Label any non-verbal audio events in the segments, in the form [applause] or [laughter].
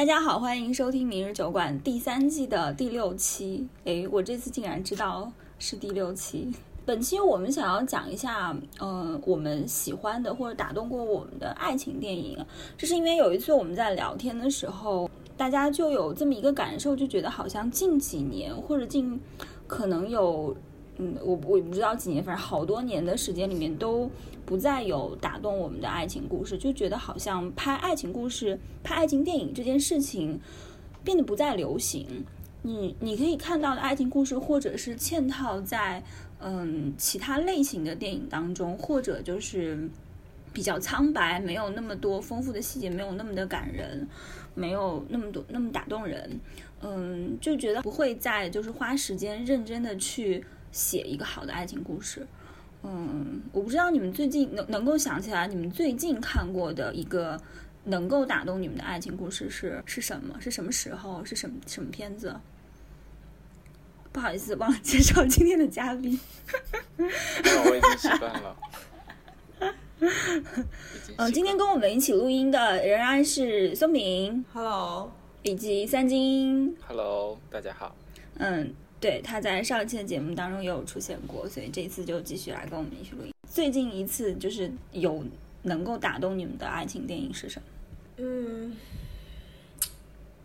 大家好，欢迎收听《明日酒馆》第三季的第六期。诶，我这次竟然知道是第六期。本期我们想要讲一下，呃，我们喜欢的或者打动过我们的爱情电影。这是因为有一次我们在聊天的时候，大家就有这么一个感受，就觉得好像近几年或者近可能有，嗯，我我也不知道几年，反正好多年的时间里面都不再有打动我们的爱情故事，就觉得好像拍爱情故事、拍爱情电影这件事情变得不再流行。你你可以看到的爱情故事，或者是嵌套在。嗯，其他类型的电影当中，或者就是比较苍白，没有那么多丰富的细节，没有那么的感人，没有那么多那么打动人。嗯，就觉得不会再就是花时间认真的去写一个好的爱情故事。嗯，我不知道你们最近能能够想起来，你们最近看过的一个能够打动你们的爱情故事是是什么？是什么时候？是什么什么片子？不好意思，忘了介绍今天的嘉宾。我已经习惯了。[laughs] 嗯，今天跟我们一起录音的仍然是松饼，Hello，以及三金，Hello，大家好。嗯，对，他在上一期的节目当中也有出现过，所以这次就继续来跟我们一起录音。最近一次就是有能够打动你们的爱情电影是什么？嗯。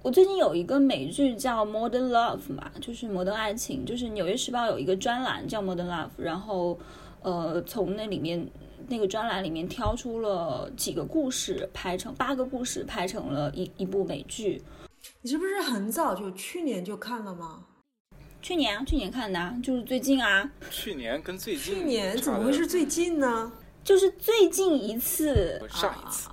我最近有一个美剧叫《Modern Love》嘛，就是《摩登爱情》，就是《纽约时报》有一个专栏叫《Modern Love》，然后，呃，从那里面那个专栏里面挑出了几个故事，拍成八个故事，拍成了一一部美剧。你是不是很早就去年就看了吗？去年啊，去年看的，就是最近啊。去年跟最近？去年怎么会是最近呢？就是最近一次。上一次。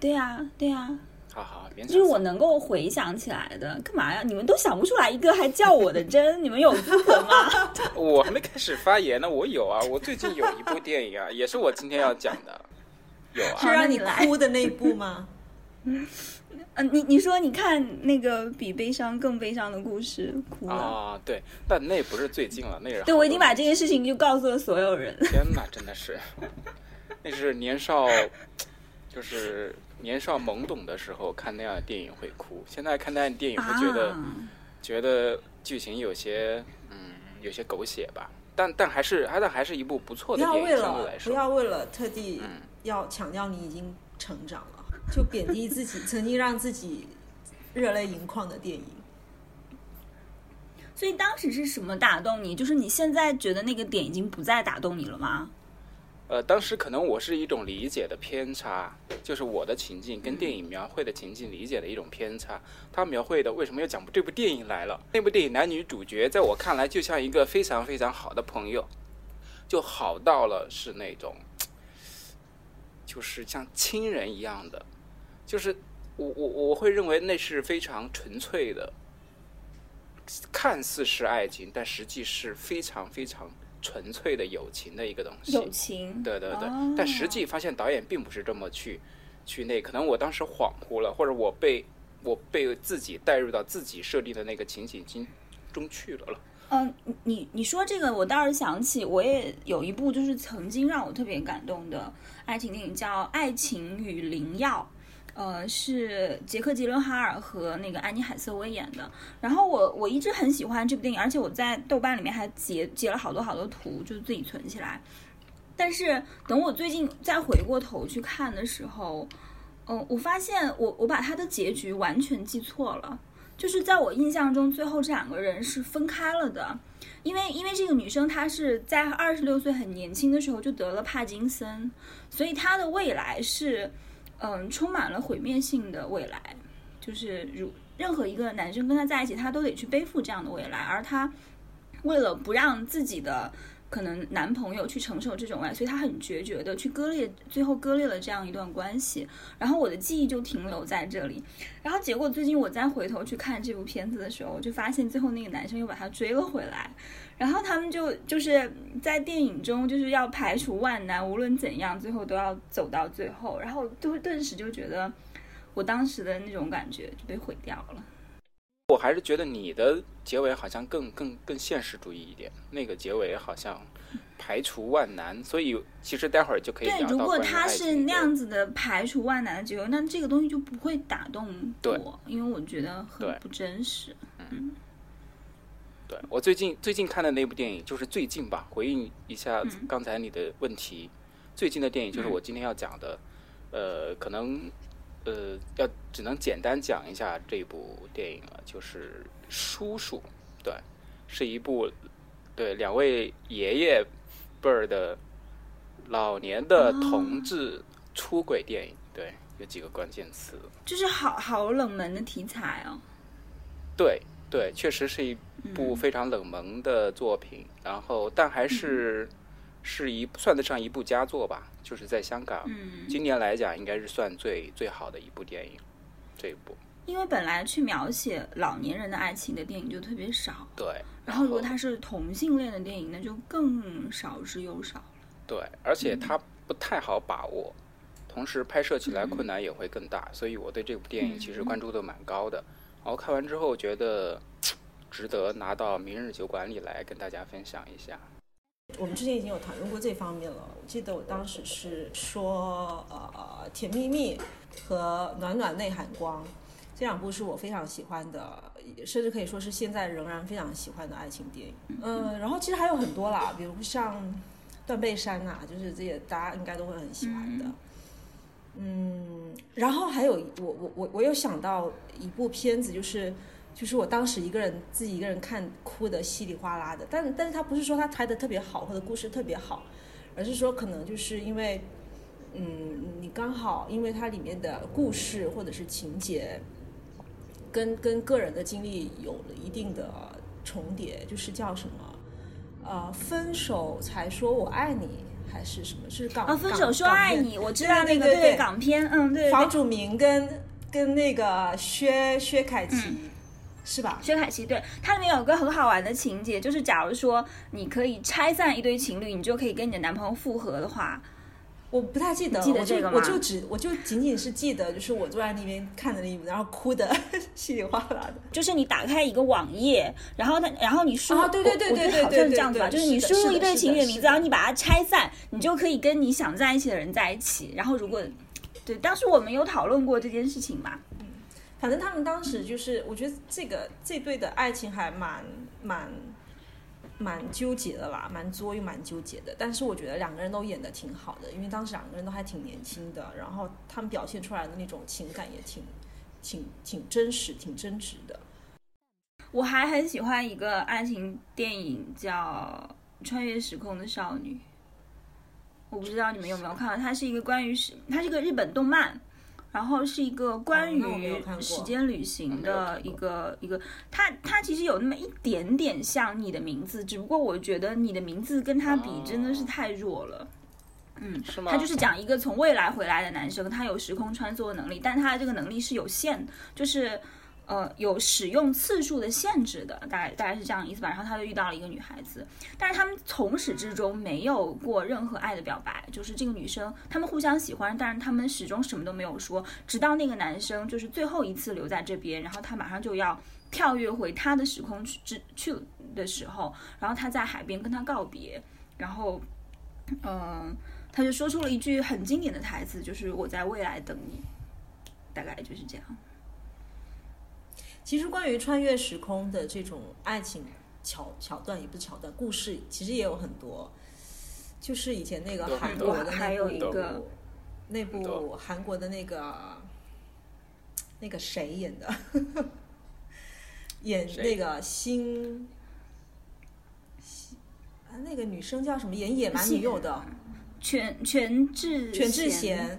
对呀，对呀。好好，就是我能够回想起来的，干嘛呀？你们都想不出来一个，还叫我的真？[laughs] 你们有资格吗？[laughs] 我还没开始发言呢，我有啊，我最近有一部电影啊，也是我今天要讲的，有啊。是让你哭的那部吗？[laughs] 嗯，你你说你看那个比悲伤更悲伤的故事，哭了啊？对，但那不是最近了，那是对我已经把这件事情就告诉了所有人。天哪，真的是，[laughs] 那是年少，就是。年少懵懂的时候看那样的电影会哭，现在看那样的电影会觉得，觉得剧情有些嗯有些狗血吧，但但还是还但还是一部不错的电影。不要为了不要为了特地要强调你已经成长了，就贬低自己曾经让自己热泪盈眶的电影。所以当时是什么打动你？就是你现在觉得那个点已经不再打动你了吗？呃，当时可能我是一种理解的偏差，就是我的情境跟电影描绘的情境理解的一种偏差。他描绘的为什么要讲这部电影来了？那部电影男女主角在我看来就像一个非常非常好的朋友，就好到了是那种，就是像亲人一样的，就是我我我会认为那是非常纯粹的，看似是爱情，但实际是非常非常。纯粹的友情的一个东西，友情，对对对，但实际发现导演并不是这么去去那，可能我当时恍惚了，或者我被我被自己带入到自己设定的那个情景经中去了了。嗯，你你说这个，我倒是想起，我也有一部就是曾经让我特别感动的爱情电影，叫《爱情与灵药》。呃，是杰克·吉伦哈尔和那个安妮·海瑟薇演的。然后我我一直很喜欢这部电影，而且我在豆瓣里面还截截了好多好多图，就自己存起来。但是等我最近再回过头去看的时候，嗯，我发现我我把它的结局完全记错了。就是在我印象中，最后这两个人是分开了的，因为因为这个女生她是在二十六岁很年轻的时候就得了帕金森，所以她的未来是。嗯，充满了毁灭性的未来，就是如任何一个男生跟他在一起，他都得去背负这样的未来，而他为了不让自己的可能男朋友去承受这种爱，所以他很决绝的去割裂，最后割裂了这样一段关系。然后我的记忆就停留在这里，然后结果最近我再回头去看这部片子的时候，我就发现最后那个男生又把他追了回来。然后他们就就是在电影中就是要排除万难，无论怎样，最后都要走到最后。然后就顿时就觉得，我当时的那种感觉就被毁掉了。我还是觉得你的结尾好像更更更现实主义一点，那个结尾好像排除万难，所以其实待会儿就可以对，如果他是那样子的排除万难的结尾，那这个东西就不会打动我，因为我觉得很不真实。嗯对我最近最近看的那部电影，就是最近吧，回应一下嗯。刚才你的问题，最近的电影就是我今天要讲的，呃，可能呃要只能简单讲一下这部电影了，就是《叔叔》，对，是一部对两位爷爷辈儿的老年的同志出轨电影，对，有几个关键词，就是好好冷门的题材哦。对对，确实是一部嗯。非常冷门的作品，然后但还是、是一算得上一部佳作吧，就是在香港、嗯，今年来讲应该是算最最好的一部电影，这一部因为本来去描写老年人的爱情的电影就特别少，对，然后如果它是同性恋的电影，那就更少之又少了。对，而且它不太好把握，同时拍摄起来困难也会更大，所以我对这部电影其实关注度蛮高的。然后看完之后觉得 [tsk] 值得拿到明日酒馆里来跟大家分享一下。我们之前已经有谈论过这方面了。我记得我当时是说，呃，《甜蜜蜜》和《暖暖内含光》这两部是我非常喜欢的，甚至可以说是现在仍然非常喜欢的爱情电影。嗯、然后其实还有很多啦，比如像《断背山》啊，就是这些大家应该都会很喜欢的。嗯，然后还有我我我我有想到一部片子，就是就是我当时一个人自己一个人看哭的稀里哗啦的，但但是他不是说他拍的特别好或者故事特别好，而是说可能就是因为，嗯，你刚好因为它里面的故事或者是情节，跟跟个人的经历有了一定的重叠，就是叫什么，呃，分手才说我爱你。还是什么？是港啊，分手说爱你，我知道那个对港片，嗯，对房祖名跟跟那个薛薛凯琪、嗯是吧？薛凯琪，对，它里面有个很好玩的情节，就是假如说你可以拆散一对情侣，你就可以跟你的男朋友复合的话，我不太记得，记得这个吗我就只我就仅仅是记得，就是我坐在那边看着那一幕，然后哭的 [laughs] 稀里哗啦的。就是你打开一个网页，然后它，然后你输入，啊对对对对对对像是这样子吧，就是你输入一对情侣的名字，然后你把它拆散，你就可以跟你想在一起的人在一起。然后如果，对，当时我们有讨论过这件事情吧，反正他们当时就是，我觉得这个这对的爱情还蛮蛮蛮纠结的啦，蛮作又蛮纠结的。但是我觉得两个人都演的挺好的，因为当时两个人都还挺年轻的，然后他们表现出来的那种情感也挺挺挺真实、挺真挚的。我还很喜欢一个爱情电影叫《穿越时空的少女》，我不知道你们有没有看到，它是一个关于是，它是个日本动漫，然后是一个关于时间旅行的一个一个，它它其实有那么一点点像你的名字，只不过我觉得你的名字跟它比真的是哦太弱了。嗯，是吗？他就是讲一个从未来回来的男生，他有时空穿梭的能力，但他的这个能力是有限，就是呃有使用次数的限制的，大概大概是这样的意思吧。然后他就遇到了一个女孩子，但是他们从始至终没有过任何爱的表白，就是这个女生他们互相喜欢，但是他们始终什么都没有说，直到那个男生就是最后一次留在这边，然后他马上就要跳跃回他的时空去之去的时候，然后他在海边跟他告别，然后嗯。他就说出了一句很经典的台词，就是“我在未来等你”，大概就是这样。其实关于穿越时空的这种爱情桥桥段，也不是桥段，故事其实也有很多。就是以前那个韩国的那部，还有一个那部韩国的那个那个谁演的，演那个新。啊，那个女生叫什么？演野蛮女友的，全全智全智，贤，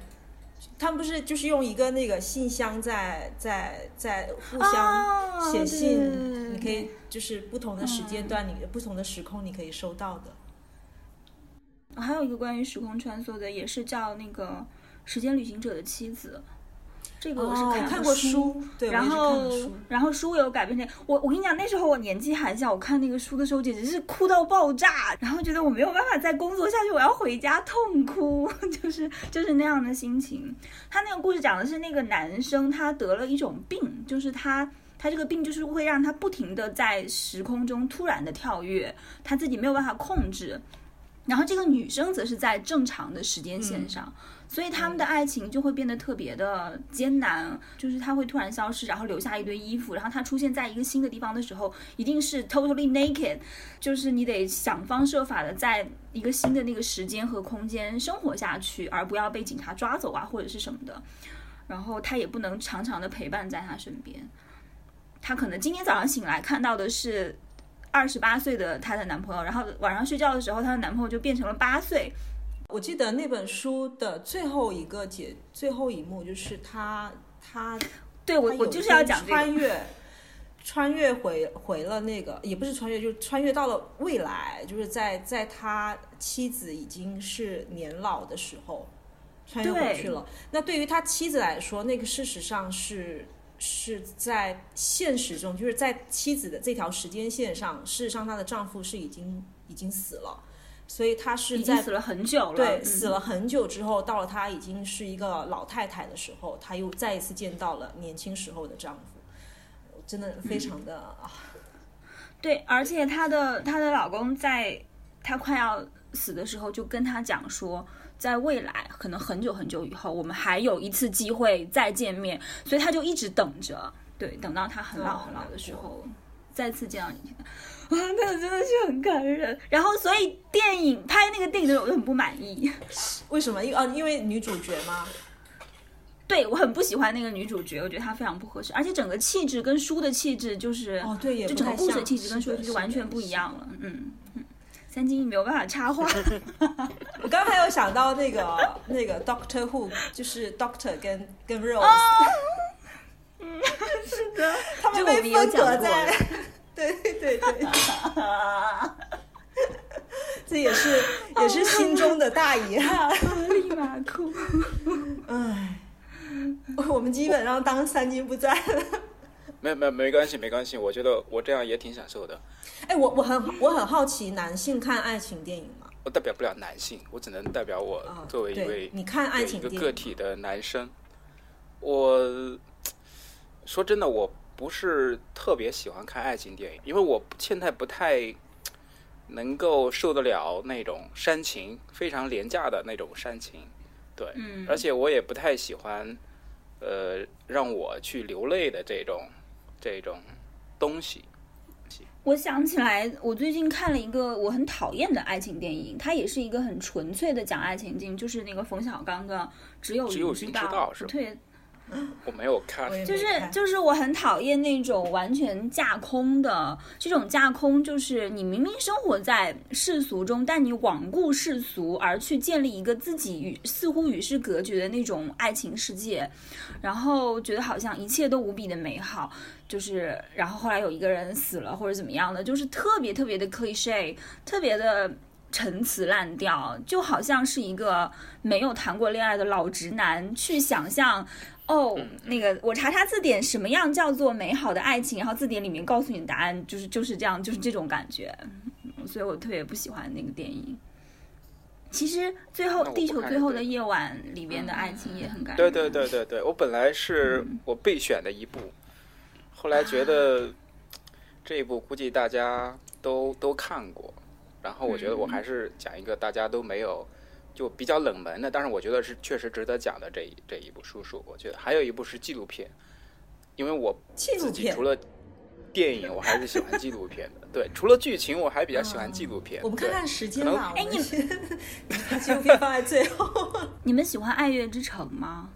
他们不是就是用一个那个信箱在在在互相哦写信，你可以就是不同的时间段，你不同的时空你可以收到的。还有一个关于时空穿梭的，也是叫那个《时间旅行者的妻子》，这个我是哦看看过书。然后书，然后书有改编成我，我跟你讲，那时候我年纪还小，我看那个书的时候简直是哭到爆炸，然后觉得我没有办法再工作下去，我要回家痛哭，[laughs] 就是就是那样的心情。他那个故事讲的是那个男生他得了一种病，就是他他这个病就是会让他不停的在时空中突然的跳跃，他自己没有办法控制。然后这个女生则是在正常的时间线上，所以他们的爱情就会变得特别的艰难，就是他会突然消失，然后留下一堆衣服，然后他出现在一个新的地方的时候，一定是 totally naked，就是你得想方设法的在一个新的那个时间和空间生活下去，而不要被警察抓走啊或者是什么的。然后他也不能常常的陪伴在他身边，他可能今天早上醒来看到的是。二十八岁的她的男朋友，然后晚上睡觉的时候，她的男朋友就变成了八岁。我记得那本书的最后一个解，最后一幕就是他他对我我就是要讲穿越，穿越回回了那个也不是穿越，就穿越到了未来，就是在在他妻子已经是年老的时候穿越回去了。那对于他妻子来说，那个事实上是。是在现实中，就是在妻子的这条时间线上，事实上她的丈夫是已经已经死了，所以她是在死了很久了。对，死了很久之后，到了她已经是一个老太太的时候，她又再一次见到了年轻时候的丈夫，真的非常的啊。对，而且她的她的老公在她快要死的时候就跟她讲说。在未来，可能很久很久以后，我们还有一次机会再见面，所以他就一直等着，对，等到他很老很老的时候，再次见到你。啊，那个真的是很感人。然后，所以电影拍那个电影的时候，我就很不满意。[laughs] 为什么？因啊，因为女主角吗？对我很不喜欢那个女主角，我觉得她非常不合适，而且整个气质跟书的气质就是哦，对，就整个故事气质跟书的气质完全不一样了。嗯嗯。三金没有办法插话。[laughs] 我刚刚还有想到那个那个 Doctor Who，就是 Doctor 跟跟 Rose。[laughs] 嗯，是的，他们被分隔在。对对对。[laughs] 这也是也是心中的大遗憾。立马哭。唉，我们基本上当三金不在了。没没没关系没关系，我觉得我这样也挺享受的。哎，我我很我很好奇，男性看爱情电影吗？我代表不了男性，我只能代表我作为一位你看爱情一个个体的男生。我说真的，我不是特别喜欢看爱情电影，因为我现在不太能够受得了那种煽情，非常廉价的那种煽情。对，而且我也不太喜欢，呃，让我去流泪的这种。这种东西，我想起来，我最近看了一个我很讨厌的爱情电影，它也是一个很纯粹的讲爱情电影，就是那个冯小刚的《只有云知道》，是特别。我没有看，就是就是我很讨厌那种完全架空的，这种架空就是你明明生活在世俗中，但你罔顾世俗而去建立一个自己与似乎与世隔绝的那种爱情世界，然后觉得好像一切都无比的美好，就是然后后来有一个人死了或者怎么样的，就是特别特别的 cliche，特别的陈词滥调，就好像是一个没有谈过恋爱的老直男去想象。哦，那个我查查字典，什么样叫做美好的爱情？然后字典里面告诉你答案，就是就是这样，就是这种感觉。所以我特别不喜欢那个电影。其实最后《地球最后的夜晚》里面的爱情也很感人。对对对对对，我本来是我备选的一部，后来觉得这一部估计大家都都看过，然后我觉得我还是讲一个大家都没有。就比较冷门的，但是我觉得是确实值得讲的这一这一部叔叔，我觉得还有一部是纪录片，因为我自己除了电影，我还是喜欢纪录片的。对，除了剧情，我还比较喜欢纪录片。我们看看时间吧。哎，你把纪录片放在最后。[laughs] 你们喜欢《爱乐之城》吗？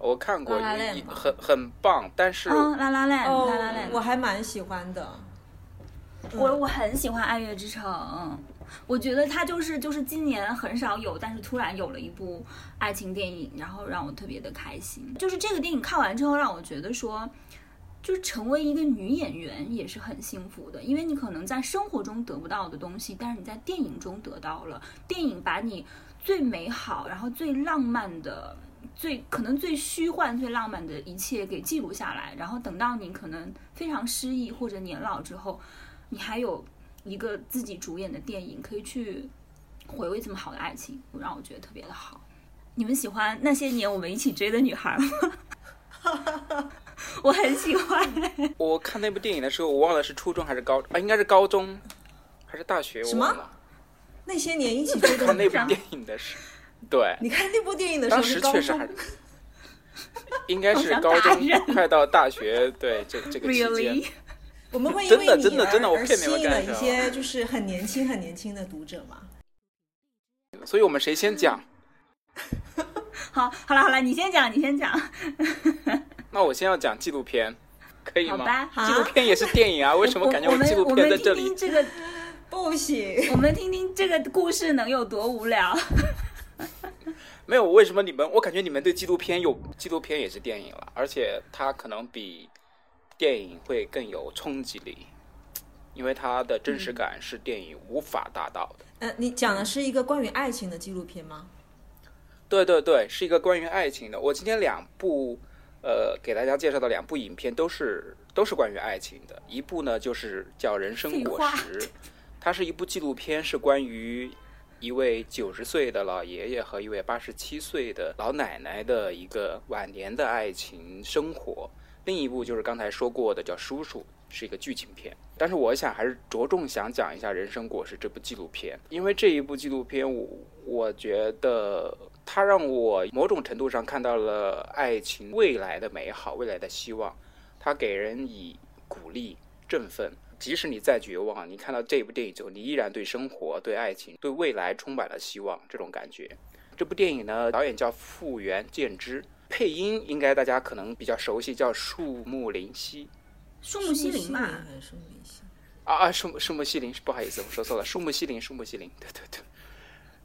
我看过，很很棒，但是拉拉链，拉拉链，我还蛮喜欢的。我我很喜欢《爱乐之城》。我觉得他就是就是今年很少有，但是突然有了一部爱情电影，然后让我特别的开心。就是这个电影看完之后，让我觉得说，就是成为一个女演员也是很幸福的，因为你可能在生活中得不到的东西，但是你在电影中得到了。电影把你最美好、然后最浪漫的、最可能最虚幻、最浪漫的一切给记录下来，然后等到你可能非常失意或者年老之后，你还有。一个自己主演的电影，可以去回味这么好的爱情，让我觉得特别的好。你们喜欢那些年我们一起追的女孩吗？[laughs] 我很喜欢。我看那部电影的时候，我忘了是初中还是高啊，应该是高中还是大学，我忘了。那些年一起追的看那部，电影的时，对，你看那部电影的时候当时确实还，应该是高中快到大学，对这这个期间 Really？我们会因真的为你真的真的我而而骗你们吸引了一些就是很年轻很年轻的读者嘛。所以我们谁先讲？[laughs] 好，好了好了，你先讲，你先讲，[laughs] 那我先要讲纪录片，可以吗？好吧？好纪录片也是电影啊，[laughs] 为什么我我们感觉纪录我们听片在这里？听这个，不行，我们听听这个故事能有多无聊？没有，为什么你们？我感觉你们对纪录片有纪录片也是电影了，而且它可能比电影会更有冲击力，因为它的真实感是电影无法达到的。呃，你讲的是一个关于爱情的纪录片吗？对对对，是一个关于爱情的。我今天两部，呃，给大家介绍的两部影片都是都是关于爱情的。一部呢就是叫《人生果实》，它是一部纪录片，是关于一位九十岁的老爷爷和一位八十七岁的老奶奶的一个晚年的爱情生活。另一部就是刚才说过的叫《叔叔》，是一个剧情片。但是我想还是着重想讲一下《人生果实》这部纪录片，因为这一部纪录片我我觉得它让我某种程度上看到了爱情未来的美好，未来的希望。它给人以鼓励、振奋。即使你再绝望，你看到这部电影之后，你依然对生活、对爱情、对未来充满了希望。这种感觉。这部电影呢，导演叫复原健之，配音应该大家可能比较熟悉，叫树木灵熙。树木西林嘛，还是树木希林？啊啊，树木树木希林，不好意思，我说错了，树木西林，树木西林，[laughs] 对对对，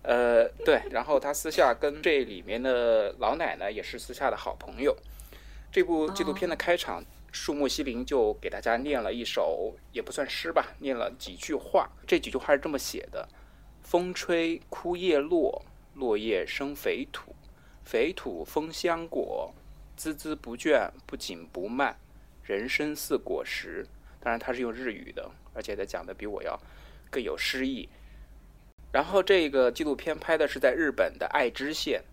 呃，对，然后他私下跟这里面的老奶奶也是私下的好朋友。这部纪录片的开场，树木西林就给大家念了一首，也不算诗吧，念了几句话。这几句话是这么写的：风吹枯叶落，落叶生肥土，肥土丰香果，孜孜不倦，不紧不慢。人生似果实，当然它是用日语的，而且它讲的比我要更有诗意。然后这个纪录片拍的是在日本的爱知县，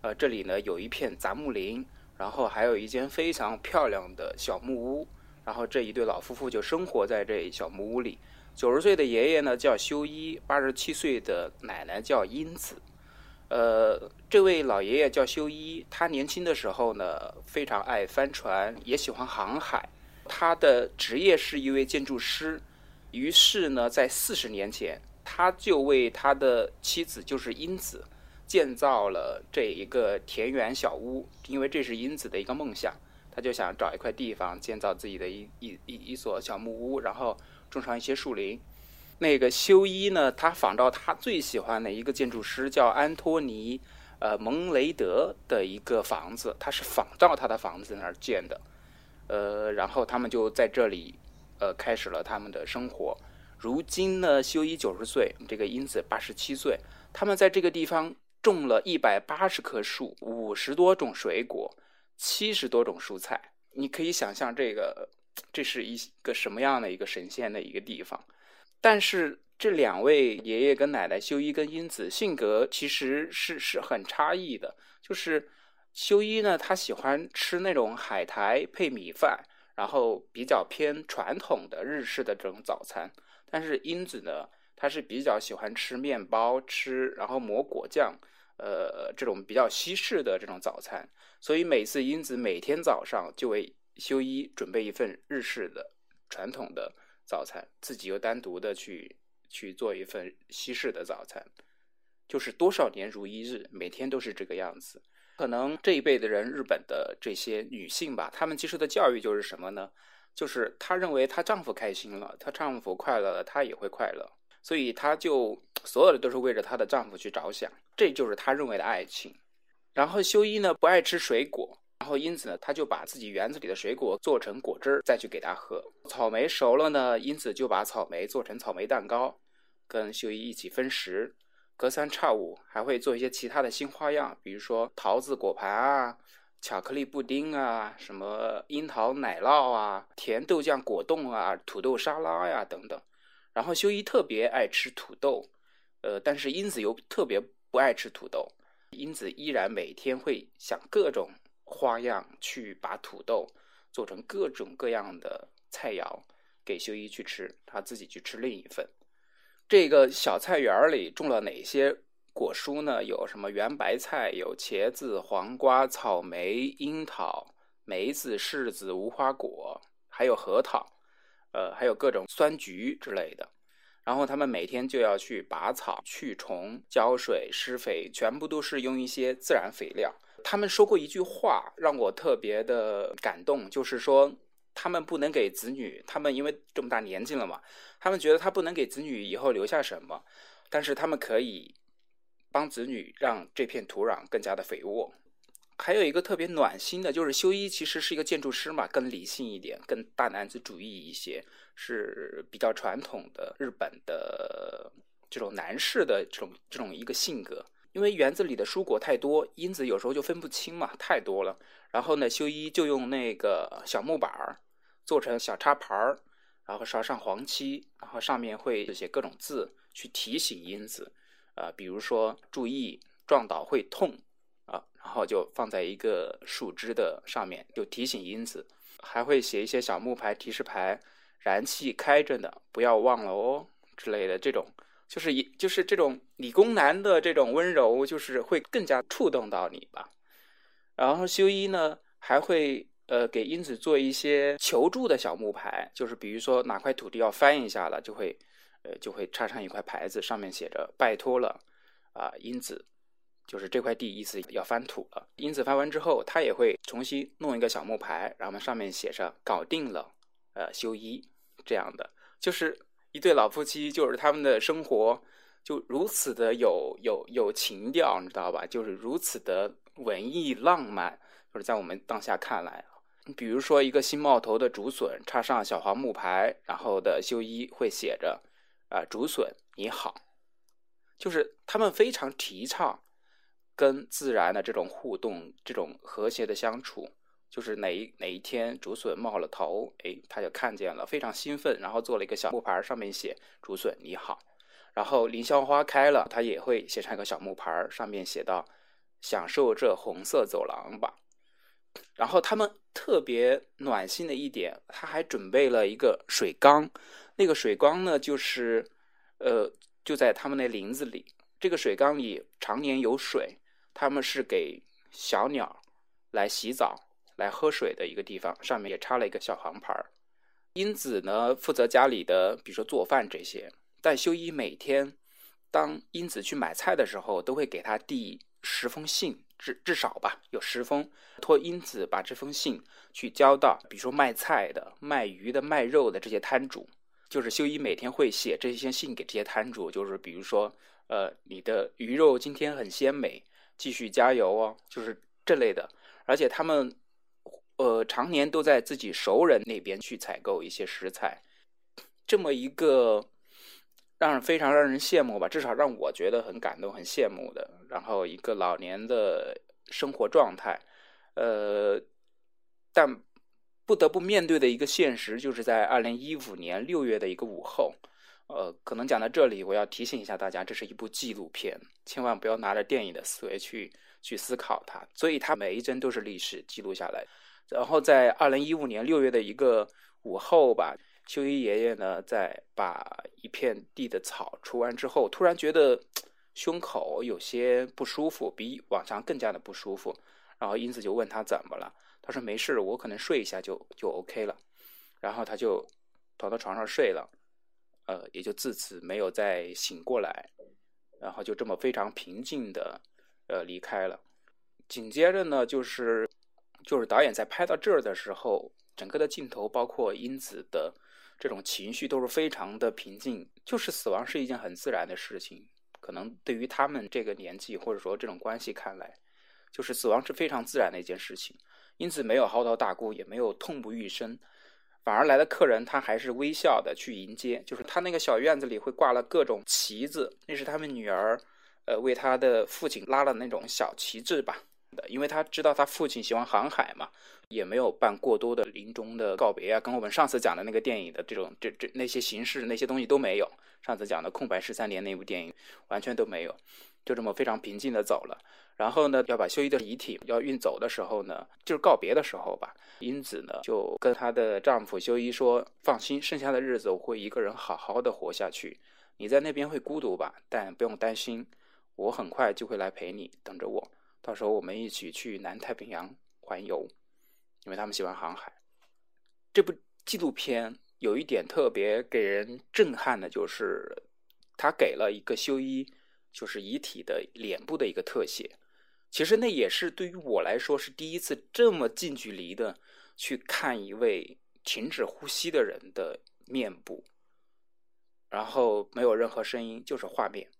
呃，这里呢有一片杂木林，然后还有一间非常漂亮的小木屋，然后这一对老夫妇就生活在这小木屋里。九十岁的爷爷呢叫修一，八十七岁的奶奶叫英子。呃，这位老爷爷叫修一，他年轻的时候呢，非常爱帆船，也喜欢航海。他的职业是一位建筑师，于是呢，在四十年前，他就为他的妻子，就是英子，建造了这一个田园小屋，因为这是英子的一个梦想。他就想找一块地方建造自己的一一一一所小木屋，然后种上一些树林。那个修一呢，他仿照他最喜欢的一个建筑师叫安托尼，呃蒙雷德的一个房子，他是仿照他的房子那儿建的，呃，然后他们就在这里，呃，开始了他们的生活。如今呢，修一九十岁，这个英子八十七岁，他们在这个地方种了一百八十棵树，五十多种水果，七十多种蔬菜。你可以想象这个，这是一个什么样的一个神仙的一个地方。但是这两位爷爷跟奶奶修一跟英子性格其实是是很差异的。就是修一呢，他喜欢吃那种海苔配米饭，然后比较偏传统的日式的这种早餐。但是英子呢，她是比较喜欢吃面包，吃然后抹果酱，呃，这种比较西式的这种早餐。所以每次英子每天早上就为修一准备一份日式的传统的。早餐自己又单独的去去做一份西式的早餐，就是多少年如一日，每天都是这个样子。可能这一辈的人，日本的这些女性吧，她们接受的教育就是什么呢？就是她认为她丈夫开心了，她丈夫快乐了，她也会快乐，所以她就所有的都是为着她的丈夫去着想，这就是她认为的爱情。然后修一呢不爱吃水果。然后英子呢，他就把自己园子里的水果做成果汁儿，再去给他喝。草莓熟了呢，英子就把草莓做成草莓蛋糕，跟秀一一起分食。隔三差五还会做一些其他的新花样，比如说桃子果盘啊、巧克力布丁啊、什么樱桃奶酪啊、甜豆酱果冻啊、土豆沙拉呀等等。然后秀一特别爱吃土豆，呃，但是英子又特别不爱吃土豆。英子依然每天会想各种。花样去把土豆做成各种各样的菜肴给修一去吃，他自己去吃另一份。这个小菜园里种了哪些果蔬呢？有什么圆白菜，有茄子、黄瓜、草莓、樱桃、梅子、柿子、无花果，还有核桃，呃，还有各种酸橘之类的。然后他们每天就要去拔草、去虫、浇水、施肥，全部都是用一些自然肥料。他们说过一句话，让我特别的感动，就是说他们不能给子女，他们因为这么大年纪了嘛，他们觉得他不能给子女以后留下什么，但是他们可以帮子女让这片土壤更加的肥沃。还有一个特别暖心的，就是修一其实是一个建筑师嘛，更理性一点，更大男子主义一些，是比较传统的日本的这种男士的这种这种一个性格。因为园子里的蔬果太多，因子有时候就分不清嘛，太多了。然后呢，修一就用那个小木板儿做成小插盘儿，然后刷上黄漆，然后上面会写各种字去提醒因子，呃，比如说注意撞倒会痛啊，然后就放在一个树枝的上面，就提醒因子。还会写一些小木牌提示牌，燃气开着呢，不要忘了哦之类的这种。就是一就是这种理工男的这种温柔，就是会更加触动到你吧。然后修一呢还会呃给英子做一些求助的小木牌，就是比如说哪块土地要翻一下了，就会呃就会插上一块牌子，上面写着拜托了啊英子，就是这块地意思要翻土了。英子翻完之后，他也会重新弄一个小木牌，然后上面写着搞定了呃修一这样的，就是。一对老夫妻，就是他们的生活就如此的有有有情调，你知道吧？就是如此的文艺浪漫，就是在我们当下看来啊。比如说一个新冒头的竹笋，插上小黄木牌，然后的修一会写着“啊，竹笋你好”，就是他们非常提倡跟自然的这种互动，这种和谐的相处。就是哪一哪一天竹笋冒了头，哎，他就看见了，非常兴奋，然后做了一个小木牌，上面写“竹笋你好”。然后凌霄花开了，他也会写上一个小木牌，上面写到“享受这红色走廊吧”。然后他们特别暖心的一点，他还准备了一个水缸，那个水缸呢，就是呃，就在他们那林子里，这个水缸里常年有水，他们是给小鸟来洗澡。来喝水的一个地方，上面也插了一个小黄牌儿。英子呢负责家里的，比如说做饭这些。但修一每天当英子去买菜的时候，都会给他递十封信，至至少吧有十封，托英子把这封信去交到，比如说卖菜的、卖鱼的、卖肉的这些摊主。就是修一每天会写这些信给这些摊主，就是比如说，呃，你的鱼肉今天很鲜美，继续加油哦，就是这类的。而且他们。呃，常年都在自己熟人那边去采购一些食材，这么一个让人非常让人羡慕吧，至少让我觉得很感动、很羡慕的。然后一个老年的生活状态，呃，但不得不面对的一个现实，就是在二零一五年六月的一个午后，呃，可能讲到这里，我要提醒一下大家，这是一部纪录片，千万不要拿着电影的思维去去思考它，所以它每一帧都是历史记录下来。然后在二零一五年六月的一个午后吧，修一爷爷呢在把一片地的草除完之后，突然觉得胸口有些不舒服，比往常更加的不舒服。然后英子就问他怎么了，他说没事，我可能睡一下就就 OK 了。然后他就躺到床上睡了，呃，也就自此没有再醒过来。然后就这么非常平静的呃离开了。紧接着呢就是。就是导演在拍到这儿的时候，整个的镜头包括英子的这种情绪都是非常的平静。就是死亡是一件很自然的事情，可能对于他们这个年纪或者说这种关系看来，就是死亡是非常自然的一件事情。英子没有嚎啕大哭，也没有痛不欲生，反而来的客人他还是微笑的去迎接。就是他那个小院子里会挂了各种旗子，那是他们女儿，呃，为他的父亲拉了那种小旗帜吧。的，因为他知道他父亲喜欢航海嘛，也没有办过多的临终的告别啊，跟我们上次讲的那个电影的这种这这那些形式那些东西都没有。上次讲的《空白十三年》那部电影完全都没有，就这么非常平静的走了。然后呢，要把修一的遗体要运走的时候呢，就是告别的时候吧，英子呢就跟她的丈夫修一说：“放心，剩下的日子我会一个人好好的活下去，你在那边会孤独吧？但不用担心，我很快就会来陪你，等着我。到时候我们一起去南太平洋环游，因为他们喜欢航海。这部纪录片有一点特别给人震撼的，就是他给了一个修一，就是遗体的脸部的一个特写。其实那也是对于我来说是第一次这么近距离的去看一位停止呼吸的人的面部。然后没有任何声音，就是画面，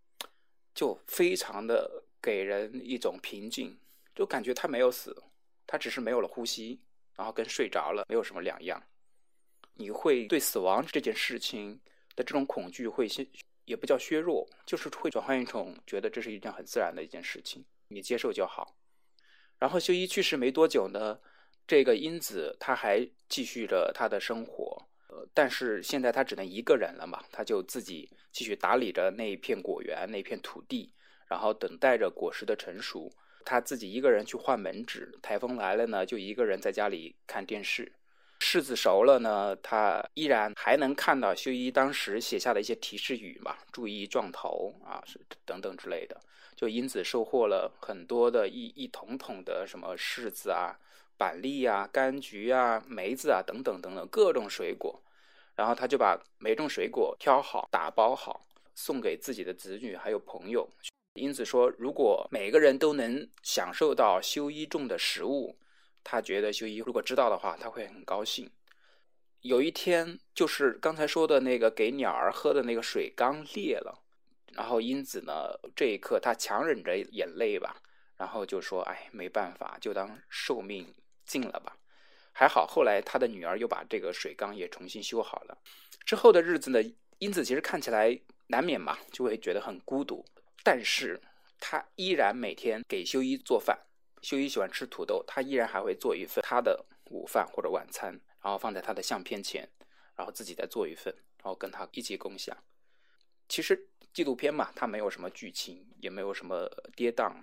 就非常的给人一种平静，就感觉他没有死，他只是没有了呼吸，然后跟睡着了没有什么两样。你会对死亡这件事情的这种恐惧会先也不叫削弱，就是会转换一种觉得这是一件很自然的一件事情，你接受就好。然后修一去世没多久呢，这个英子他还继续着他的生活。呃但是现在他只能一个人了嘛，他就自己继续打理着那一片果园、那片土地，然后等待着果实的成熟。他自己一个人去换门纸，台风来了呢，就一个人在家里看电视。柿子熟了呢，他依然还能看到修一当时写下的一些提示语嘛，注意撞头啊，是等等之类的。就因此收获了很多的一一桶桶的什么柿子啊。板栗啊、柑橘啊、梅子啊等等等等各种水果，然后他就把每种水果挑好、打包好，送给自己的子女还有朋友。因此说，如果每个人都能享受到修一种的食物，他觉得修一如果知道的话，他会很高兴。有一天，就是刚才说的那个给鸟儿喝的那个水缸裂了，然后英子呢，这一刻他强忍着眼泪吧，然后就说：“哎，没办法，就当寿命。”尽了吧，还好，后来他的女儿又把这个水缸也重新修好了。之后的日子呢，英子其实看起来难免嘛，就会觉得很孤独。但是他依然每天给修一做饭，修一喜欢吃土豆，他依然还会做一份他的午饭或者晚餐，然后放在他的相片前，然后自己再做一份，然后跟他一起共享。其实纪录片嘛，它没有什么剧情，也没有什么跌宕，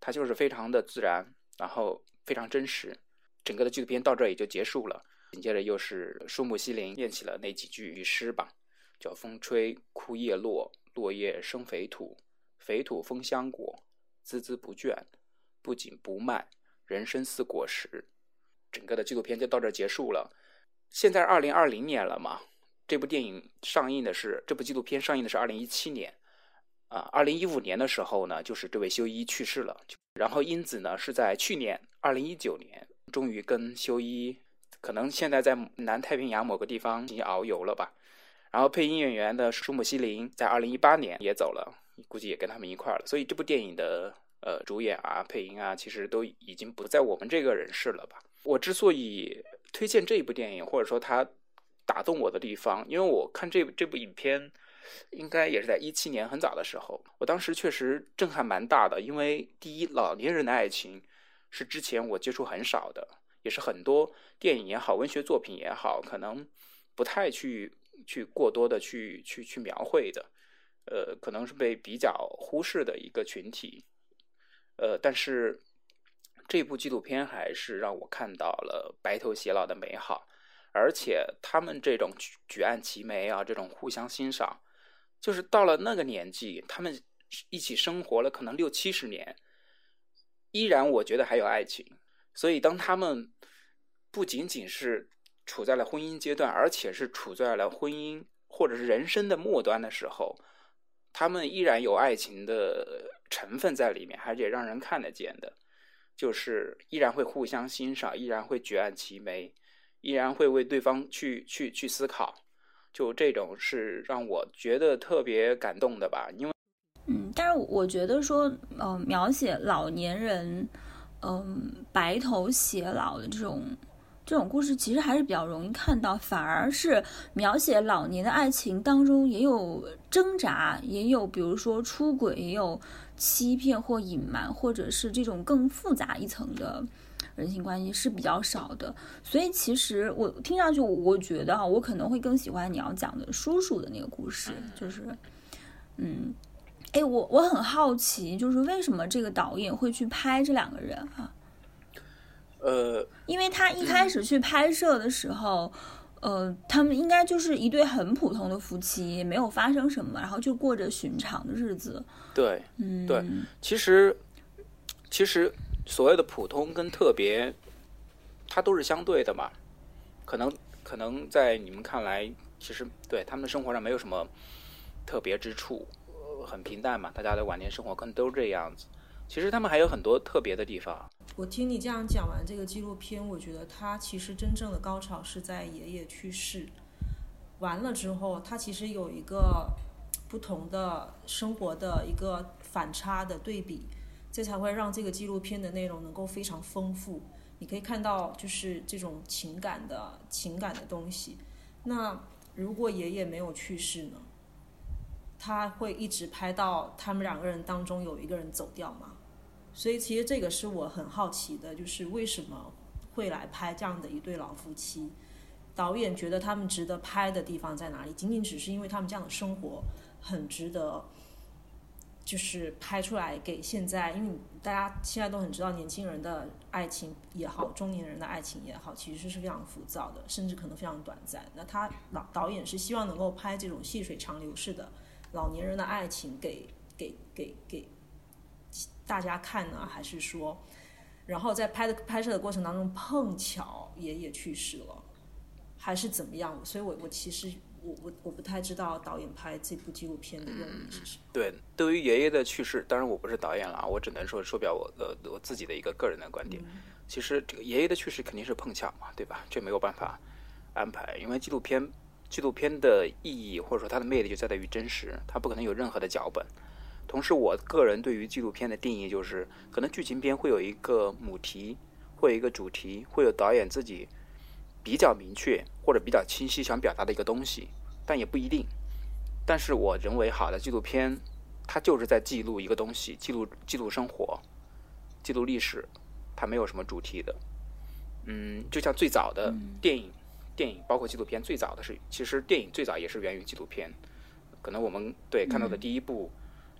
它就是非常的自然，然后非常真实。整个的纪录片到这也就结束了。紧接着又是树木西林念起了那几句诗吧，叫“风吹枯叶落，落叶生肥土，肥土丰香果，孜孜不倦，不紧不慢，人生似果实。”整个的纪录片就到这儿结束了。现在二零二零年了嘛，这部电影上映的是这部纪录片上映的是二零一七年啊，二零一五年的时候呢，就是这位修一去世了。然后英子呢是在去年二零一九年。终于跟修一，可能现在在南太平洋某个地方进行遨游了吧。然后配音演员的舒姆希林在二零一八年也走了，估计也跟他们一块儿了。所以这部电影的呃主演啊、配音啊，其实都已经不在我们这个人世了吧。我之所以推荐这一部电影，或者说它打动我的地方，因为我看这这部影片，应该也是在一七年很早的时候，我当时确实震撼蛮大的。因为第一，老年人的爱情。是之前我接触很少的，也是很多电影也好，文学作品也好，可能不太去去过多的去去去描绘的，呃，可能是被比较忽视的一个群体，呃，但是这部纪录片还是让我看到了白头偕老的美好，而且他们这种举举案齐眉啊，这种互相欣赏，就是到了那个年纪，他们一起生活了可能六七十年。依然，我觉得还有爱情，所以当他们不仅仅是处在了婚姻阶段，而且是处在了婚姻或者是人生的末端的时候，他们依然有爱情的成分在里面，而且让人看得见的，就是依然会互相欣赏，依然会举案齐眉，依然会为对方去去去思考，就这种是让我觉得特别感动的吧，因为。嗯，但是我觉得说，呃，描写老年人，嗯，白头偕老的这种这种故事，其实还是比较容易看到。反而是描写老年的爱情当中，也有挣扎，也有比如说出轨，也有欺骗或隐瞒，或者是这种更复杂一层的人性关系是比较少的。所以其实我听上去，我觉得啊，我可能会更喜欢你要讲的叔叔的那个故事，就是，嗯。哎，我我很好奇，就是为什么这个导演会去拍这两个人啊？呃，因为他一开始去拍摄的时候，呃，他们应该就是一对很普通的夫妻，没有发生什么，然后就过着寻常的日子。对，嗯，对其实其实所谓的普通跟特别，它都是相对的嘛。可能可能在你们看来，其实对他们的生活上没有什么特别之处，呃很平淡嘛，大家的晚年生活可能都是这样子。其实他们还有很多特别的地方。我听你这样讲完这个纪录片，我觉得他其实真正的高潮是在爷爷去世完了之后，他其实有一个不同的生活的一个反差的对比，这才会让这个纪录片的内容能够非常丰富。你可以看到就是这种情感的情感的东西。那如果爷爷没有去世呢？他会一直拍到他们两个人当中有一个人走掉吗？所以其实这个是我很好奇的，就是为什么会来拍这样的一对老夫妻？导演觉得他们值得拍的地方在哪里？仅仅只是因为他们这样的生活很值得，就是拍出来给现在，因为大家现在都很知道，年轻人的爱情也好，中年人的爱情也好，其实是非常浮躁的，甚至可能非常短暂。那他老导演是希望能够拍这种细水长流式的老年人的爱情给给给给大家看呢，还是说，然后在拍的拍摄的过程当中碰巧爷爷去世了，还是怎么样？所以我我其实我我我不太知道导演拍这部纪录片的用意是什么。对，对于爷爷的去世，当然我不是导演了啊，我只能说说表我的我自己的一个个人的观点。其实这个爷爷的去世肯定是碰巧嘛，对吧？这没有办法安排，因为纪录片纪录片的意义或者说它的魅力就在于真实，它不可能有任何的脚本。同时，我个人对于纪录片的定义就是，可能剧情片会有一个母题，会有一个主题，会有导演自己比较明确或者比较清晰想表达的一个东西，但也不一定。但是我认为好的纪录片，它就是在记录一个东西，记录记录生活，记录历史，它没有什么主题的。嗯，就像最早的电影，电影包括纪录片，最早的是其实电影最早也是源于纪录片。可能我们对看到的第一部、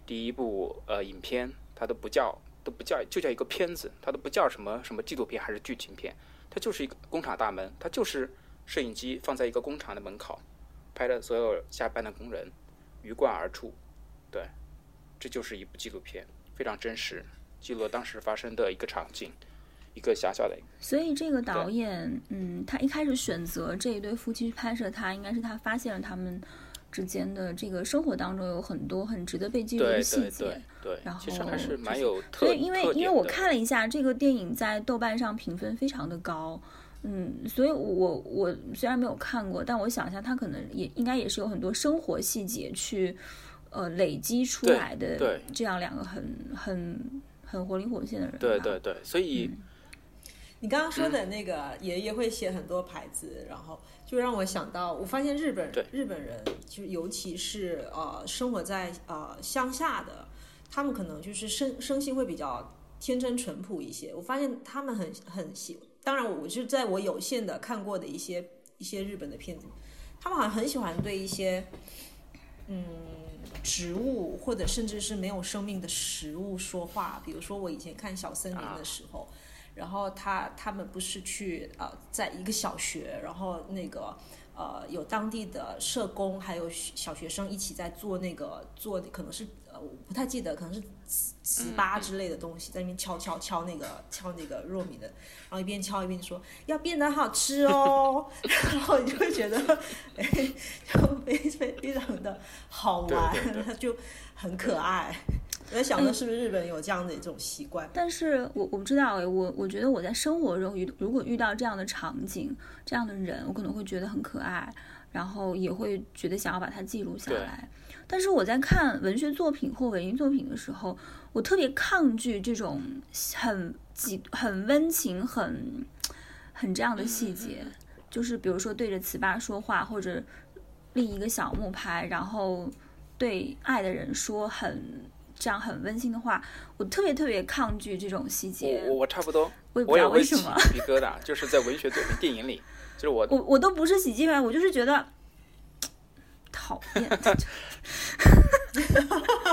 第一部呃影片，它都不叫都不叫就叫一个片子，它都不叫什么什么纪录片还是剧情片，它就是一个工厂大门，它就是摄影机放在一个工厂的门口，拍的所有下班的工人鱼贯而出，对，这就是一部纪录片，非常真实，记录了当时发生的一个场景，一个小小的。所以这个导演，嗯，他一开始选择这一对夫妻去拍摄他，应该是他发现了他们之间的这个生活当中有很多很值得被记住的细节。对对对然，其实还是后蛮有特所以因为因为我看了一下这个电影在豆瓣上评分非常的高，嗯，所以我我虽然没有看过，但我想一下，它可能也应该也是有很多生活细节去呃累积出来的，对这样两个很很很活灵活现的人，对对对，所以你刚刚说的那个爷爷会写很多牌子，然后就让我想到，我发现日本日本人就尤其是呃生活在呃乡下的，他们可能就是生生性会比较天真淳朴一些。我发现他们很很喜，当然我我是在我有限的看过的一些一些日本的片子，他们好像很喜欢对一些嗯植物或者甚至是没有生命的食物说话。比如说我以前看小森林的时候。然后他他们不是去呃，在一个小学，然后那个呃有当地的社工还有小学生一起在做那个做可能是呃我不太记得，可能是糍糍粑之类的东西，在那边敲敲敲那个敲那个糯米的，然后一边敲一边说要变得好吃哦，[laughs] [laughs] 然后你就会觉得哎，[laughs] 就非非非常的好玩对对，对。就很可爱。我在想，的是不是日本有这样的一种习惯？但是我我不知道哎，我我觉得我在生活中遇如果遇到这样的场景、这样的人，我可能会觉得很可爱，然后也会觉得想要把它记录下来。但是我在看文学作品或文艺作品的时候，我特别抗拒这种很极很温情、很很这样的细节，就是比如说对着糍粑说话，或者立一个小木牌，然后对爱的人说很。这样很温馨的话，我特别特别抗拒这种细节我。我我差不多，我也不知道为什么，鸡皮疙瘩，就是在文学作品、电影里，就是我我我都不是喜剧片，我就是觉得讨厌。[laughs]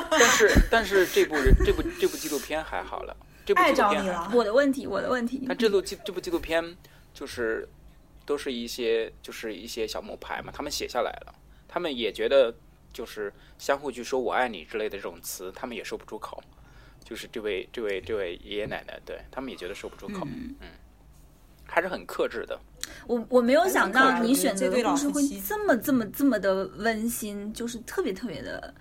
但是但是这部人这部这部纪录片还好了，这部爱纪录片还着你了。我的问题，我的问题。但这部纪这部纪录片就是都是一些就是一些小木牌嘛，他们写下来了，他们也觉得就是相互去说我爱你之类的这种词，他们也说不出口。就是这位这位这位爷爷奶奶，对他们也觉得说不出口，嗯，还是很克制的。我我没有想到你选择的故事会这么这么这么的温馨，就是特别特别的，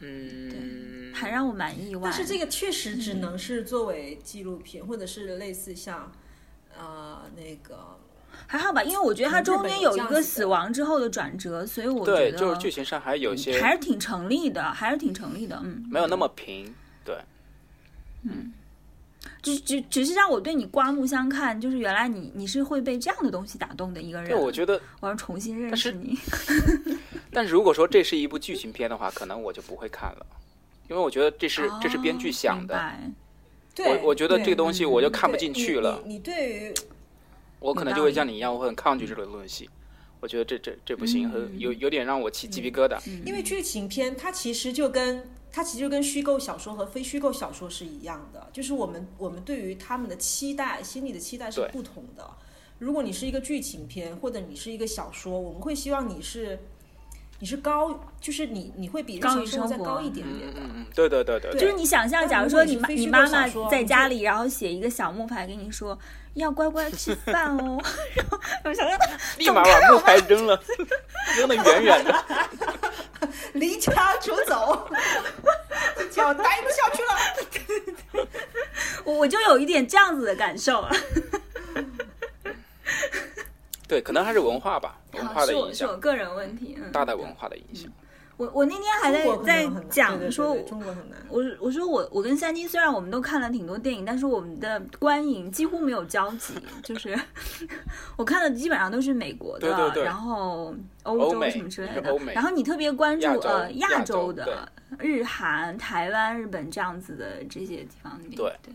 嗯，还让我蛮意外。但是这个确实只能是作为纪录片，或者是类似像呃那个还好吧，因为我觉得它中间有一个死亡之后的转折，所以我觉对，得就是剧情上还有一些还是挺成立的，还是挺成立的，嗯。没有那么平，对，嗯只只只是让我对你刮目相看，就是原来你你是会被这样的东西打动的一个人。对，我觉得，我要重新认识你。[laughs] 但是如果说这是一部剧情片的话，可能我就不会看了，因为我觉得这是、这是编剧想的，对，我我觉得这个东西我就看不进去了，你对于我可能就会像你一样，我很抗拒这种东西。我觉得这这这不行，和嗯有有点让我起鸡皮疙瘩。因为剧情片它其实就跟它其实就跟虚构小说和非虚构小说是一样的，就是我们我们对于他们的期待，心里的期待是不同的。如果你是一个剧情片，或者你是一个小说，我们会希望你是你是高，就是你你会比日高常生活再于生活高一点点的。嗯嗯，对对对对对就是你想象，假如说你妈你妈妈在家里，[laughs] 然后写一个小木牌给你说要乖乖吃饭哦，[laughs] 然后我想象立马把木牌扔了，[laughs] 扔得远远的。离家出走，脚待不下去了。我我就有一点这样子的感受啊。对，可能还是文化吧，文化的影响，是我个人问题，嗯，大的文化的影响。我我那天还在在讲对对说，中国很难。我我说我我跟三金虽然我们都看了挺多电影，但是我们的观影几乎没有交集，[laughs] 就是 [laughs] 我看的基本上都是美国的，对对对然后欧洲什么之类的。然后你特别关注亚呃亚亚洲的日韩、台湾、日本这样子的这些地方里面。对对。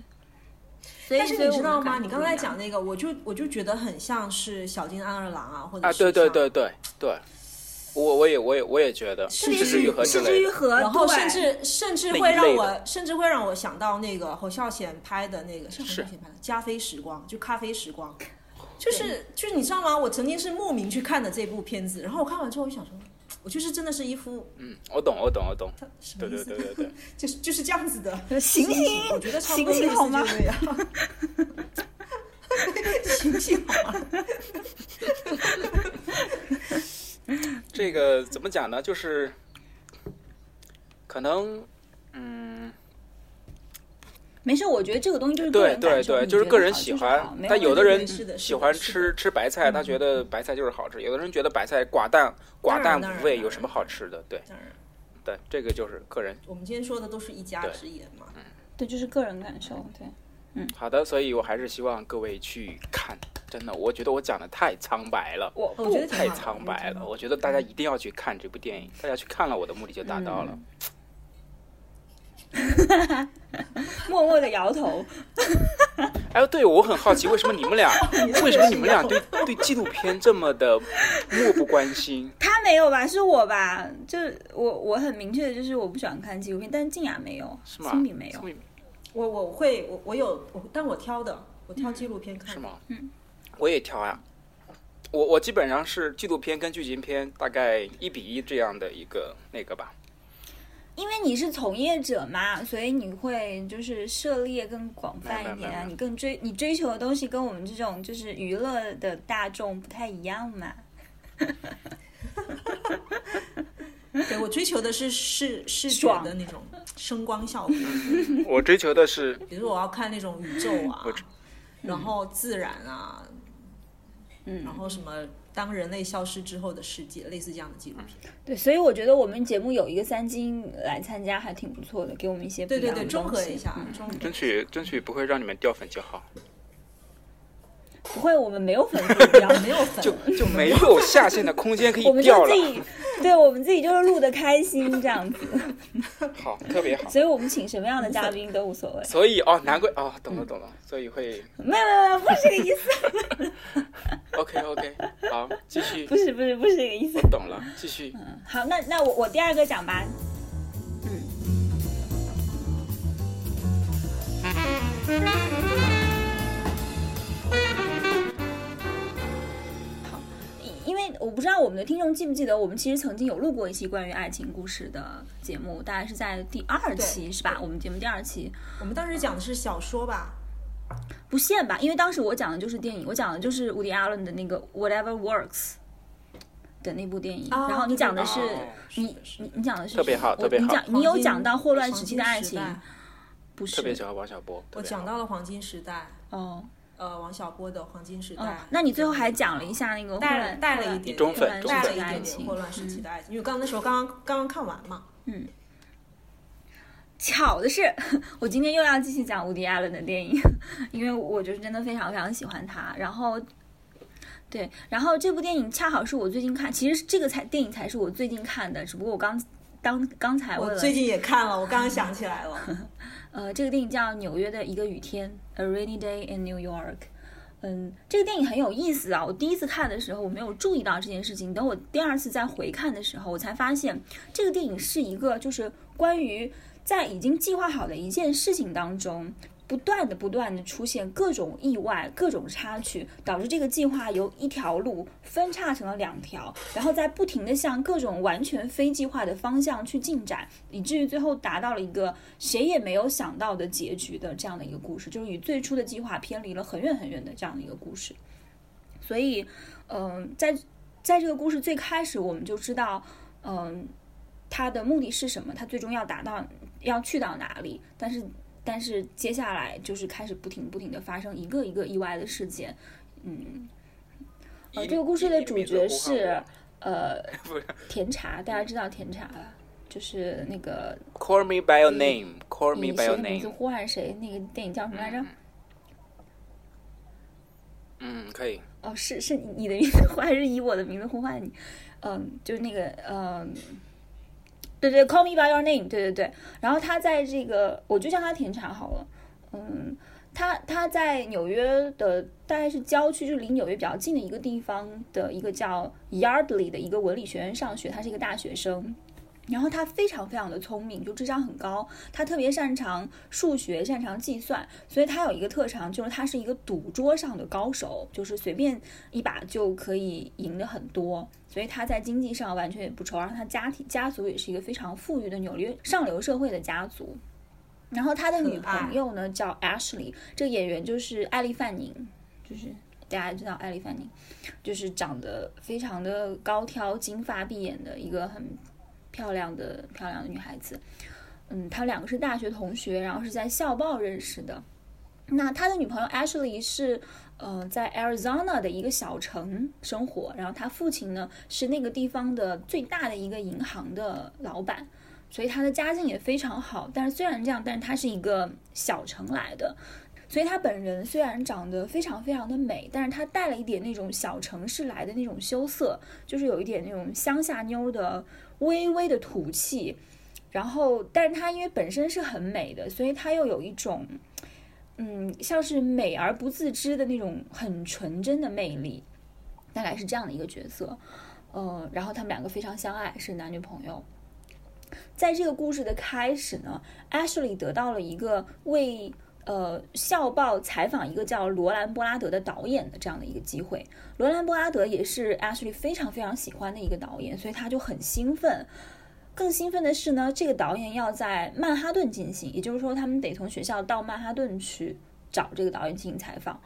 所以但是你知道吗？你刚才讲那个，我就我就觉得很像是小津安二郎啊，或者啊，是对对对对对，我我也我也我也觉得，是失之愈合之是之类的。愈合，然后甚至甚至会让我甚至会让我想到那个侯孝贤拍的那个是侯孝贤拍的《加菲时光》，就咖啡时光，就是就是你知道吗？我曾经是慕名去看的这部片子，然后我看完之后，我想说，我就是真的是一副嗯，我懂我懂我懂，他什么对对意思？对对对，[laughs] 就是就是这样子的。醒醒我觉得差不多醒醒好吗类似就这样。[laughs] 醒醒好吗？[laughs] 这个怎么讲呢？就是可能，嗯，没事，我觉得这个东西就是个对对对，就是个人喜欢但有的人喜欢吃吃白菜，他觉得白菜就是好吃；有的人觉得白菜寡淡寡淡无味有什么好吃的？对，对，这个就是个人。我们今天说的都是一家之言嘛。对，就是个人感受，对。嗯好的，所以我还是希望各位去看。真的，我觉得我讲的太苍白了，我我觉得太苍白了。我觉得挺好我觉得大家一定要去看这部电影，大家去看了，我的目的就达到了。[laughs] 默默的摇头。哎，对我很好奇，为什么你们俩，[laughs] 为什么你们俩对对纪录片这么的漠不关心？他没有吧？是我吧？就是我，我很明确的就是我不喜欢看纪录片，但是静雅没有，是吗？心里没有。我我会我我有我，但我挑的，我挑纪录片看。是？吗？嗯，我也挑呀。我我基本上是纪录片跟剧情片大概一比一这样的一个那个吧。因为你是从业者嘛，所以你会就是涉猎更广泛一点啊，你更追你追求的东西跟我们这种就是娱乐的大众不太一样嘛。[laughs] 对我追求的是视视觉爽的那种声光效果，[laughs] 我追求的是，比如说我要看那种宇宙啊然后自然啊，嗯。然后什么当人类消失之后的世界，类似这样的纪录片。对，所以我觉得我们节目有一个三金来参加还挺不错的，给我们一些不对对对，综合一下嗯，综合。争取争取不会让你们掉粉就好，不会，我们没有粉丝这样，没有粉，就就没有下线的空间可以我们就。自己，对我们自己就是录的开心这样子，好，特别好。所以我们请什么样的嘉宾都无所谓。所以哦，难怪哦，懂了懂了，所以会没有没有没有，不是这个意思，[laughs] OK OK，好，继续不，是不是不是这个意思。懂了，继续。好，那那我我第二个讲吧。嗯。因为我不知道我们的听众记不记得，我们其实曾经有录过一期关于爱情故事的节目，大概是在第二期是吧？我们节目第二期我们当时讲的是小说吧？不限吧，因为当时我讲的就是电影，我讲的就是 Woody Allen 的那个 Whatever Works 的那部电影，哦然后你讲的是你是是你你讲的是特别好我特别好你讲你有讲到霍乱时期的爱情，不是特别喜欢王小波。我讲到了黄金时代，哦呃，王小波的黄金时代。哦，那你最后还讲了一下那个带了带了一点中粉霍带了一点霍乱时期嗯的爱情，因为刚那时候刚刚刚刚看完嘛。嗯巧的是，我今天又要继续讲伍迪·艾伦的电影，[laughs] 因为我就是真的非常非常喜欢他。然后，对，然后这部电影恰好是我最近看，其实这个才电影才是我最近看的，只不过我刚当刚才我最近也看了，我刚刚想起来了。[laughs] 呃，这个电影叫《纽约的一个雨天》（A Rainy Day in New York）。嗯，这个电影很有意思啊！我第一次看的时候，我没有注意到这件事情。等我第二次再回看的时候，我才发现这个电影是一个就是关于在已经计划好的一件事情当中，不断的不断的出现各种意外、各种插曲，导致这个计划由一条路分叉成了两条，然后在不停的向各种完全非计划的方向去进展，以至于最后达到了一个谁也没有想到的结局的这样的一个故事，就是与最初的计划偏离了很远很远的这样的一个故事。所以，嗯、在在这个故事最开始，我们就知道，嗯、他的目的是什么，他最终要达到要去到哪里，但是。但是接下来就是开始不停不停的发生一个一个意外的事件，嗯，呃，这个故事的主角是呃 [laughs] 甜茶，大家知道甜茶吧？就是那个 Call me by your name, call me by 谁 your 的名字 name。呼唤谁？那个电影叫什么来着？嗯，可以。哦，是是你的名字呼，还是以我的名字呼唤你？嗯，就是那个嗯，对对，Call me by your name，对对对。然后他在这个，我就叫他甜茶好了。嗯，他他在纽约的大概是郊区，就离纽约比较近的一个地方的一个叫 Yardley 的一个文理学院上学，他是一个大学生。然后他非常非常的聪明，就智商很高。他特别擅长数学，擅长计算，所以他有一个特长，就是他是一个赌桌上的高手，就是随便一把就可以赢得很多。所以他在经济上完全也不愁，然后他家庭家族也是一个非常富裕的纽约上流社会的家族。然后他的女朋友呢叫 Ashley，这个演员就是艾丽范宁，就是大家知道艾丽范宁，就是长得非常的高挑、金发碧眼的一个很漂亮的漂亮的女孩子。嗯，他们两个是大学同学，然后是在校报认识的。那他的女朋友 Ashley 是呃在 Arizona 的一个小城生活，然后他父亲呢是那个地方的最大的一个银行的老板，所以他的家境也非常好。但是虽然这样，但是他是一个小城来的，所以他本人虽然长得非常非常的美，但是他带了一点那种小城市来的那种羞涩，就是有一点那种乡下妞的微微的土气。然后，但是她因为本身是很美的，所以她又有一种，嗯，像是美而不自知的那种很纯真的魅力，大概是这样的一个角色。呃，然后他们两个非常相爱，是男女朋友。在这个故事的开始呢，Ashley 得到了一个为呃校报采访一个叫罗兰波拉德的导演的这样的一个机会。罗兰波拉德也是 Ashley 非常非常喜欢的一个导演，所以他就很兴奋。更兴奋的是呢，这个导演要在曼哈顿进行，也就是说，他们得从学校到曼哈顿去找这个导演进行采访。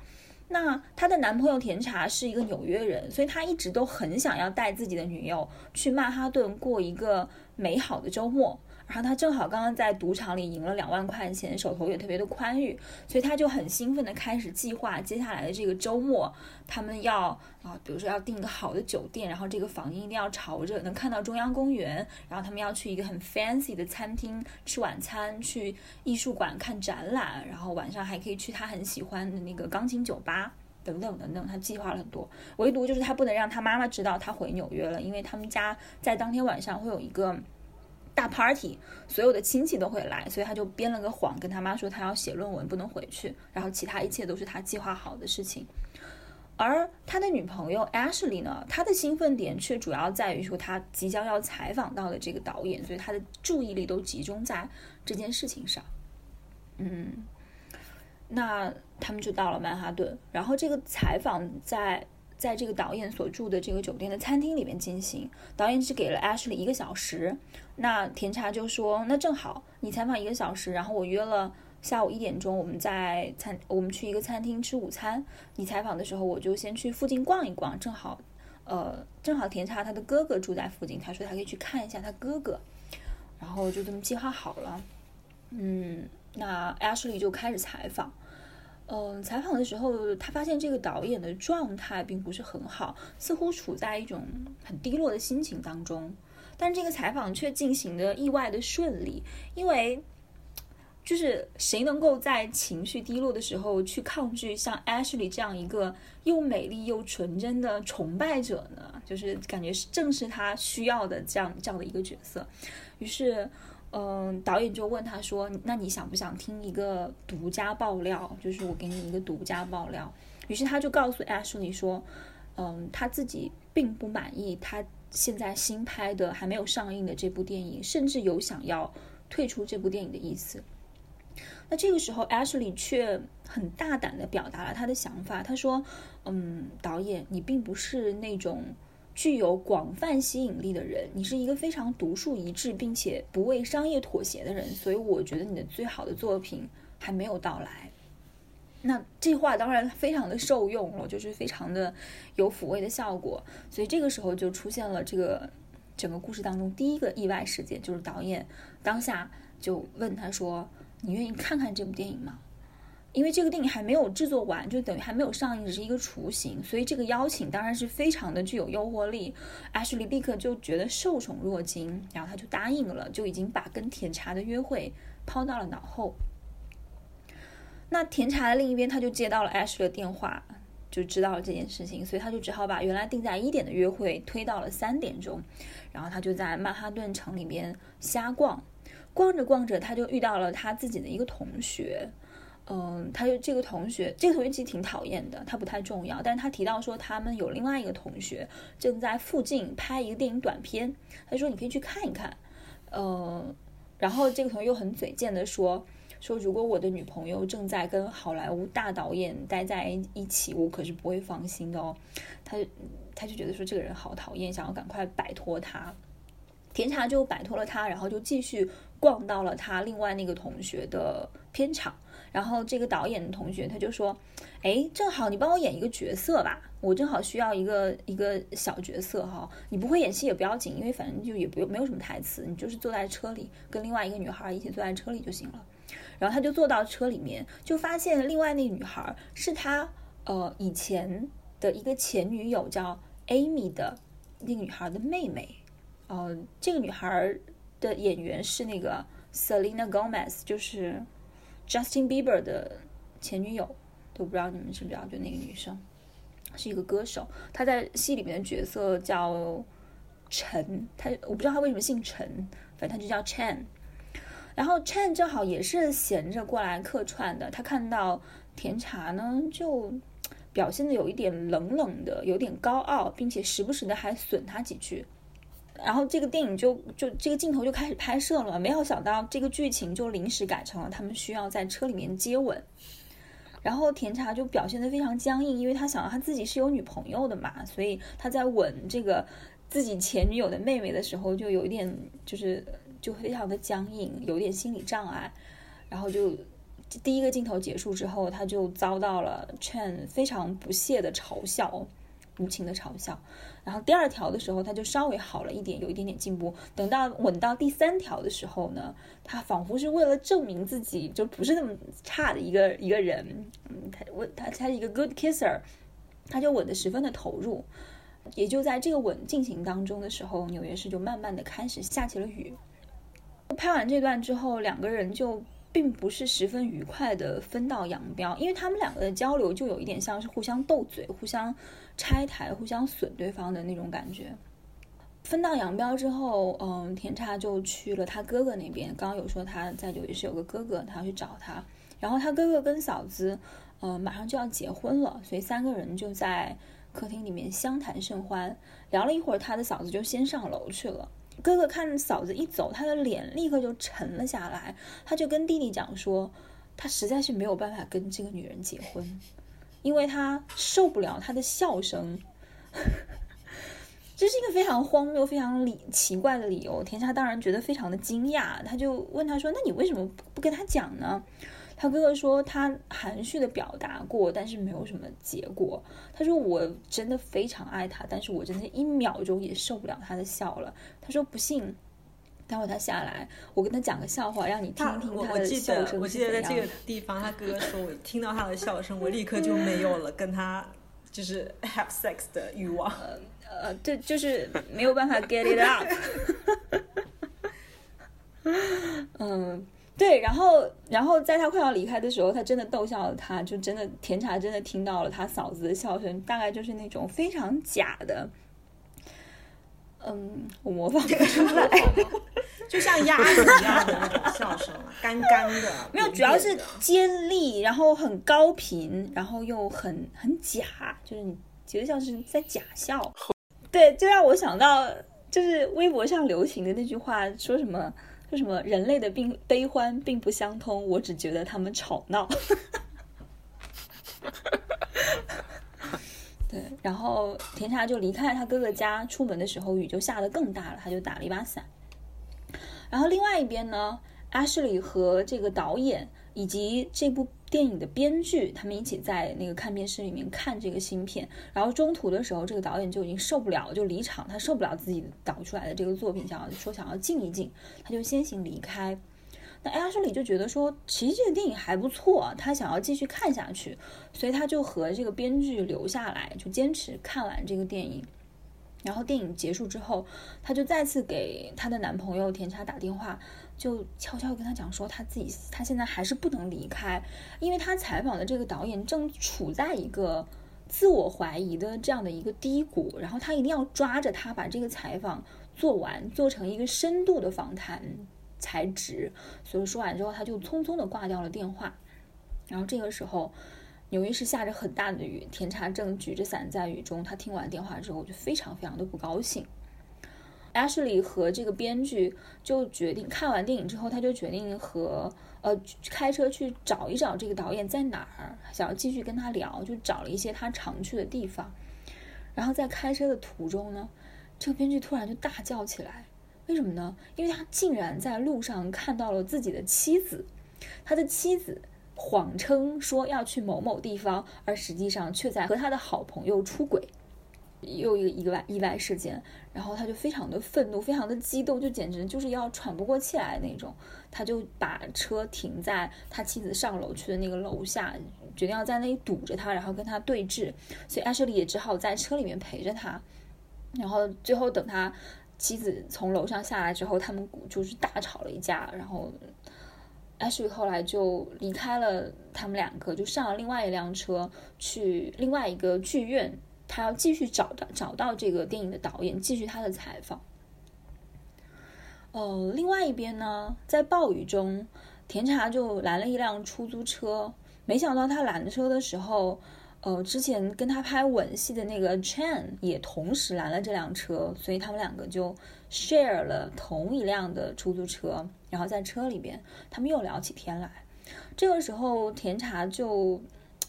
那她的男朋友甜茶是一个纽约人，所以他一直都很想要带自己的女友去曼哈顿过一个美好的周末。然后他正好刚刚在赌场里赢了两万块钱，手头也特别的宽裕，所以他就很兴奋的开始计划接下来的这个周末，他们要啊，比如说要订一个好的酒店，然后这个房间一定要朝着能看到中央公园，然后他们要去一个很 fancy 的餐厅吃晚餐，去艺术馆看展览，然后晚上还可以去他很喜欢的那个钢琴酒吧。等等等等，他计划了很多，唯独就是他不能让他妈妈知道他回纽约了，因为他们家在当天晚上会有一个大 party，所有的亲戚都会来，所以他就编了个谎，跟他妈说他要写论文，不能回去，然后其他一切都是他计划好的事情。而他的女朋友 Ashley 呢，他的兴奋点却主要在于说他即将要采访到的这个导演，所以他的注意力都集中在这件事情上。嗯，那他们就到了曼哈顿，然后这个采访在在这个导演所住的这个酒店的餐厅里面进行。导演只给了 Ashley 一个小时，那甜茶就说：“那正好，你采访一个小时，然后我约了下午一点钟，我们在餐，我们去一个餐厅吃午餐。你采访的时候，我就先去附近逛一逛，正好，呃，正好甜茶他的哥哥住在附近，他说他可以去看一下他哥哥，然后就这么计划好了。嗯，那 Ashley 就开始采访。”嗯，采访的时候，他发现这个导演的状态并不是很好，似乎处在一种很低落的心情当中。但这个采访却进行的意外的顺利，因为就是谁能够在情绪低落的时候去抗拒像 Ashley 这样一个又美丽又纯真的崇拜者呢？就是感觉是正是他需要的这样这样的一个角色。于是。嗯，导演就问他说：“那你想不想听一个独家爆料？就是我给你一个独家爆料。”于是他就告诉 Ashley 说：“嗯，他自己并不满意他现在新拍的还没有上映的这部电影，甚至有想要退出这部电影的意思。”那这个时候，Ashley 却很大胆的表达了他的想法。他说：“嗯，导演，你并不是那种……”具有广泛吸引力的人，你是一个非常独树一帜并且不为商业妥协的人，所以我觉得你的最好的作品还没有到来。那这话当然非常的受用了，就是非常的有抚慰的效果。所以这个时候就出现了这个整个故事当中第一个意外事件，就是导演当下就问他说：“你愿意看看这部电影吗？”因为这个电影还没有制作完，就等于还没有上映，只是一个雏形，所以这个邀请当然是非常的具有诱惑力。Ashley 立刻就觉得受宠若惊，然后他就答应了，就已经把跟甜茶的约会抛到了脑后。那甜茶的另一边，他就接到了 Ashley 的电话，就知道了这件事情，所以他就只好把原来定在一点的约会推到了三点钟，然后他就在曼哈顿城里边瞎逛，逛着逛着，他就遇到了他自己的一个同学。嗯，他就这个同学，这个同学其实挺讨厌的，他不太重要。但是他提到说，他们有另外一个同学正在附近拍一个电影短片，他说你可以去看一看。嗯，然后这个同学又很嘴贱的说，说如果我的女朋友正在跟好莱坞大导演待在一起，我可是不会放心的哦。他他就觉得说这个人好讨厌，想要赶快摆脱他。甜茶就摆脱了他，然后就继续逛到了他另外那个同学的片场。然后这个导演的同学他就说：“哎，正好你帮我演一个角色吧，我正好需要一个一个小角色哈。你不会演戏也不要紧，因为反正就也不没有什么台词，你就是坐在车里跟另外一个女孩一起坐在车里就行了。”然后他就坐到车里面，就发现另外那个女孩是他呃以前的一个前女友叫 Amy 的那个女孩的妹妹。呃，这个女孩的演员是那个 Selena Gomez，就是。Justin Bieber 的前女友，都不知道你们知不知道，就那个女生是一个歌手，她在戏里面的角色叫陈，她我不知道她为什么姓陈，反正她就叫 Chan。然后 Chan 正好也是闲着过来客串的，他看到甜茶呢，就表现的有一点冷冷的，有点高傲，并且时不时的还损他几句。然后这个电影就就这个镜头就开始拍摄了，没有想到这个剧情就临时改成了他们需要在车里面接吻，然后甜茶就表现的非常僵硬，因为他想到他自己是有女朋友的嘛，所以他在吻这个自己前女友的妹妹的时候就有一点就是就非常的僵硬，有点心理障碍，然后就第一个镜头结束之后，他就遭到了 Chen 非常不屑的嘲笑。无情的嘲笑，然后第二条的时候，他就稍微好了一点，有一点点进步。等到吻到第三条的时候呢，他仿佛是为了证明自己就不是那么差的一个一个人。嗯，他吻他他是一个 good kisser，他就吻得十分的投入。也就在这个吻进行当中的时候，纽约市就慢慢的开始下起了雨。拍完这段之后，两个人就。并不是十分愉快的分道扬镳，因为他们两个的交流就有一点像是互相斗嘴、互相拆台、互相损对方的那种感觉。分道扬镳之后，嗯，甜茶就去了他哥哥那边。刚刚有说他在纽约是有个哥哥，他要去找他。然后他哥哥跟嫂子，呃，马上就要结婚了，所以三个人就在客厅里面相谈甚欢。聊了一会儿，他的嫂子就先上楼去了。哥哥看嫂子一走，他的脸立刻就沉了下来。他就跟弟弟讲说，他实在是没有办法跟这个女人结婚，因为他受不了他的笑声，[laughs] 这是一个非常荒谬、非常理奇怪的理由。田茶当然觉得非常的惊讶，他就问他说：“那你为什么不跟他讲呢？”他哥哥说他含蓄的表达过，但是没有什么结果。他说：“我真的非常爱他，但是我真的一秒钟也受不了他的笑了。”他说：“不信，待会他下来，我跟他讲个笑话，让你听听他的笑声我记得在这个地方，他哥哥说我听到他的笑声，我立刻就没有了跟他就是 have sex 的欲望。呃，对，就是没有办法 get it up。[laughs] 嗯，对，然后，然后在他快要离开的时候，他真的逗笑了他，就真的甜茶真的听到了他嫂子的笑声，大概就是那种非常假的。嗯，我模仿不出来，[laughs] 就像鸭子一样的那种笑声，干干的。[laughs] 没有，主要是尖利，然后很高频，然后又很很假，就是你觉得像是在假笑。对，就让我想到，就是微博上流行的那句话，说什么说什么人类的并悲欢并不相通，我只觉得他们吵闹。[laughs] 对，然后甜茶就离开了他哥哥家，出门的时候雨就下得更大了，他就打了一把伞。然后另外一边呢，阿什里和这个导演以及这部。电影的编剧，他们一起在那个看片室里面看这个新片，然后中途的时候，这个导演就已经受不了，就离场，他受不了自己导出来的这个作品，想要说想要静一静，他就先行离开。那艾拉什里就觉得说，其实这个电影还不错，他想要继续看下去，所以他就和这个编剧留下来，就坚持看完这个电影。然后电影结束之后，他就再次给他的男朋友甜茶打电话。就悄悄跟他讲说，他自己他现在还是不能离开，因为他采访的这个导演正处在一个自我怀疑的这样的一个低谷，然后他一定要抓着他把这个采访做完，做成一个深度的访谈才值。所以说完之后，他就匆匆的挂掉了电话。然后这个时候，纽约是下着很大的雨，甜茶正举着伞在雨中。他听完电话之后，就非常非常的不高兴。Ashley 和这个编剧就决定看完电影之后，他就决定和呃开车去找一找这个导演在哪儿，想要继续跟他聊，就找了一些他常去的地方。然后在开车的途中呢，这个编剧突然就大叫起来，为什么呢？因为他竟然在路上看到了自己的妻子，他的妻子谎称说要去某某地方，而实际上却在和他的好朋友出轨。又一个意外意外事件，然后他就非常的愤怒，非常的激动，就简直就是要喘不过气来那种。他就把车停在他妻子上楼去的那个楼下，决定要在那里堵着他，然后跟他对峙。所以艾舍里也只好在车里面陪着他。然后最后等他妻子从楼上下来之后，他们就是大吵了一架。然后艾舍里后来就离开了他们两个，就上了另外一辆车去另外一个剧院。他要继续找到找到这个电影的导演，继续他的采访。呃，另外一边呢，在暴雨中，甜茶就拦了一辆出租车。没想到他拦车的时候，呃，之前跟他拍吻戏的那个 Chan 也同时拦了这辆车，所以他们两个就 share 了同一辆的出租车。然后在车里边，他们又聊起天来。这个时候，甜茶就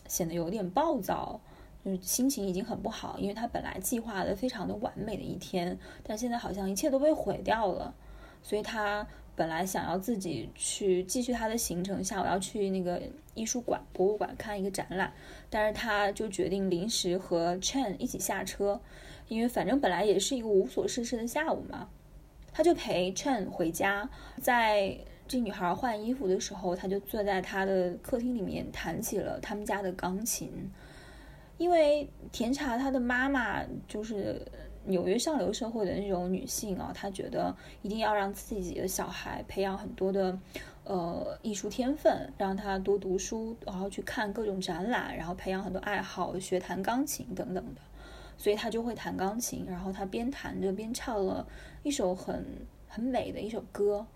显得有点暴躁。就是心情已经很不好，因为他本来计划的非常的完美的一天，但现在好像一切都被毁掉了。所以他本来想要自己去继续他的行程，下午要去那个艺术馆、博物馆看一个展览，但是他就决定临时和 Chen 一起下车，因为反正本来也是一个无所事事的下午嘛，他就陪 Chen 回家。在这女孩换衣服的时候，他就坐在他的客厅里面弹起了他们家的钢琴。因为甜茶她的妈妈就是纽约上流社会的那种女性啊，她觉得一定要让自己的小孩培养很多的呃艺术天分，让他多读书，然后去看各种展览，然后培养很多爱好，学弹钢琴等等的。所以她就会弹钢琴，然后她边弹着边唱了一首很很美的一首歌，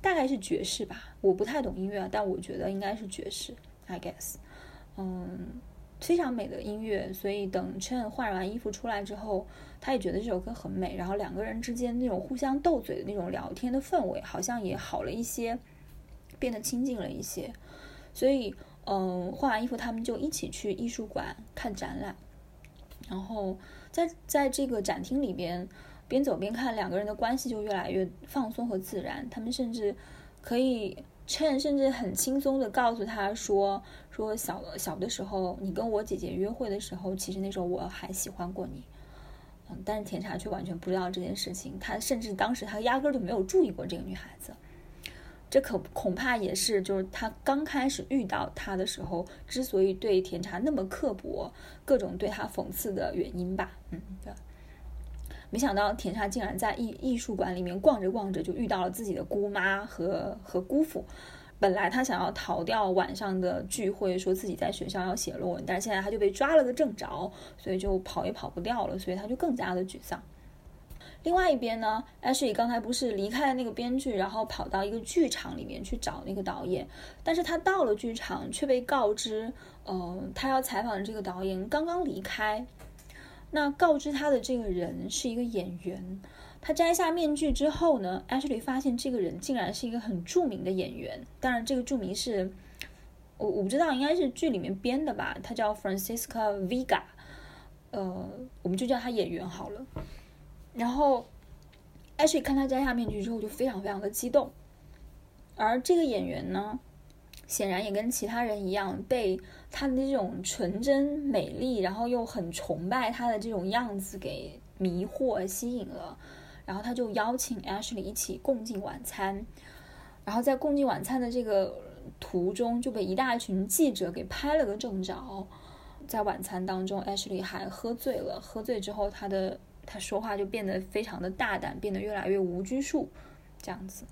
大概是爵士吧，我不太懂音乐，但我觉得应该是爵士，I guess，嗯。非常美的音乐，所以等 Chen 换完衣服出来之后，他也觉得这首歌很美。然后两个人之间那种互相斗嘴的那种聊天的氛围，好像也好了一些，变得亲近了一些。所以，嗯，换完衣服，他们就一起去艺术馆看展览。然后在在这个展厅里边，边走边看，两个人的关系就越来越放松和自然。他们甚至可以趁甚至很轻松的告诉他说说小小的时候，你跟我姐姐约会的时候，其实那时候我还喜欢过你。嗯，但是甜茶却完全不知道这件事情，他甚至当时他压根儿就没有注意过这个女孩子。这可恐怕也是，就是他刚开始遇到他的时候，之所以对甜茶那么刻薄，各种对他讽刺的原因吧。嗯，对。没想到甜茶竟然在艺艺术馆里面逛着逛着，就遇到了自己的姑妈和和姑父。本来他想要逃掉晚上的聚会，说自己在学校要写论文，但是现在他就被抓了个正着，所以就跑也跑不掉了，所以他就更加的沮丧。另外一边呢，Ashley 刚才不是离开了那个编剧，然后跑到一个剧场里面去找那个导演，但是他到了剧场却被告知，呃，他要采访的这个导演刚刚离开。那告知他的这个人是一个演员，他摘下面具之后呢，Ashley 发现这个人竟然是一个很著名的演员，当然这个著名是，我我不知道应该是剧里面编的吧，他叫 Francisca Vega，呃，我们就叫他演员好了。然后，Ashley 看他摘下面具之后就非常非常的激动，而这个演员呢，显然也跟其他人一样被他的这种纯真美丽，然后又很崇拜他的这种样子给迷惑吸引了。然后他就邀请 Ashley 一起共进晚餐，然后在共进晚餐的这个途中就被一大群记者给拍了个正着。在晚餐当中，Ashley 还喝醉了，喝醉之后他的。他说话就变得非常的大胆，变得越来越无拘束，这样子。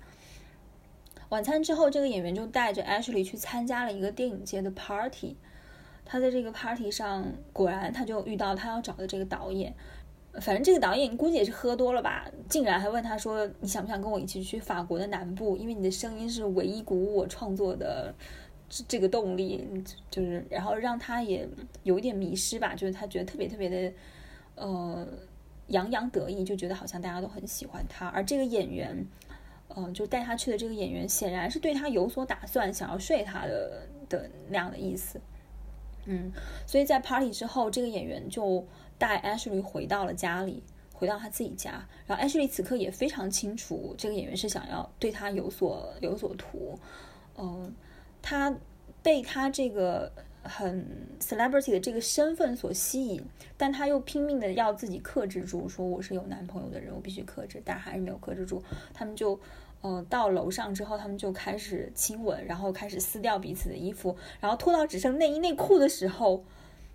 晚餐之后，这个演员就带着 Ashley 去参加了一个电影节的 party。他在这个 party 上，果然他就遇到他要找的这个导演。反正这个导演估计也是喝多了吧，竟然还问他说：“你想不想跟我一起去法国的南部？因为你的声音是唯一鼓舞我创作的这个动力。”就是，然后让他也有一点迷失吧，就是他觉得特别特别的，呃。洋洋得意，就觉得好像大家都很喜欢他，而这个演员，嗯，就带他去的这个演员，显然是对他有所打算，想要睡他的的那样的意思，嗯，所以在 party 之后，这个演员就带 Ashley 回到了家里，回到他自己家，然后 Ashley 此刻也非常清楚，这个演员是想要对他有所有所图，嗯，他被他这个。很 celebrity 的这个身份所吸引，但他又拼命的要自己克制住，说我是有男朋友的人，我必须克制，但还是没有克制住。他们就，呃，到楼上之后，他们就开始亲吻，然后开始撕掉彼此的衣服，然后脱到只剩内衣内裤的时候，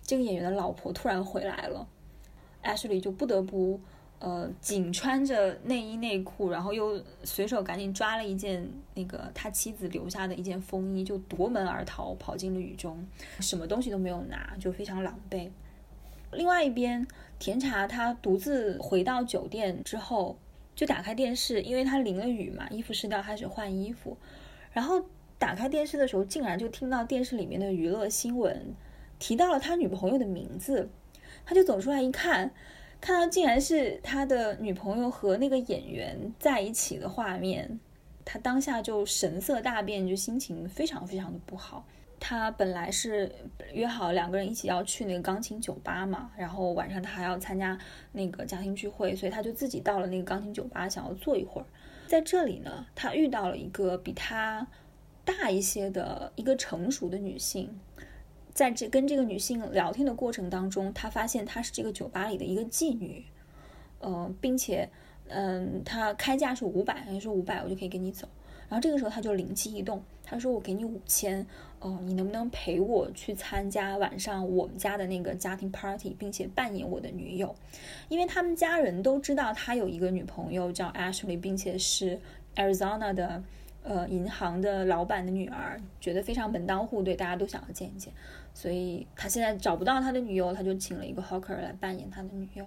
这个演员的老婆突然回来了，Ashley 就不得不。呃，仅穿着内衣内裤，然后又随手赶紧抓了一件那个他妻子留下的一件风衣，就夺门而逃，跑进了雨中，什么东西都没有拿，就非常狼狈。另外一边，甜茶他独自回到酒店之后，就打开电视，因为他淋了雨嘛，衣服湿掉，开始换衣服。然后打开电视的时候，竟然就听到电视里面的娱乐新闻提到了他女朋友的名字，他就走出来一看。看到竟然是他的女朋友和那个演员在一起的画面，他当下就神色大变，就心情非常非常的不好。他本来是约好两个人一起要去那个钢琴酒吧嘛，然后晚上他还要参加那个家庭聚会，所以他就自己到了那个钢琴酒吧，想要坐一会儿。在这里呢，他遇到了一个比他大一些的一个成熟的女性。在这跟这个女性聊天的过程当中，他发现她是这个酒吧里的一个妓女，呃，并且，嗯，她开价是五百，他说五百我就可以给你走。然后这个时候他就灵机一动，他说我给你五千，哦，你能不能陪我去参加晚上我们家的那个家庭 party，并且扮演我的女友？因为他们家人都知道他有一个女朋友叫 Ashley，并且是 Arizona 的呃银行的老板的女儿，觉得非常门当户对，大家都想要见一见。所以他现在找不到他的女友，他就请了一个 hawker 来扮演他的女友。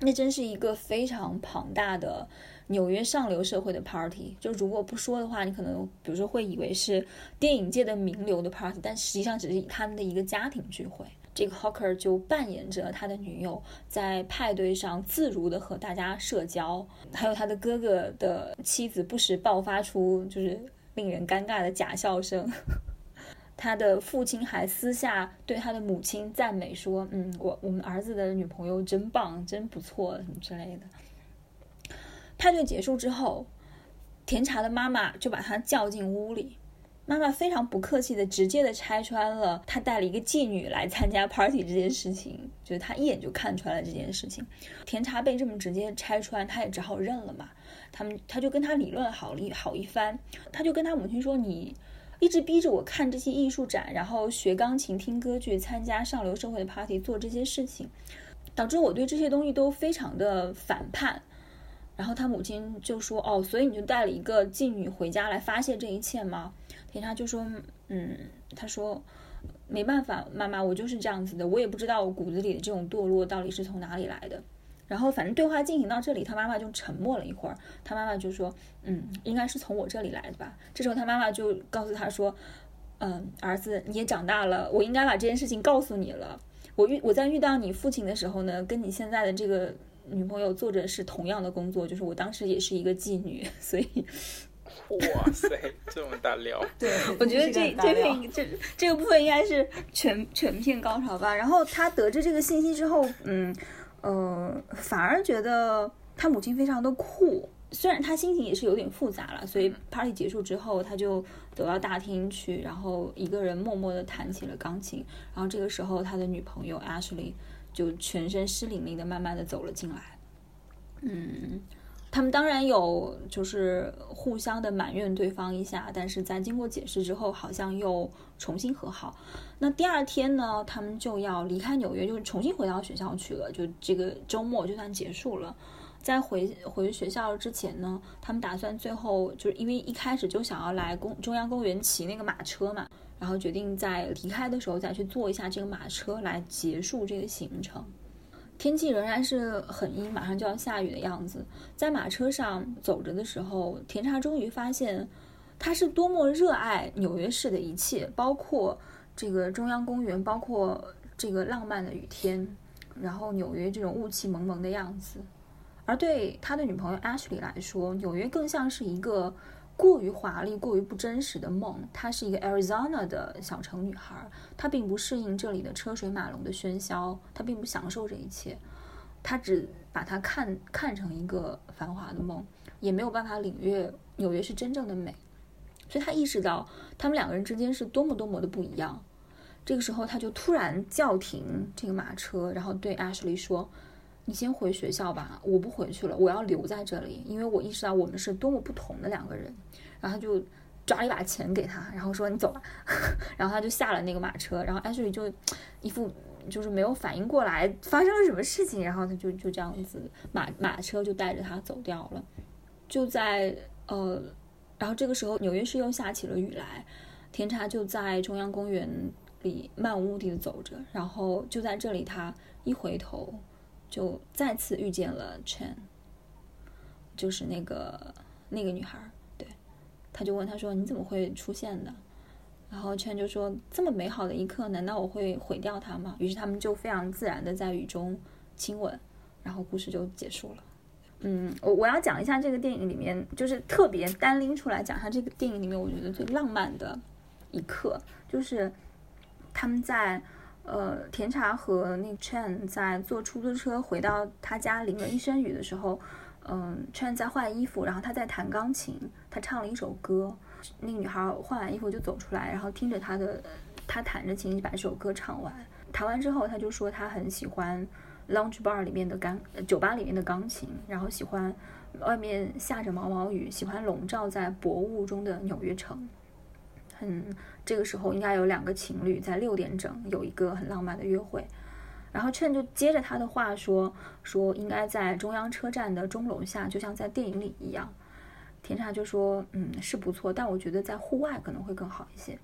那真是一个非常庞大的纽约上流社会的 party。就如果不说的话，你可能比如说会以为是电影界的名流的 party，但实际上只是他们的一个家庭聚会。这个 hawker 就扮演着他的女友，在派对上自如的和大家社交，还有他的哥哥的妻子不时爆发出就是令人尴尬的假笑声。他的父亲还私下对他的母亲赞美说：“嗯，我我们儿子的女朋友真棒，真不错，什么之类的。”派对结束之后，甜茶的妈妈就把他叫进屋里。妈妈非常不客气的、直接的拆穿了他带了一个妓女来参加 party 这件事情，就是他一眼就看出来了这件事情。甜茶被这么直接拆穿，他也只好认了嘛。他们他就跟他理论好一好一番，他就跟他母亲说：“你。[clears throat] ”一直逼着我看这些艺术展，然后学钢琴、听歌剧、参加上流社会的 party，做这些事情，导致我对这些东西都非常的反叛。然后他母亲就说：“哦，所以你就带了一个妓女回家来发泄这一切吗？”甜茶就说：“嗯，他说没办法，妈妈，我就是这样子的，我也不知道我骨子里的这种堕落到底是从哪里来的。”然后反正对话进行到这里，他妈妈就沉默了一会儿。他妈妈就说：“嗯，应该是从我这里来的吧。”这时候他妈妈就告诉他说：“嗯，儿子，你也长大了，我应该把这件事情告诉你了。我遇我在遇到你父亲的时候呢，跟你现在的这个女朋友做着是同样的工作，就是我当时也是一个妓女，[laughs] 所以，[laughs] 哇塞，这么大料！对，我觉得这这片这这个部分应该是全全片高潮吧。然后他得知这个信息之后，嗯。呃，反而觉得他母亲非常的酷，虽然他心情也是有点复杂了，所以 party 结束之后，他就走到大厅去，然后一个人默默的弹起了钢琴。然后这个时候，他的女朋友 Ashley 就全身湿淋淋的，慢慢的走了进来。嗯。他们当然有，就是互相的埋怨对方一下，但是在经过解释之后，好像又重新和好。那第二天呢，他们就要离开纽约，就是重新回到学校去了。就这个周末就算结束了。在回回学校之前呢，他们打算最后就是因为一开始就想要来公中央公园骑那个马车嘛，然后决定在离开的时候再去坐一下这个马车来结束这个行程。天气仍然是很阴，马上就要下雨的样子。在马车上走着的时候，甜茶终于发现，他是多么热爱纽约市的一切，包括这个中央公园，包括这个浪漫的雨天，然后纽约这种雾气蒙蒙的样子。而对他的女朋友 Ashley 来说，纽约更像是一个。过于华丽、过于不真实的梦。她是一个 Arizona 的小城女孩，她并不适应这里的车水马龙的喧嚣，她并不享受这一切，她只把它看看成一个繁华的梦，也没有办法领略纽约是真正的美。所以她意识到他们两个人之间是多么多么的不一样。这个时候，他就突然叫停这个马车，然后对 Ashley 说。你先回学校吧，我不回去了，我要留在这里，因为我意识到我们是多么不同的两个人。然后他就抓了一把钱给他，然后说你走吧。[laughs] 然后他就下了那个马车，然后 Ashley 就一副就是没有反应过来发生了什么事情，然后他就就这样子马马车就带着他走掉了。就在呃，然后这个时候纽约市又下起了雨来，田茶就在中央公园里漫无目的的走着，然后就在这里他一回头。就再次遇见了 Chen，就是那个那个女孩，对，他就问他说：“你怎么会出现的？”然后 Chen 就说：“这么美好的一刻，难道我会毁掉它吗？”于是他们就非常自然的在雨中亲吻，然后故事就结束了。嗯，我我要讲一下这个电影里面，就是特别单拎出来讲一下这个电影里面我觉得最浪漫的一刻，就是他们在。呃，甜茶和那个 Chen 在坐出租车回到他家淋了一身雨的时候，嗯，Chen 在换衣服，然后他在弹钢琴，他唱了一首歌。那个女孩换完衣服就走出来，然后听着他的，他弹着琴把这首歌唱完。弹完之后，他就说他很喜欢 Lounge Bar 里面的钢，酒吧里面的钢琴，然后喜欢外面下着毛毛雨，喜欢笼罩在薄雾中的纽约城。很，这个时候应该有两个情侣在六点整有一个很浪漫的约会，然后 Chen 就接着他的话说说应该在中央车站的钟楼下，就像在电影里一样。甜茶就说嗯是不错，但我觉得在户外可能会更好一些。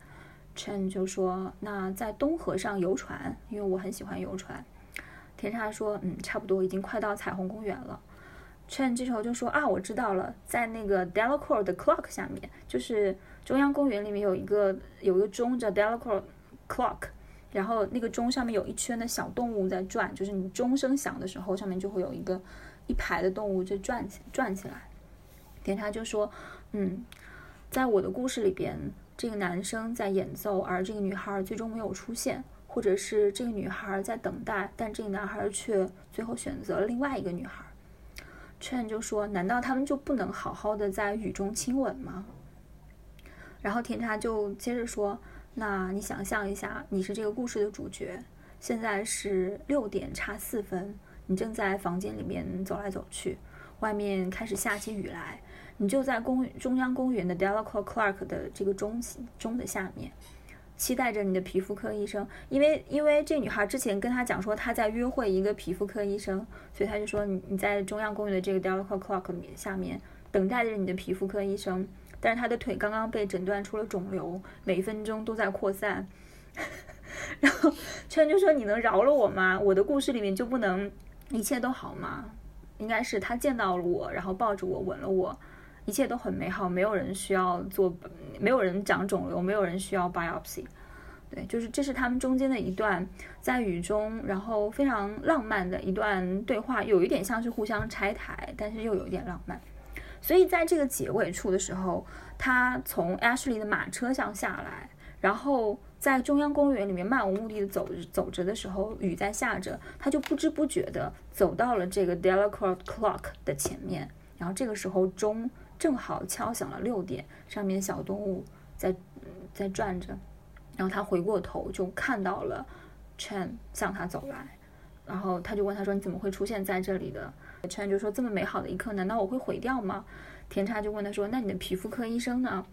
Chen 就说那在东河上游船，因为我很喜欢游船。甜茶说嗯差不多已经快到彩虹公园了。Chen 这时候就说啊我知道了，在那个 Delacour 的 clock 下面就是。中央公园里面有一个有一个钟叫 Delacorte Clock，然后那个钟上面有一圈的小动物在转，就是你钟声响的时候，上面就会有一个一排的动物就转起转起来。点他就说，嗯，在我的故事里边，这个男生在演奏，而这个女孩最终没有出现，或者是这个女孩在等待，但这个男孩却最后选择了另外一个女孩。Chen 就说：“难道他们就不能好好的在雨中亲吻吗？”然后甜茶就接着说：“那你想象一下，你是这个故事的主角，现在是六点差四分，你正在房间里面走来走去，外面开始下起雨来。”你就在公中央公园的 Delacroix Clark 的这个钟钟的下面，期待着你的皮肤科医生，因为因为这女孩之前跟他讲说她在约会一个皮肤科医生，所以他就说你你在中央公园的这个 Delacroix Clark 下面等待着你的皮肤科医生，但是他的腿刚刚被诊断出了肿瘤，每分钟都在扩散，[laughs] 然后圈就说你能饶了我吗？我的故事里面就不能一切都好吗？应该是他见到了我，然后抱着我吻了我。一切都很美好，没有人需要做，没有人长肿瘤，没有人需要 biopsy。对，就是这是他们中间的一段在雨中，然后非常浪漫的一段对话，有一点像是互相拆台，但是又有一点浪漫。所以在这个结尾处的时候，他从 Ashley 的马车上下来，然后在中央公园里面漫无目的的走走着的时候，雨在下着，他就不知不觉的走到了这个 Delacroix Clock 的前面，然后这个时候钟。正好敲响了六点，上面小动物在在转着，然后他回过头就看到了 Chen 向他走来，然后他就问他说：“你怎么会出现在这里的？”Chen 就说：“这么美好的一刻，难道我会毁掉吗？”田叉就问他说：“那你的皮肤科医生呢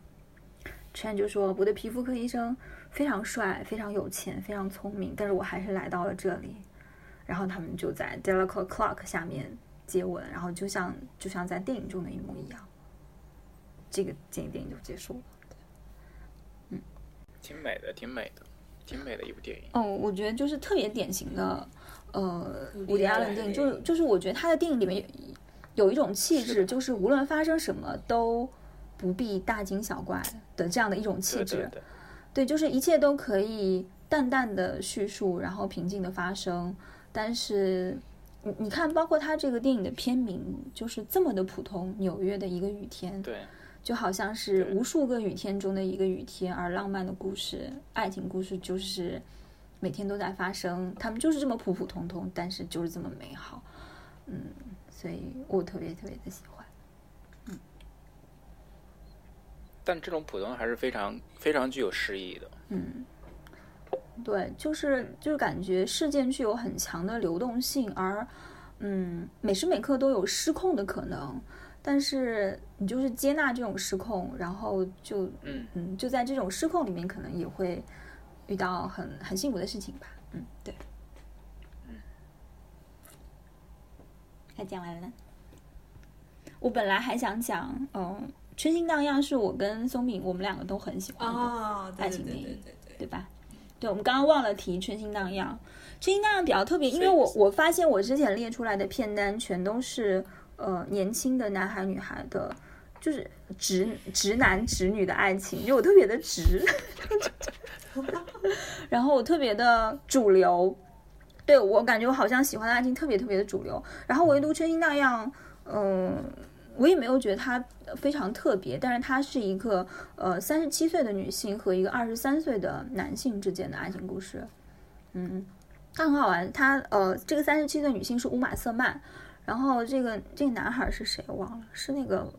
？”Chen 就说：“我的皮肤科医生非常帅，非常有钱，非常聪明，但是我还是来到了这里。”然后他们就在 Delacroix Clock 下面接吻，然后就像就像在电影中的一模一样。这个电影就结束了，嗯，挺美的，挺美的，挺美的一部电影。哦，我觉得就是特别典型的，呃，伍迪·艾伦电影，就是就是我觉得他的电影里面有有一种气质，就是无论发生什么都不必大惊小怪的这样的一种气质。对，就是一切都可以淡淡的叙述，然后平静的发生。但是你你看，包括他这个电影的片名就是这么的普通，纽约的一个雨天。对。就好像是无数个雨天中的一个雨天，而浪漫的故事、爱情故事就是每天都在发生。他们就是这么普普通通，但是就是这么美好。嗯，所以我特别特别的喜欢。嗯，但这种普通还是非常非常具有诗意的。嗯，对，就是就是感觉事件具有很强的流动性，而嗯，每时每刻都有失控的可能。但是你就是接纳这种失控，然后就嗯嗯，就在这种失控里面，可能也会遇到很很幸福的事情吧。嗯，对。嗯，还讲完了。我本来还想讲，嗯，《春心荡漾》是我跟松饼我们两个都很喜欢的爱情电影，对对对，对吧？对，我们刚刚忘了提《春心荡漾》，《春心荡漾》比较特别，因为我我发现我之前列出来的片单全都是。呃，年轻的男孩女孩的，就是直直男直女的爱情，因为我特别的直，然后我特别的主流，对我感觉我好像喜欢的爱情特别特别的主流，然后唯独春心那样，嗯，我也没有觉得他非常特别，但是他是一个呃三十七岁的女性和一个二十三岁的男性之间的爱情故事，嗯，他很好玩，他呃这个三十七岁女性是乌玛瑟曼。然后这个这个男孩是谁？忘了，是那个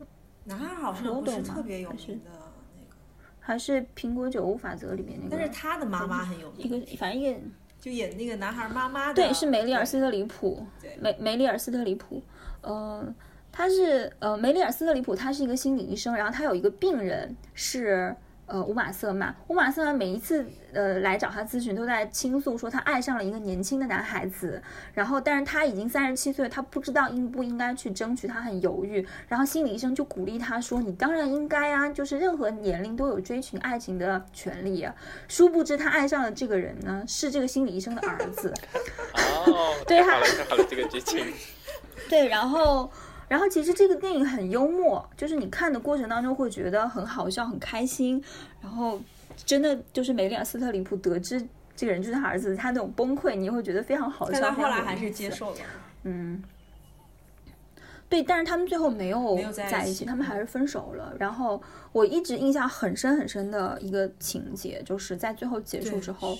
男孩好像不是特别有名的那个，还是《苹果酒屋法则》里面那个？但是他的妈妈很有名，一个反正一个就演那个男孩妈妈的，对，是梅丽尔·斯特里普，对，梅梅丽尔·斯特里普，呃，他是呃梅丽尔·斯特里普，他是一个心理医生，然后他有一个病人是。呃，乌马瑟曼，乌马瑟曼每一次呃来找他咨询，都在倾诉说他爱上了一个年轻的男孩子，然后但是他已经三十七岁，他不知道应不应该去争取，他很犹豫。然后心理医生就鼓励他说：“你当然应该啊，就是任何年龄都有追寻爱情的权利啊。”殊不知他爱上的这个人呢，是这个心理医生的儿子。[laughs] 哦，对，好了，好了，这个剧情。[laughs] 对，然后。然后其实这个电影很幽默，就是你看的过程当中会觉得很好笑、很开心。然后真的就是梅丽尔·斯特里普得知这个人就是他儿子，他那种崩溃，你会觉得非常好笑。但他后来还是接受了。嗯，对，但是他们最后没有在一起他们还是分手了。然后我一直印象很深很深的一个情节，就是在最后结束之后，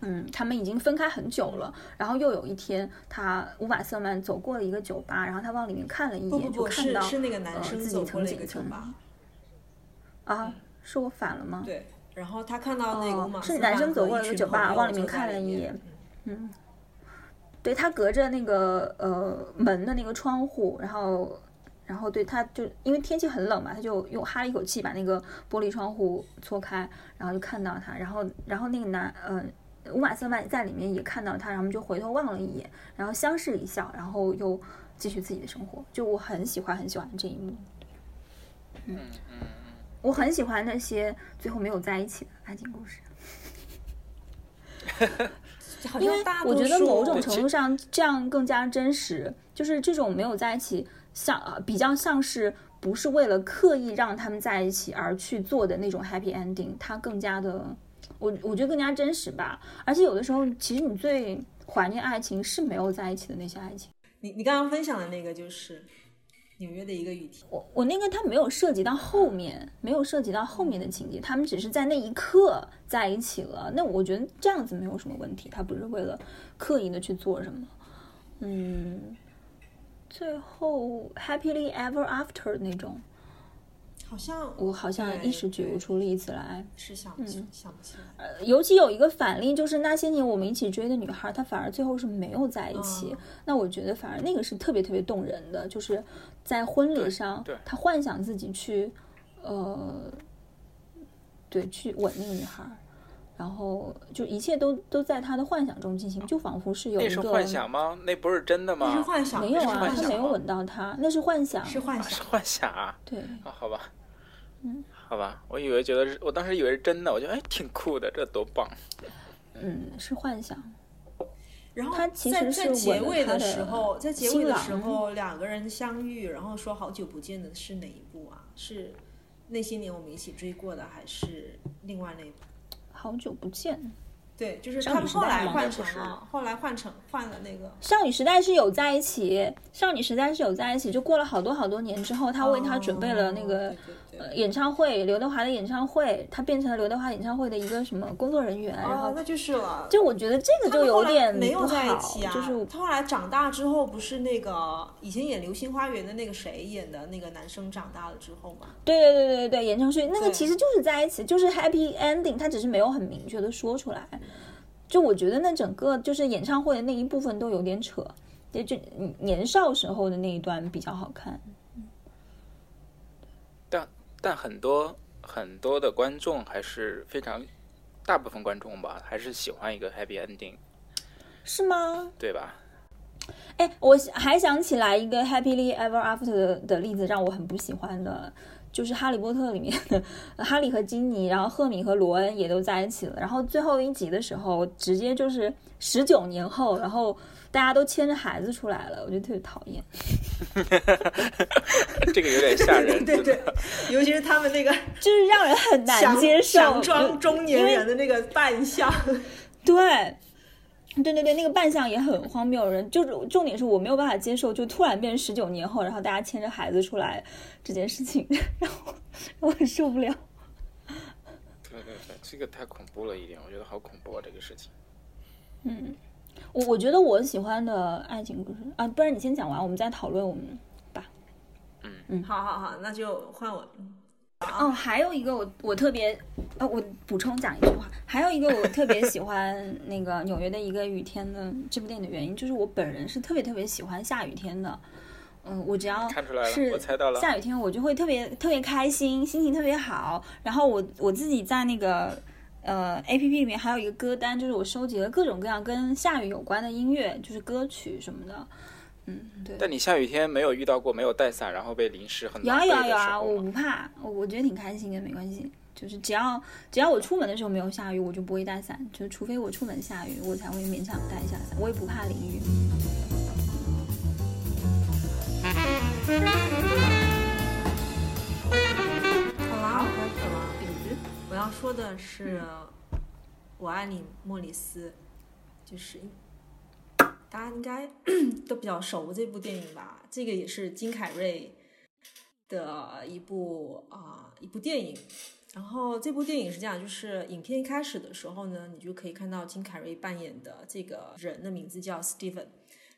嗯，他们已经分开很久了。然后又有一天，他乌玛瑟曼走过了一个酒吧，然后他往里面看了一眼，不不不，就看到是是那个男呃生走过了一个酒吧，啊，是我反了吗？对，然后他看到那个是男生走过了一个酒吧往里面看了一眼嗯对他隔着那个呃门的那个窗户，然后然后对他就因为天气很冷嘛，他就用哈了一口气把那个玻璃窗户搓开，然后就看到他，然后然后那个男呃乌玛瑟曼在里面也看到他，然后我们就回头望了一眼，然后相视一笑，然后又继续自己的生活。就我很喜欢很喜欢这一幕，嗯嗯我很喜欢那些最后没有在一起的爱情故事。好因为我觉得某种程度上这样更加真实，就是这种没有在一起，像呃比较像是不是为了刻意让他们在一起而去做的那种 happy ending，它更加的，我我觉得更加真实吧。而且有的时候，其实你最怀念爱情是没有在一起的那些爱情。你你刚刚分享的那个就是纽约的一个雨天，我我那个他没有涉及到后面，没有涉及到后面的情节，他们只是在那一刻在一起了。那我觉得这样子没有什么问题，他不是为了刻意的去做什么。嗯，最后 happily ever after 那种，好像我好像一时举不出例子来。是想不起想不起来。呃尤其有一个反例，就是那些年我们一起追的女孩，她反而最后是没有在一起。嗯那我觉得反而那个是特别特别动人的，就是在婚礼上他幻想自己去，呃，对，去吻那个女孩，然后就一切都都在他的幻想中进行，就仿佛是有一个那是幻想吗？那不是真的那是吗？幻想，没有啊，他没有吻到她，那是幻想，是幻啊是。幻想啊！对，啊，好吧，嗯，好吧，我以为觉得是，我当时以为是真的，我觉得哎挺酷的，这多棒！嗯，是幻想。然后他其在实是在结尾的时候，在结尾的时候，两个人相遇，然后说好久不见的是哪一部啊？是那些年我们一起追过的，还是另外那一部？好久不见，对，就是他们后来换成了，后来换成换了那个。少女时代是有在一起，少女时代是有在一起，就过了好多好多年之后，他为他准备了那个、演唱会，刘德华的演唱会，他变成了刘德华演唱会的一个什么工作人员，然后，哦那就是了。就我觉得这个就有点没有在一起啊，就是他后来长大之后，不是那个以前演《流星花园》的那个谁演的那个男生长大了之后嘛？对对对对对，演唱会那个其实就是在一起，就是 happy ending，他只是没有很明确的说出来。就我觉得那整个就是演唱会的那一部分都有点扯，就就年少时候的那一段比较好看。但但很多很多的观众还是非常，大部分观众吧，还是喜欢一个 happy ending，是吗？对吧？哎，我还想起来一个 happily ever after 的的例子，让我很不喜欢的，就是《哈利波特》里面的哈利和金妮，然后赫敏和罗恩也都在一起了，然后最后一集的时候，直接就是十九年后，然后大家都牵着孩子出来了，我觉得特别讨厌。[laughs] 这个有点吓人，[laughs] 对对尤其是他们那个 [laughs] 就是让人很难接受，强装中年人的那个扮相，对，对对对，那个扮相也很荒谬，人就是重点是我没有办法接受，就突然变成十九年后，然后大家牵着孩子出来这件事情，然后我很受不了。对对对，这个太恐怖了一点，我觉得好恐怖啊，这个事情。我我觉得我喜欢的爱情故事啊，不然你先讲完，我们再讨论我们吧。嗯嗯。好好好，那就换我。哦，还有一个我我特别，呃，我补充讲一句话，还有一个我特别喜欢那个纽约的一个雨天的这部电影的原因，就是我本人是特别特别喜欢下雨天的。嗯，我只要看出来了是我猜到了下雨天我就会特别特别开心，心情特别好。然后我我自己在那个呃 A P P 里面还有一个歌单，就是我收集了各种各样跟下雨有关的音乐，就是歌曲什么的。嗯，对。但你下雨天没有遇到过没有带伞然后被淋湿很有啊有啊有啊，我不怕，我我觉得挺开心的，没关系。就是只要只要我出门的时候没有下雨，我就不会带伞。就是除非我出门下雨，我才会勉强带一下伞。我也不怕淋雨。要说的是，我爱你，莫里斯，就是大家应该 [clears throat] 都比较熟这部电影吧？这个也是金凯瑞的一部啊、一部电影。然后这部电影是这样，就是影片一开始的时候呢，你就可以看到金凯瑞扮演的这个人的名字叫 Steven。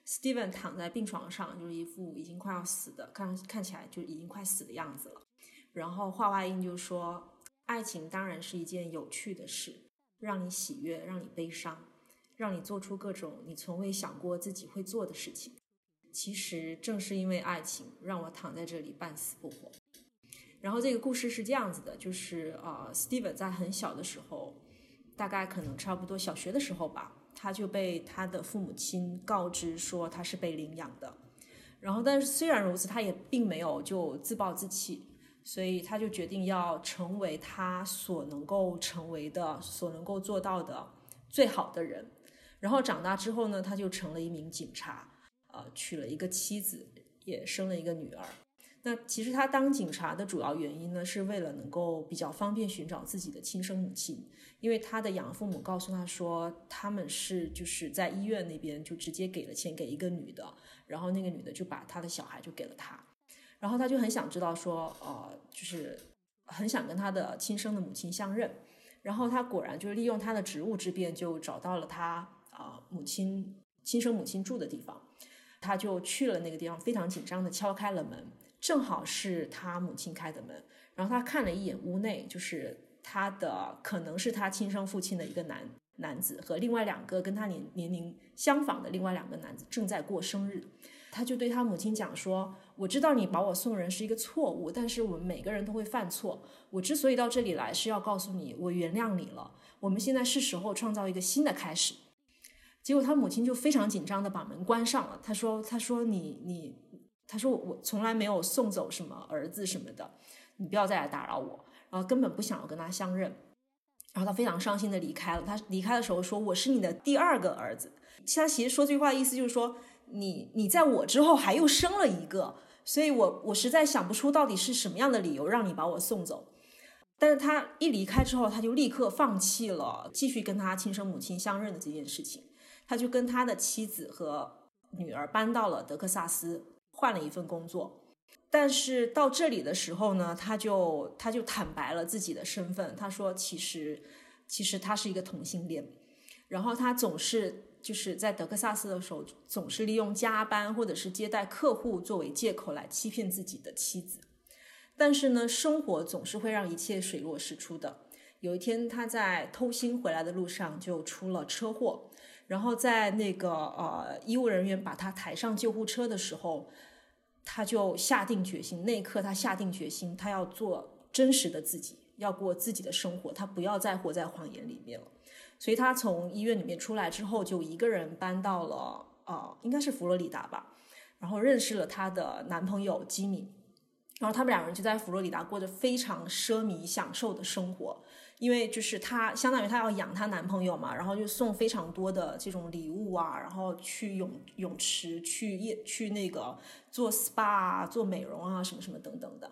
Steven 躺在病床上，就是一副已经快要死的，看看起来就已经快死的样子了。然后话外音就说：“爱情当然是一件有趣的事，让你喜悦，让你悲伤，让你做出各种你从未想过自己会做的事情。其实正是因为爱情，让我躺在这里半死不活。”然后这个故事是这样子的，就是呃，Steven 在很小的时候，大概可能差不多小学的时候吧，他就被他的父母亲告知说他是被领养的。然后，但是虽然如此，他也并没有就自暴自弃，所以他就决定要成为他所能够成为的、所能够做到的最好的人。然后长大之后呢，他就成了一名警察，呃，娶了一个妻子，也生了一个女儿。那其实他当警察的主要原因呢，是为了能够比较方便寻找自己的亲生母亲，因为他的养父母告诉他说，他们是就是在医院那边就直接给了钱给一个女的，然后那个女的就把他的小孩就给了他，然后他就很想知道说，呃，就是很想跟他的亲生的母亲相认，然后他果然就是利用他的职务之便，就找到了他啊、母亲亲生母亲住的地方，他就去了那个地方，非常紧张的敲开了门。正好是他母亲开的门，然后他看了一眼屋内，就是他的可能是他亲生父亲的一个男男子和另外两个跟他年年龄相仿的另外两个男子正在过生日，他就对他母亲讲说：“我知道你把我送人是一个错误，但是我们每个人都会犯错。我之所以到这里来，是要告诉你，我原谅你了。我们现在是时候创造一个新的开始。”结果他母亲就非常紧张的把门关上了。他说：“他说你你。”他说我：“从来没有送走什么儿子什么的，你不要再来打扰我。”然后根本不想要跟他相认，然后他非常伤心的离开了。他离开的时候说：“我是你的第二个儿子。”他其实说这句话的意思就是说，你你在我之后还又生了一个，所以我我实在想不出到底是什么样的理由让你把我送走。但是他一离开之后，他就立刻放弃了继续跟他亲生母亲相认的这件事情，他就跟他的妻子和女儿搬到了德克萨斯。换了一份工作，但是到这里的时候呢，他就他就坦白了自己的身份。他说，其实其实他是一个同性恋，然后他总是就是在德克萨斯的时候，总是利用加班或者是接待客户作为借口来欺骗自己的妻子。但是呢，生活总是会让一切水落石出的。有一天，他在偷腥回来的路上就出了车祸，然后在那个呃医务人员把他抬上救护车的时候。他就下定决心，那一刻他下定决心，他要做真实的自己，要过自己的生活，他不要再活在谎言里面了。所以他从医院里面出来之后，就一个人搬到了呃，应该是佛罗里达吧，然后认识了她的男朋友吉米，然后他们两个人就在佛罗里达过着非常奢靡享受的生活。因为就是她相当于她要养她男朋友嘛，然后就送非常多的这种礼物啊，然后去泳泳池去夜去那个做 SPA 啊、做美容啊什么什么等等的。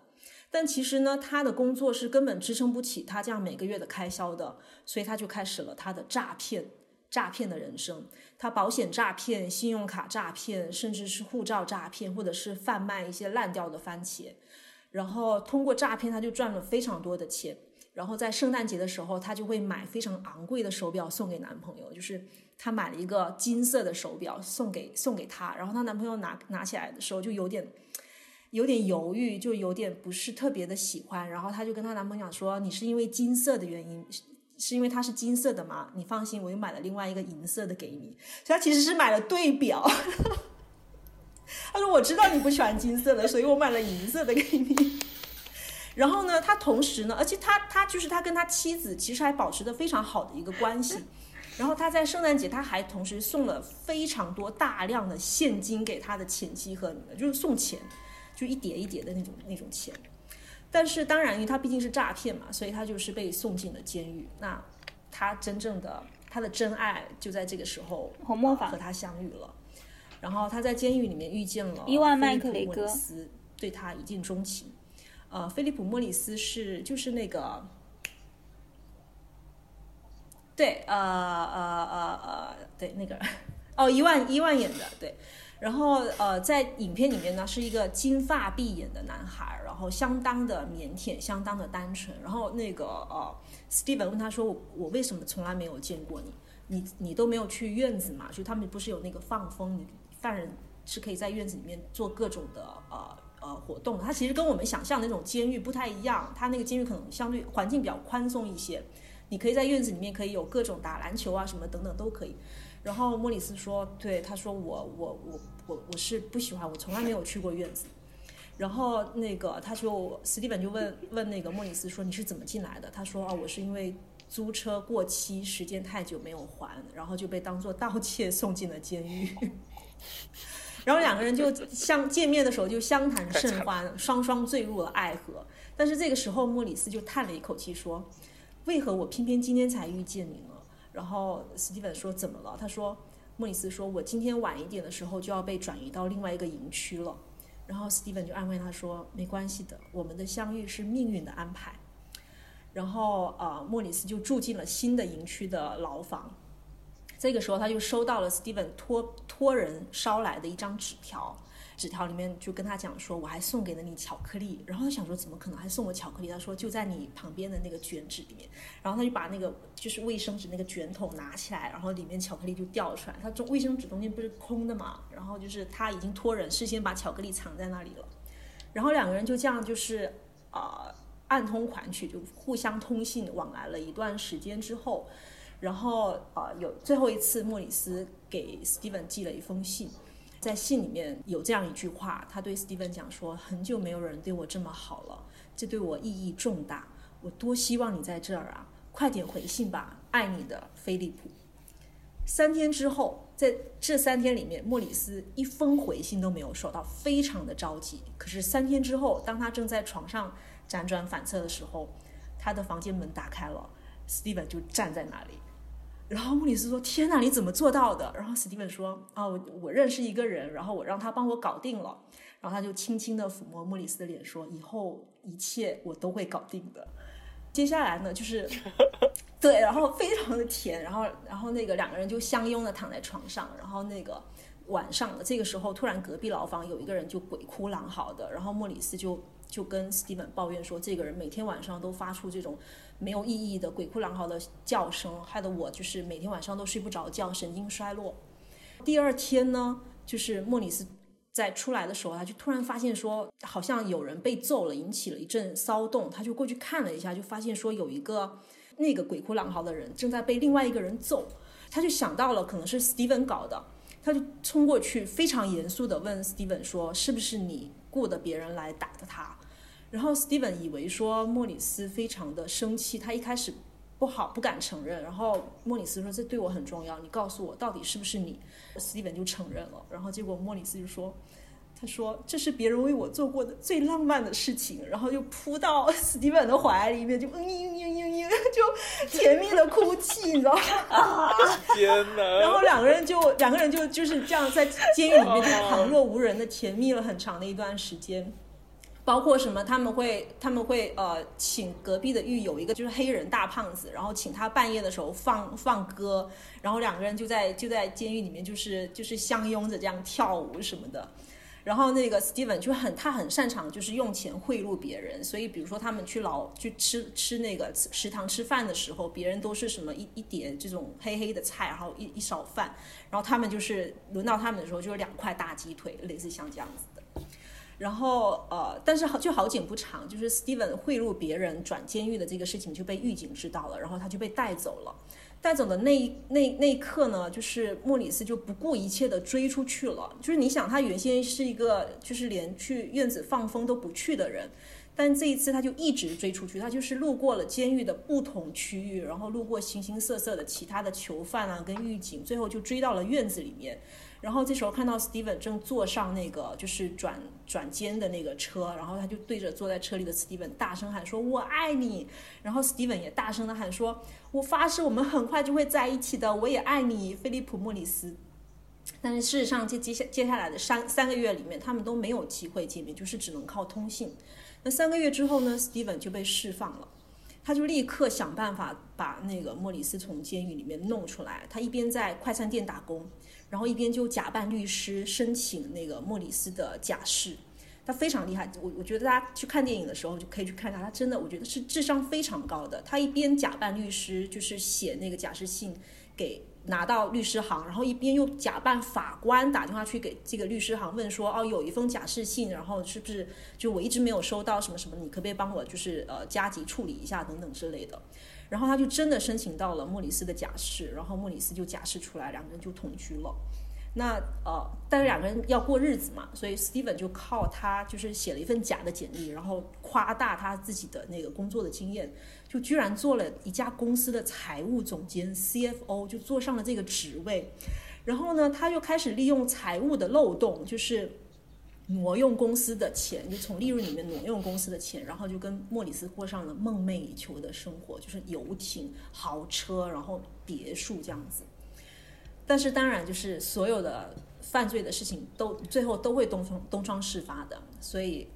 但其实呢，他的工作是根本支撑不起他这样每个月的开销的，所以他就开始了他的诈骗诈骗的人生。他保险诈骗、信用卡诈骗，甚至是护照诈骗，或者是贩卖一些烂掉的番茄，然后通过诈骗，他就赚了非常多的钱。然后在圣诞节的时候，她就会买非常昂贵的手表送给男朋友，就是她买了一个金色的手表送给送给他，然后她男朋友拿拿起来的时候就有点有点犹豫，就有点不是特别的喜欢，然后她就跟她男朋友讲说：“你是因为金色的原因，是因为它是金色的吗？你放心，我又买了另外一个银色的给你。”所以她其实是买了对表。[laughs] 他说：“我知道你不喜欢金色的，所以我买了银色的给你。”然后呢，他同时呢，而且他他就是他跟他妻子其实还保持着非常好的一个关系。然后他在圣诞节他还同时送了非常多大量的现金给他的前妻和就是送钱，就一叠一叠的那种那种钱。但是当然，因为他毕竟是诈骗嘛，所以他就是被送进了监狱。那他真正的他的真爱就在这个时候红磨坊和他相遇了。然后他在监狱里面遇见了伊万麦菲利普莫克雷戈里斯，对他一见钟情。呃，菲利普莫里斯是就是那个，对，呃呃呃呃，对那个哦，一万一万演的，对。然后呃，在影片里面呢，是一个金发碧眼的男孩，然后相当的腼腆，相当的单纯。然后那个呃，Steven 问他说：“我我为什么从来没有见过你？你你都没有去院子嘛？就他们不是有那个放风，你犯人是可以在院子里面做各种的呃呃活动的。他其实跟我们想象的那种监狱不太一样，他那个监狱可能相对环境比较宽松一些，你可以在院子里面可以有各种打篮球啊什么等等都可以。”然后莫里斯说：“对，他说我我我我我是不喜欢，我从来没有去过院子。”然后那个他就史蒂文就问问那个莫里斯说：“你是怎么进来的？”他说：“哦，我是因为租车过期，时间太久没有还，然后就被当做盗窃送进了监狱。[laughs] ”然后两个人就相见面的时候就相谈甚欢，双双坠入了爱河。但是这个时候莫里斯就叹了一口气说：“为何我偏偏今天才遇见你呢？”然后史蒂芬说：“怎么了？”他说：“莫里斯说，我今天晚一点的时候就要被转移到另外一个营区了。”然后史蒂文就安慰他说：“没关系的，我们的相遇是命运的安排。”然后呃，莫里斯就住进了新的营区的牢房。这个时候，他就收到了史蒂文托托人捎来的一张纸条。纸条里面就跟他讲说，我还送给了你巧克力，然后他想说怎么可能还送我巧克力？他说就在你旁边的那个卷纸里面，然后他就把那个就是卫生纸那个卷筒拿起来，然后里面巧克力就掉出来，他中卫生纸中间不是空的嘛，然后就是他已经托人事先把巧克力藏在那里了，然后两个人就这样就是啊暗通款曲，就互相通信往来了一段时间之后，然后啊有最后一次莫里斯给 Steven 寄了一封信。在信里面有这样一句话，他对 Steven 讲说：“很久没有人对我这么好了，这对我意义重大。我多希望你在这儿啊，快点回信吧，爱你的菲利普。”三天之后，在这三天里面，莫里斯一封回信都没有收到，非常的着急。可是三天之后，当他正在床上辗转反侧的时候，他的房间门打开了，Steven 就站在那里。然后莫里斯说：“天哪，你怎么做到的？”然后史蒂文说：“啊，我认识一个人，然后我让他帮我搞定了。”然后他就轻轻的抚摸莫里斯的脸，说：“以后一切我都会搞定的。”接下来呢，就是 [laughs] 对，然后非常的甜，然后然后那个两个人就相拥的躺在床上，然后那个晚上的这个时候，突然隔壁牢房有一个人就鬼哭狼嚎的，然后莫里斯就就跟史蒂文抱怨说：“这个人每天晚上都发出这种。”没有意义的鬼哭狼嚎的叫声，害得我就是每天晚上都睡不着觉，神经衰弱。第二天呢，就是莫里斯在出来的时候，他就突然发现说，好像有人被揍了，引起了一阵骚动。他就过去看了一下，就发现说有一个那个鬼哭狼嚎的人正在被另外一个人揍。他就想到了可能是 Steven 搞的，他就冲过去，非常严肃的问 Steven 说：“是不是你雇的别人来打的他？”然后 Steven 以为说莫里斯非常的生气，他一开始不好不敢承认。然后莫里斯说：“这对我很重要，你告诉我到底是不是你。”Steven 就承认了。然后结果莫里斯就说：“他说这是别人为我做过的最浪漫的事情。”然后就扑到 Steven 的怀里面，就嘤嘤嘤嘤嘤，就甜蜜的哭泣，你知道吗？[laughs] 天哪！然后两个人就两个人就就是这样在监狱里面就旁若无人的甜蜜了很长的一段时间。包括什么？他们会他们会呃，请隔壁的狱友一个就是黑人大胖子，然后请他半夜的时候放放歌，然后两个人就在就在监狱里面就是就是相拥着这样跳舞什么的。然后那个 Steven 就很他很擅长就是用钱贿赂别人，所以比如说他们去老去吃吃那个食堂吃饭的时候，别人都是什么一一碟这种黑黑的菜，然后一一勺饭，然后他们就是轮到他们的时候就是两块大鸡腿，类似像这样子。然后呃，但是好就好景不长，就是 Steven 贿赂别人转监狱的这个事情就被狱警知道了，然后他就被带走了。带走的那那那一刻呢，就是莫里斯就不顾一切的追出去了。就是你想，他原先是一个就是连去院子放风都不去的人，但这一次他就一直追出去，他就是路过了监狱的不同区域，然后路过形形色色的其他的囚犯啊，跟狱警，最后就追到了院子里面。然后这时候看到 Steven 正坐上那个就是转转监的那个车，然后他就对着坐在车里的 Steven 大声喊说：“我爱你。”然后 Steven 也大声的喊说：“我发誓我们很快就会在一起的，我也爱你，菲利普·莫里斯。”但是事实上，接接下接下来的三三个月里面，他们都没有机会见面，就是只能靠通信。那三个月之后呢，Steven 就被释放了。他就立刻想办法把那个莫里斯从监狱里面弄出来。他一边在快餐店打工，然后一边就假扮律师申请那个莫里斯的假释。他非常厉害，我我觉得大家去看电影的时候就可以去看一下，他真的我觉得是智商非常高的。他一边假扮律师，就是写那个假释信给。拿到律师行，然后一边又假扮法官打电话去给这个律师行问说，哦，有一封假释信，然后是不是就我一直没有收到什么什么，你可不可以帮我就是呃加急处理一下等等之类的。然后他就真的申请到了莫里斯的假释，然后莫里斯就假释出来，两个人就同居了。那呃，但是两个人要过日子嘛，所以 Steven 就靠他就是写了一份假的简历，然后夸大他自己的那个工作的经验，就居然做了一家公司的财务总监 CFO，就坐上了这个职位。然后呢，他就开始利用财务的漏洞，就是挪用公司的钱，就从利润里面挪用公司的钱，然后就跟莫里斯过上了梦寐以求的生活，就是游艇、豪车，然后别墅这样子。但是当然，就是所有的犯罪的事情都最后都会东窗东窗事发的，所以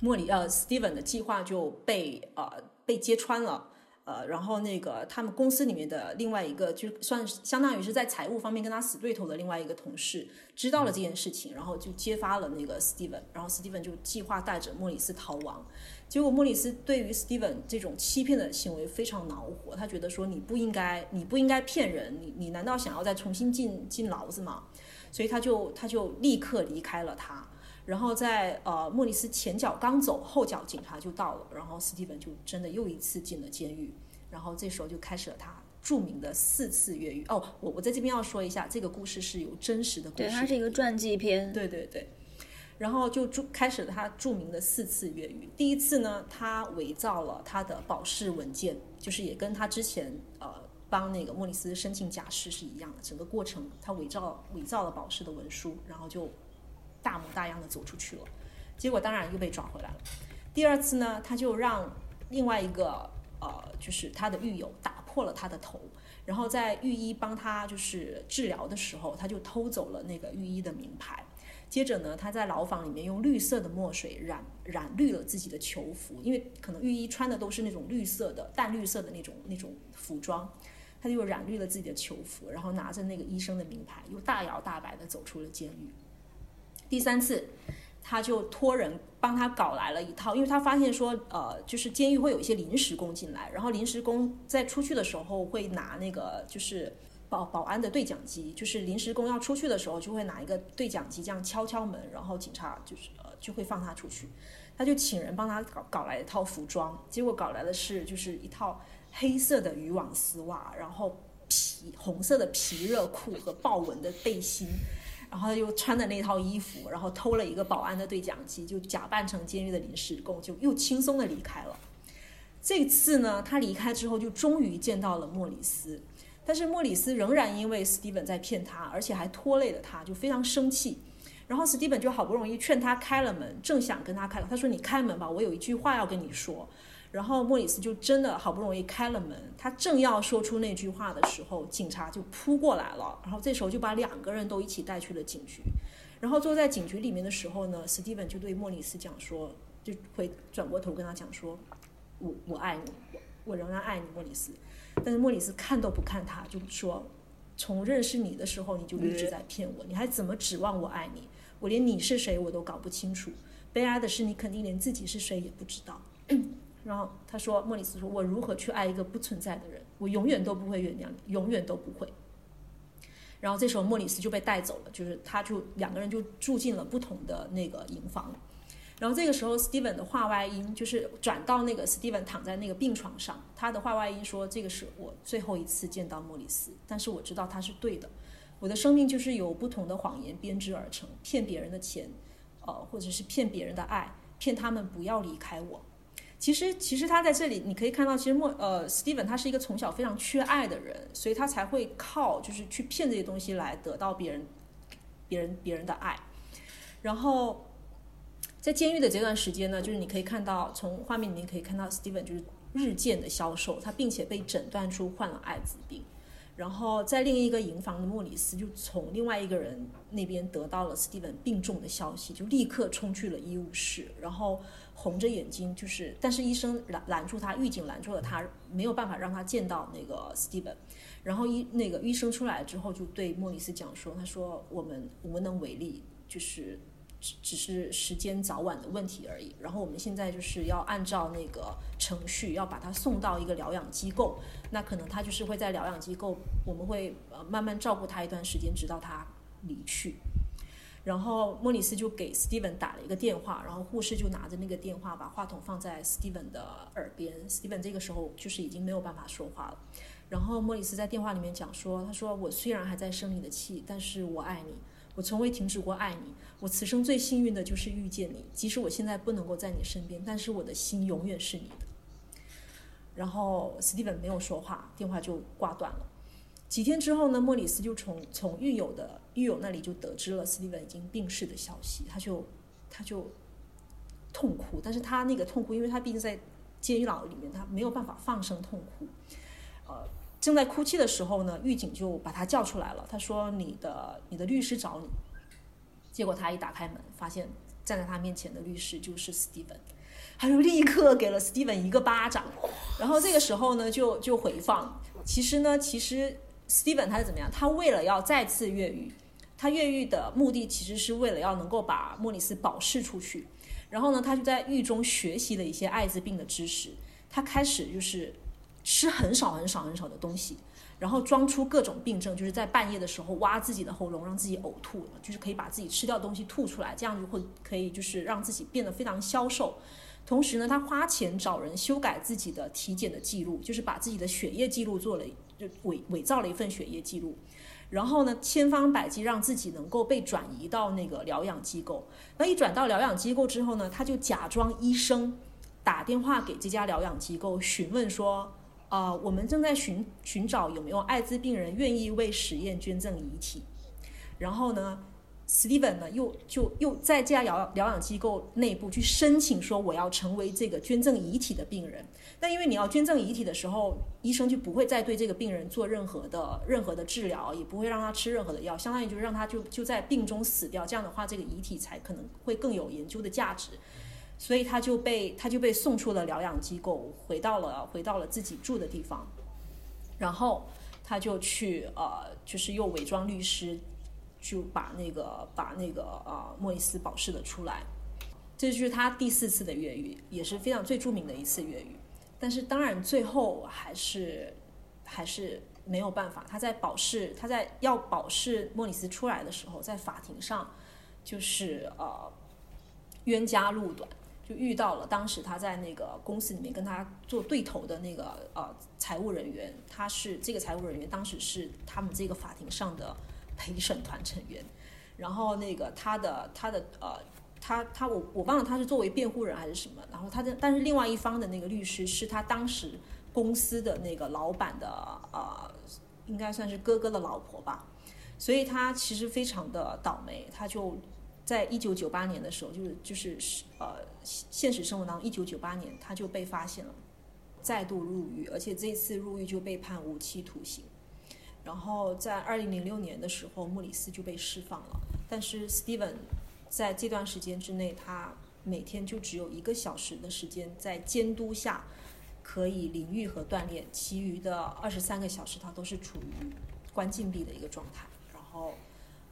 莫里呃 Steven 的计划就被呃被揭穿了，呃，然后那个他们公司里面的另外一个就算相当于是在财务方面跟他死对头的另外一个同事知道了这件事情，然后就揭发了那个 Steven，然后 Steven 就计划带着莫里斯逃亡。结果莫里斯对于 Steven 这种欺骗的行为非常恼火，他觉得说你不应该，你不应该骗人，你你难道想要再重新进进牢子吗？所以他就他就立刻离开了他，然后在呃莫里斯前脚刚走，后脚警察就到了，然后 Steven 就真的又一次进了监狱，然后这时候就开始了他著名的四次越狱。哦，我我在这边要说一下，这个故事是有真实的故事，对，它是一个传记片，对对对。然后就著开始了他著名的四次越狱。第一次呢，他伪造了他的保释文件，就是也跟他之前呃帮那个莫里斯申请假释是一样的，整个过程他伪造伪造了保释的文书，然后就大模大样的走出去了。结果当然又被抓回来了。第二次呢，他就让另外一个呃就是他的狱友打破了他的头，然后在狱医帮他就是治疗的时候，他就偷走了那个狱医的名牌。接着呢，他在牢房里面用绿色的墨水染染绿了自己的囚服，因为可能狱医穿的都是那种绿色的、淡绿色的那种那种服装，他就染绿了自己的囚服，然后拿着那个医生的名牌，又大摇大摆地走出了监狱。第三次，他就托人帮他搞来了一套，因为他发现说，呃，就是监狱会有一些临时工进来，然后临时工在出去的时候会拿那个就是。保保安的对讲机，就是临时工要出去的时候，就会拿一个对讲机这样敲敲门，然后警察就是呃就会放他出去。他就请人帮他搞搞来一套服装，结果搞来的是就是一套黑色的渔网丝袜，然后皮红色的皮热裤和豹纹的背心，然后又穿的那套衣服，然后偷了一个保安的对讲机，就假扮成监狱的临时工，就又轻松的离开了。这次呢，他离开之后就终于见到了莫里斯。但是莫里斯仍然因为史蒂文在骗他，而且还拖累了他，就非常生气。然后史蒂文就好不容易劝他开了门，正想跟他开，他说：“你开门吧，我有一句话要跟你说。”然后莫里斯就真的好不容易开了门，他正要说出那句话的时候，警察就扑过来了。然后这时候就把两个人都一起带去了警局。然后坐在警局里面的时候呢，史蒂文就对莫里斯讲说，就会转过头跟他讲说：“我我爱你，我我仍然爱你，莫里斯。”但是莫里斯看都不看他，就说：“从认识你的时候，你就一直在骗我，你还怎么指望我爱你？我连你是谁我都搞不清楚。悲哀的是，你肯定连自己是谁也不知道。”然后他说：“莫里斯说，我如何去爱一个不存在的人？我永远都不会原谅你，永远都不会。”然后这时候莫里斯就被带走了，就是他就两个人就住进了不同的那个营房。然后这个时候，Steven 的话外音就是转到那个 Steven 躺在那个病床上，他的话外音说：“这个是我最后一次见到莫里斯，但是我知道他是对的。我的生命就是由不同的谎言编织而成，骗别人的钱，呃，或者是骗别人的爱，骗他们不要离开我。其实，其实他在这里你可以看到，其实莫呃 Steven 他是一个从小非常缺爱的人，所以他才会靠就是去骗这些东西来得到别人别人别人的爱，然后。”在监狱的这段时间呢，就是你可以看到，从画面里面可以看到，Steven 就是日渐的消瘦，他并且被诊断出患了艾滋病。然后在另一个营房的莫里斯就从另外一个人那边得到了斯蒂文病重的消息，就立刻冲去了医务室，然后红着眼睛，就是但是医生拦拦住他，狱警拦住了他，没有办法让他见到那个斯蒂文。然后医那个医生出来之后就对莫里斯讲说，他说我们无能为力，就是只只是时间早晚的问题而已。然后我们现在就是要按照那个程序，要把他送到一个疗养机构。那可能他就是会在疗养机构，我们会呃慢慢照顾他一段时间，直到他离去。然后莫里斯就给 Steven 打了一个电话，然后护士就拿着那个电话，把话筒放在 Steven 的耳边。Steven 这个时候就是已经没有办法说话了。然后莫里斯在电话里面讲说：“他说我虽然还在生你的气，但是我爱你，我从未停止过爱你。我此生最幸运的就是遇见你，即使我现在不能够在你身边，但是我的心永远是你的。”然后史蒂文没有说话，电话就挂断了。几天之后呢，莫里斯就从从狱友的狱友那里就得知了史蒂文已经病逝的消息，他就他就痛哭，但是他那个痛哭，因为他毕竟在监狱牢里面，他没有办法放声痛哭。呃，正在哭泣的时候呢，狱警就把他叫出来了，他说：“你的你的律师找你。”结果他一打开门，发现站在他面前的律师就是史蒂文。他就立刻给了 Steven 一个巴掌，然后这个时候呢，就就回放。其实呢，其实 Steven 他是怎么样？他为了要再次越狱，他越狱的目的其实是为了要能够把莫里斯保释出去。然后呢，他就在狱中学习了一些艾滋病的知识。他开始就是吃很少很少很少的东西，然后装出各种病症，就是在半夜的时候挖自己的喉咙，让自己呕吐，就是可以把自己吃掉东西吐出来，这样就会可以就是让自己变得非常消瘦。同时呢，他花钱找人修改自己的体检的记录，就是把自己的血液记录做了，就伪伪造了一份血液记录，然后呢，千方百计让自己能够被转移到那个疗养机构。那一转到疗养机构之后呢，他就假装医生，打电话给这家疗养机构询问说，啊，我们正在寻寻找有没有艾滋病人愿意为实验捐赠遗体，然后呢。Steven 呢，又就又在这家疗疗养机构内部去申请说，我要成为这个捐赠遗体的病人。但因为你要捐赠遗体的时候，医生就不会再对这个病人做任何的任何的治疗，也不会让他吃任何的药，相当于就是让他就就在病中死掉。这样的话，这个遗体才可能会更有研究的价值。所以他就被他就被送出了疗养机构，回到了回到了自己住的地方。然后他就去呃，就是又伪装律师。就把那个把那个呃莫伊斯保释了出来，这就是他第四次的越狱，也是非常最著名的一次越狱。但是当然最后还是还是没有办法，他在保释他在要保释莫里斯出来的时候，在法庭上就是呃冤家路短，就遇到了当时他在那个公司里面跟他做对头的那个呃财务人员，他是这个财务人员当时是他们这个法庭上的。陪审团成员，然后那个他的他的呃，他他我我忘了他是作为辩护人还是什么，然后他的但是另外一方的那个律师是他当时公司的那个老板的呃，应该算是哥哥的老婆吧，所以他其实非常的倒霉，他就在一九九八年的时候，就是就是呃现实生活当中，一九九八年他就被发现了，再度入狱，而且这次入狱就被判无期徒刑。然后在二零零六年的时候，莫里斯就被释放了。但是 Steven 在这段时间之内，他每天就只有一个小时的时间在监督下可以淋浴和锻炼，其余的二十三个小时他都是处于关禁闭的一个状态。然后，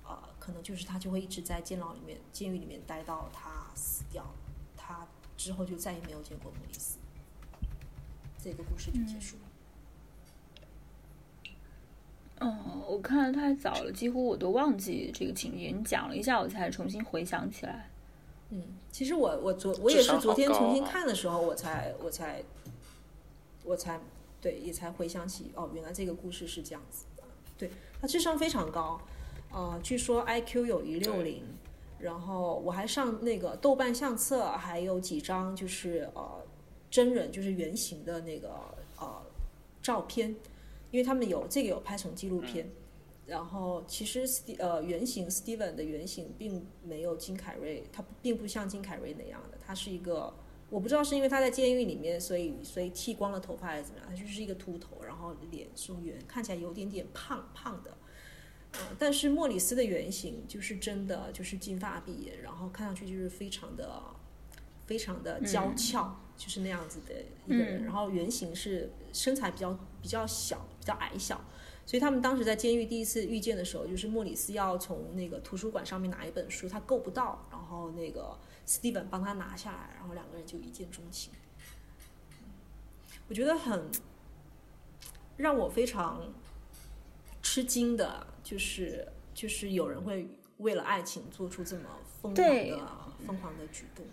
呃，可能就是他就会一直在监牢里面、监狱里面待到他死掉。他之后就再也没有见过莫里斯。这个故事就结束。哦，我看的太早了，几乎我都忘记这个情节。你讲了一下，我才重新回想起来。嗯，其实我我昨我也是昨天重新看的时候，我才我才我才对也才回想起哦，原来这个故事是这样子的。对他智商非常高，呃，据说 IQ 有一六零，然后我还上那个豆瓣相册，还有几张就是呃真人就是原型的那个呃照片。因为他们有这个有拍成纪录片，然后其实呃原型 Steven 的原型并没有金凯瑞，他并不像金凯瑞那样的，他是一个我不知道是因为他在监狱里面，所以所以剃光了头发还是怎么样，他就是一个秃头，然后脸是圆，看起来有点点胖胖的。呃，但是莫里斯的原型就是真的就是金发碧眼，然后看上去就是非常的非常的娇俏，就是那样子的一个人。嗯然后原型是身材比较比较小，比较矮小。所以他们当时在监狱第一次遇见的时候，就是莫里斯要从那个图书馆上面拿一本书，他够不到，然后那个斯蒂文帮他拿下来，然后两个人就一见钟情。我觉得很让我非常吃惊的，就是就是有人会为了爱情做出这么疯狂的疯狂的举动。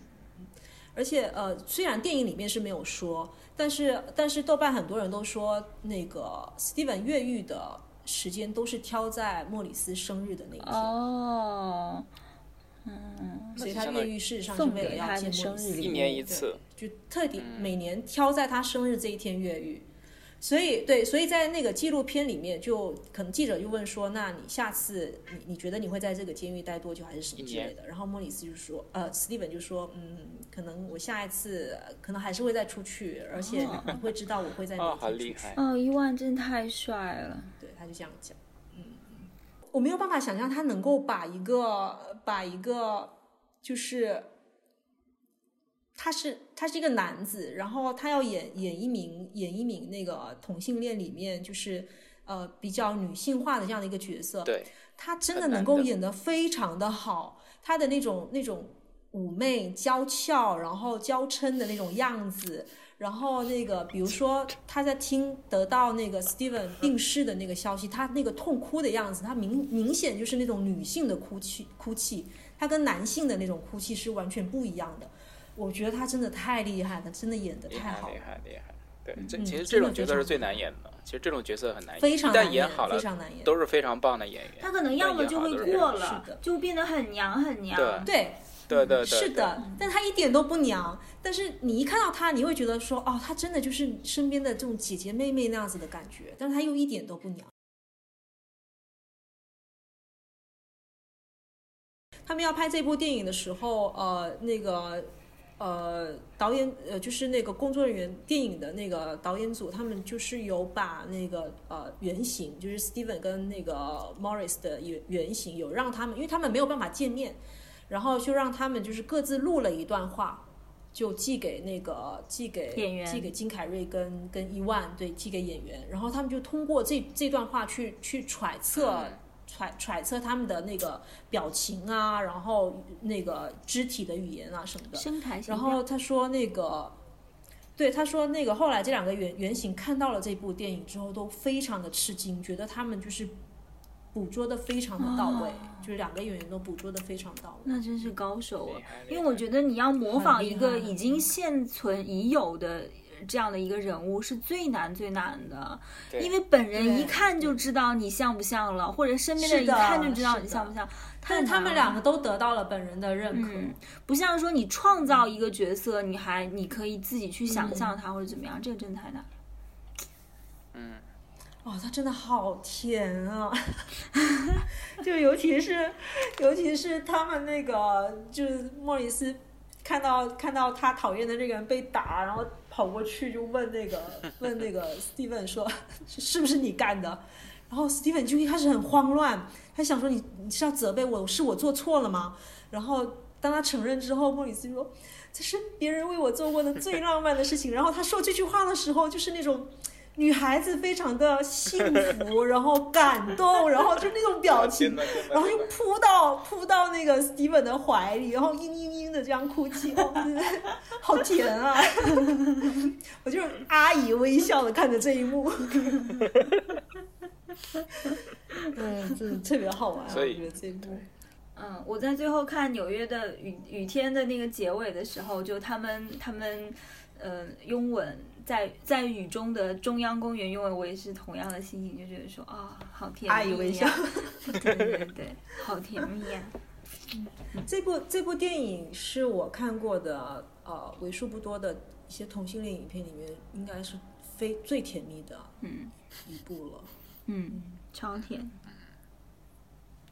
嗯而且呃，虽然电影里面是没有说，但是但是豆瓣很多人都说，那个 Steven 越狱的时间都是挑在莫里斯生日的那一天，哦，嗯。所以他越狱事实上是为了要见莫里斯的生日。一年一次，就特地每年挑在他生日这一天越狱。所以对，所以在那个纪录片里面就，可能记者就问说，那你下次你你觉得你会在这个监狱待多久，还是什么之类的？然后莫里斯就说，呃，斯蒂文就说，嗯，可能我下一次可能还是会再出去，而且你会知道我会在哪天出去。好厉害！哦，伊万真太帅了。对，他就这样讲。嗯，我没有办法想象他能够把一个把一个就是他是他是一个男子，然后他要演演一名演一名那个同性恋里面就是呃比较女性化的这样的一个角色，对，他真的能够演得非常的好，他的那种那种妩媚娇俏，然后娇嗔的那种样子。然后那个，比如说 [laughs] 他在听得到那个 Steven 病逝的那个消息，他那个痛哭的样子，他明明显就是那种女性的哭泣，哭泣，他跟男性的那种哭泣是完全不一样的。我觉得他真的太厉害了，真的演得厉害厉太好了，害厉害！对，这嗯其实这种角色是最难演的，其实这种角色很难演，难演好了非，常难演。都是非常棒的演员。他可能要么就会过是了的，就变得很娘很娘。对对，对对对，是的，但他一点都不娘。但是你一看到他，你会觉得说，哦，他真的就是身边的这种姐姐妹妹那样子的感觉，但是他又一点都不娘。他们要拍这部电影的时候，呃，那个呃导演呃就是那个工作人员，电影的那个导演组，他们就是有把那个呃原型，就是 Steven 跟那个 Morris 的原原型，有让他们，因为他们没有办法见面，然后就让他们就是各自录了一段话，就寄给那个寄给演员寄给金凯瑞跟跟伊万，对，寄给演员，然后他们就通过这这段话去去揣测。嗯揣揣测他们的那个表情啊，然后那个肢体的语言啊什么的。然后他说那个，对，他说那个后来这两个原原型看到了这部电影之后，都非常的吃惊，觉得他们就是捕捉的非常的到位，哦就是两个演员都捕捉的非常到位。那真是高手啊因为我觉得你要模仿一个已经现存已有的这样的一个人物是最难最难的，因为本人一看就知道你像不像了，或者身边的人一看就知道你像不像。太但他们两个都得到了本人的认可。嗯，不像说你创造一个角色，你还你可以自己去想嗯象他或者怎么样，这个真的太难了。嗯，哦，他真的好甜啊！[laughs] 就尤其是，尤其是他们那个，就是莫里斯看到看到他讨厌的这个人被打，然后跑过去就问那个问那个 Steven 说，是不是你干的？然后 Steven 就一开始很慌乱，他想说你你是要责备我，是我做错了吗？然后当他承认之后，莫里斯说这是别人为我做过的最浪漫的事情。然后他说这句话的时候，就是那种。女孩子非常的幸福，然后感动，然后就那种表情然后就扑到扑到那个 Steven 的怀里，然后嘤嘤嘤的这样哭泣，哦，好甜啊！[laughs] 我就是阿姨微笑的看着这一幕，嗯，[laughs] 真的特别好玩、啊，所以我觉得这一幕。嗯，我在最后看纽约的雨雨天的那个结尾的时候，就他们他们呃拥吻在在雨中的中央公园拥吻，我也是同样的心情，就觉得说啊，好甜蜜、啊，阿姨微笑 [laughs] 对对对，好甜蜜呀啊！这部这部电影是我看过的呃为数不多的一些同性恋影片里面，应该是非最甜蜜的嗯一部了。嗯，超甜。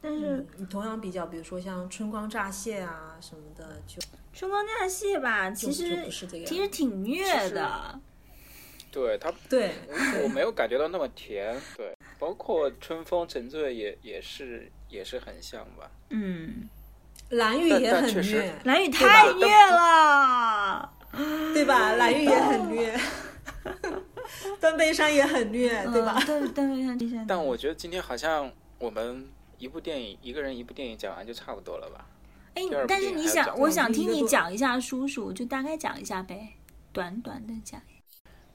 但是嗯，你同样比较，比如说像春光乍泄啊什么的，就春光乍泄吧，其实其实挺虐的。对它对我没有感觉到那么甜，对，包括春风沉醉也也是也是很像吧。嗯，蓝雨也很虐，蓝雨太虐了。[laughs] 对吧？蓝雨也很虐，断背山也很虐，对吧？嗯对对对对对。但我觉得今天好像我们一部电影一个人一部电影讲完就差不多了吧？哎但是你想，我想听你讲一下叔叔，就大概讲一下呗，短短的讲。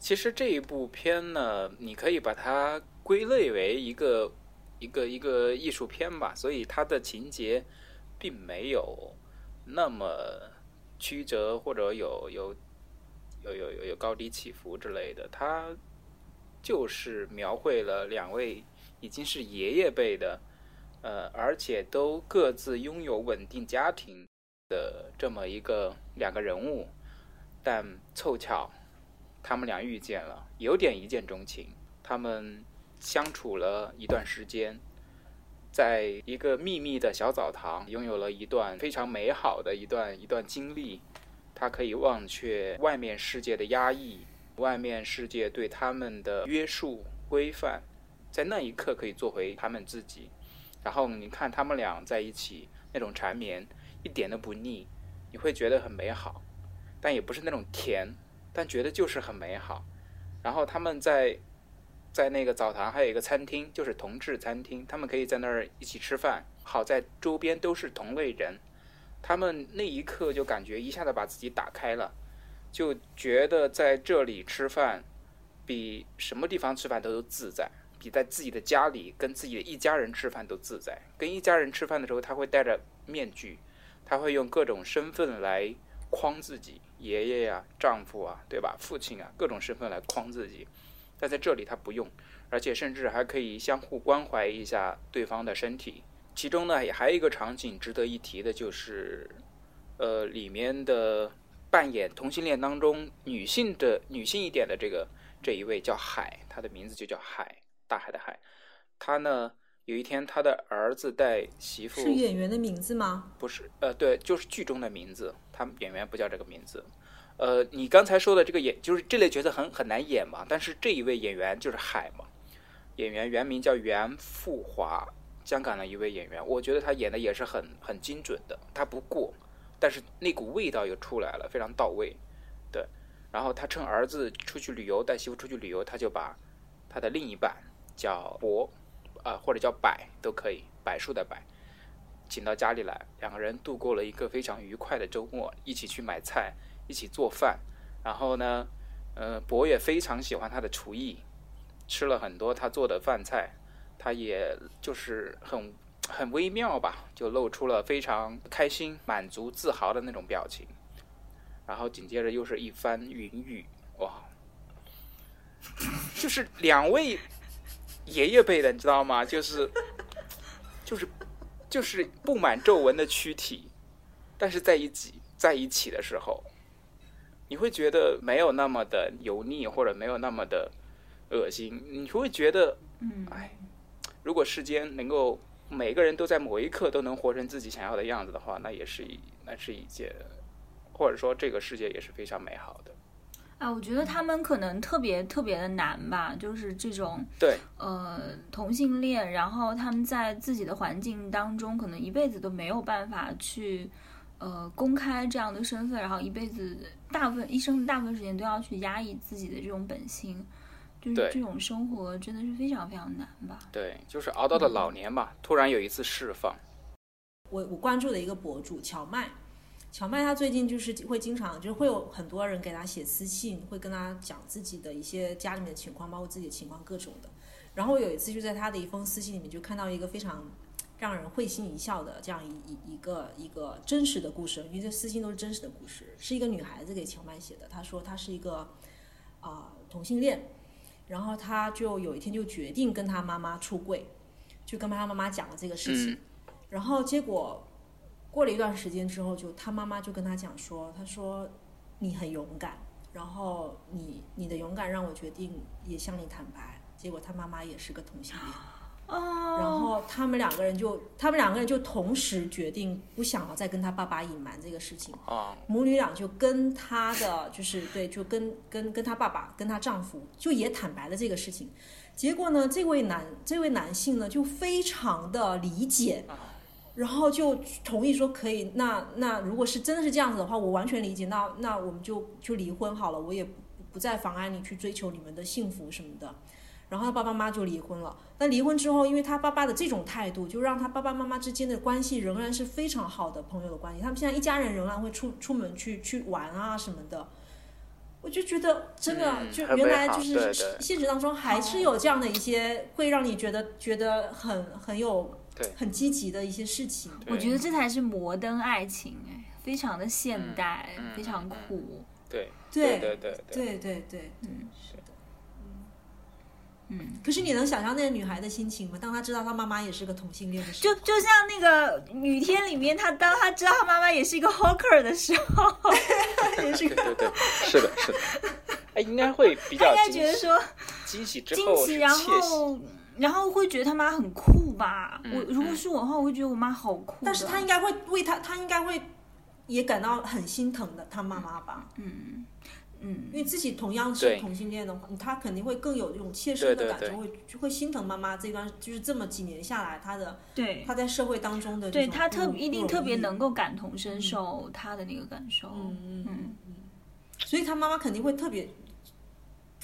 其实这一部片呢，你可以把它归类为一个一个一个艺术片吧，所以它的情节并没有那么曲折或者有有有有有有高低起伏之类的，它就是描绘了两位已经是爷爷辈的，呃，而且都各自拥有稳定家庭的这么一个两个人物，但凑巧。他们俩遇见了，有点一见钟情。他们相处了一段时间，在一个秘密的小澡堂，拥有了一段非常美好的一段一段经历。他可以忘却外面世界的压抑，外面世界对他们的约束规范，在那一刻可以做回他们自己。然后你看他们俩在一起那种缠绵，一点都不腻，你会觉得很美好，但也不是那种甜。但觉得就是很美好，然后他们在在那个澡堂还有一个餐厅，就是同志餐厅，他们可以在那儿一起吃饭。好在周边都是同类人，他们那一刻就感觉一下子把自己打开了，就觉得在这里吃饭比什么地方吃饭都自在，比在自己的家里跟自己的一家人吃饭都自在。跟一家人吃饭的时候，他会戴着面具，他会用各种身份来框自己。爷爷呀、丈夫啊，对吧？父亲啊，各种身份来框自己，但在这里他不用，而且甚至还可以相互关怀一下对方的身体。其中呢，也还有一个场景值得一提的，就是，呃，里面的扮演同性恋当中女性的女性一点的这个这一位叫海，她的名字就叫海，大海的海。她呢，有一天她的儿子带媳妇是演员的名字吗？不是，呃，对，就是剧中的名字，他们演员不叫这个名字。呃，你刚才说的这个演，就是这类角色很很难演嘛，但是这一位演员就是海嘛，演员原名叫袁富华，香港的一位演员，我觉得他演的也是很很精准的，他不过，但是那股味道又出来了，非常到位，对。然后他趁儿子出去旅游，带媳妇出去旅游，他就把他的另一半叫博，啊、或者叫柏都可以，柏树的柏。请到家里来，两个人度过了一个非常愉快的周末，一起去买菜，一起做饭。然后呢，呃，博也非常喜欢他的厨艺，吃了很多他做的饭菜，他也就是很很微妙吧，就露出了非常开心、满足、自豪的那种表情。然后紧接着又是一番云雨，哇，就是两位爷爷辈的，你知道吗？就是就是就是布满皱纹的躯体，但是在一起在一起的时候，你会觉得没有那么的油腻，或者没有那么的恶心，你会觉得，嗯，哎，如果世间能够每个人都在某一刻都能活成自己想要的样子的话，那也是一那是一件，或者说这个世界也是非常美好的。啊，我觉得他们可能特别特别的难吧，就是这种对，呃同性恋，然后他们在自己的环境当中，可能一辈子都没有办法去呃公开这样的身份，然后一辈子大部分一生大部分时间都要去压抑自己的这种本性，就是这种生活真的是非常非常难吧。对，就是熬到了老年吧，突然有一次释放。我我关注的一个博主乔麦，乔麦他最近就是会经常就是会有很多人给他写私信，会跟他讲自己的一些家里面的情况，包括自己的情况各种的。然后有一次就在他的一封私信里面就看到一个非常让人会心一笑的这样一一一个一个真实的故事，因为这私信都是真实的故事，是一个女孩子给乔麦写的。她说她是一个啊、同性恋，然后她就有一天就决定跟她妈妈出柜，就跟她妈妈讲了这个事情。嗯然后结果过了一段时间之后就，他妈妈就跟他讲说，他说你很勇敢，然后你你的勇敢让我决定也向你坦白。结果他妈妈也是个同性恋，[gasps] 哦，然后他们两个人就，他们两个人就同时决定不想要再跟他爸爸隐瞒这个事情。啊，母女俩就跟他的就是对，就跟跟跟他爸爸跟他丈夫就也坦白了这个事情。结果呢，这位男这位男性呢就非常的理解，然后就同意说可以。那那如果是真的是这样子的话，我完全理解。那那我们就就离婚好了，我也不不再妨碍你去追求你们的幸福什么的。然后他爸爸妈妈就离婚了。那离婚之后，因为他爸爸的这种态度，就让他爸爸妈妈之间的关系仍然是非常好的朋友的关系。他们现在一家人仍然会出出门去去玩啊什么的。我就觉得真的，嗯就原来就是现实当中还是有这样的一些会让你觉得觉得很很有对很积极的一些事情。我觉得这才是摩登爱情，哎，非常的现代，非常酷。对对对对对，对对是的。嗯，可是你能想象那个女孩的心情吗？当她知道她妈妈也是个同性恋的时候，就就像那个雨天里面，她当她知道她妈妈也是一个 hawker 的时候，[laughs] 也是对对对，是的，是的。[laughs] 哎，应该会比较他应该惊喜，觉得说惊喜之惊喜，后然。后然后会觉得他妈很酷吧？嗯我如果是我的话，我会觉得我妈好酷。但是他应该会为他，他应该会也感到很心疼的，他妈妈吧？嗯嗯。因为自己同样是同性恋的话，他肯定会更有这种切身的感受，会就会心疼妈妈这段就是这么几年下来，他的对。他在社会当中的对，他特一定特别能够感同身受他的那个感受。嗯嗯嗯，所以他妈妈肯定会特别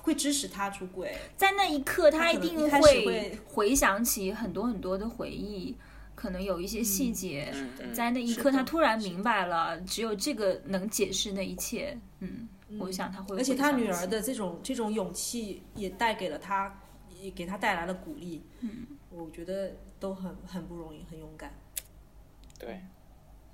会支持他出轨。在那一刻，他他一定会会回想起很多很多的回忆，可能有一些细节，在那一刻他突然明白了，只有这个能解释那一切。嗯，我想他会想，而且他女儿的这种这种勇气也带给了他，也给他带来了鼓励。嗯，我觉得都很很不容易，很勇敢。对，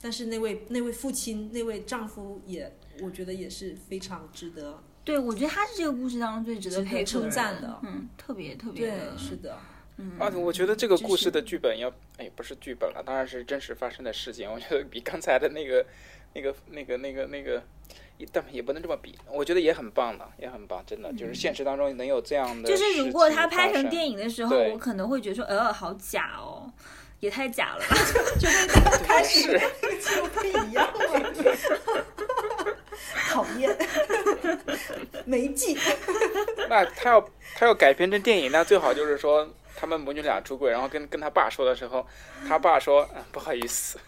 但是那位那位父亲，那位丈夫也，我觉得也是非常值得。对我觉得他是这个故事当中最值得值得佩服称赞的嗯，特别特别对的，，是的，嗯啊，我觉得这个故事的剧本要，哎，不是剧本了，当然是真实发生的事件。我觉得比刚才的那个、那个、那个、那个、那个，但也不能这么比。我觉得也很棒的，也很棒，真的，就是现实当中能有这样的就。是如果他拍成电影的时候，我可能会觉得说，呃，好假哦，也太假了吧。[laughs] 就跟他开始是纪录片一样了。[laughs] [laughs] 讨厌，没劲。[laughs] 那他要他要改编成电影，那最好就是说他们母女俩出轨，然后跟跟他爸说的时候，他爸说、嗯、不好意思，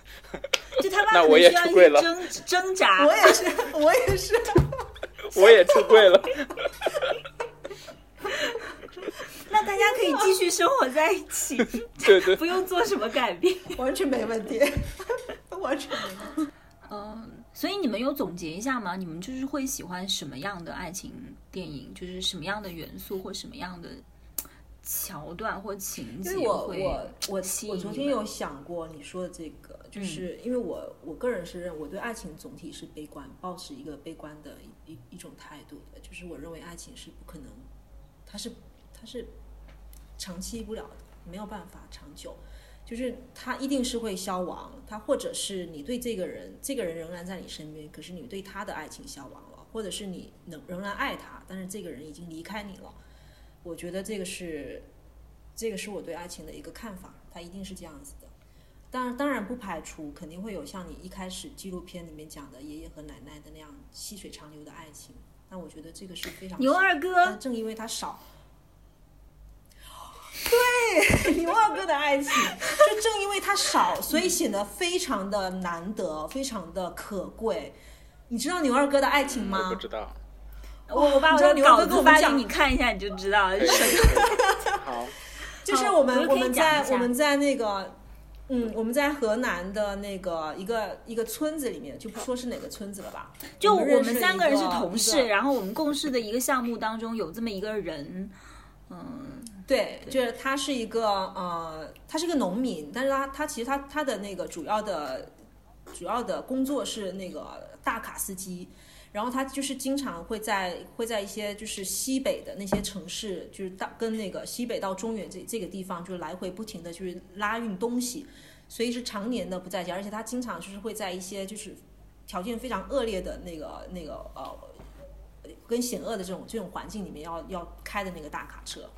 就他爸那我也需要一出柜了挣挣扎我。也是，我也是。[laughs] 我也出柜了。那大家可以继续生活在一起，对对，不用做什么改变。完全没问题，完全没问题。嗯，所以你们有总结一下吗？你们就是会喜欢什么样的爱情电影？就是什么样的元素或什么样的桥段或情节我我我我昨天有想过你说的这个，就是因为我我个人是认我对爱情总体是悲观，抱持一个悲观的一一一种态度的，就是我认为爱情是不可能，它是它是长期不了的，没有办法长久。就是他一定是会消亡，他或者是你对这个人，这个人仍然在你身边，可是你对他的爱情消亡了，或者是你能仍然爱他，但是这个人已经离开你了。我觉得这个是，这个是我对爱情的一个看法，他一定是这样子的。当然，当然不排除肯定会有像你一开始纪录片里面讲的爷爷和奶奶的那样细水长流的爱情。但我觉得这个是非常牛二哥但正因为他少，对牛二哥的爱情，就正因为它少，所以显得非常的难得，非常的可贵。你知道牛二哥的爱情我吗不？知道。我我把我的你知道牛二哥稿子发给你看一下，你就知道了。好，[laughs] 就是我们我们在我们在那个，嗯，我们在河南的那个一个一个村子里面，就不说是哪个村子了吧？就我们三个人是同事，然后我们共事的一个项目当中有这么一个人，嗯，对，就是他是一个呃，他是一个农民，但是他他其实他他的那个主要的主要的工作是那个大卡司机，然后他就是经常会在会在一些就是西北的那些城市，就是到跟那个西北到中原这这个地方，就是来回不停的就是拉运东西，所以是常年的不在家，而且他经常就是会在一些就是条件非常恶劣的那个那个呃跟险恶的这种这种环境里面要要开的那个大卡车。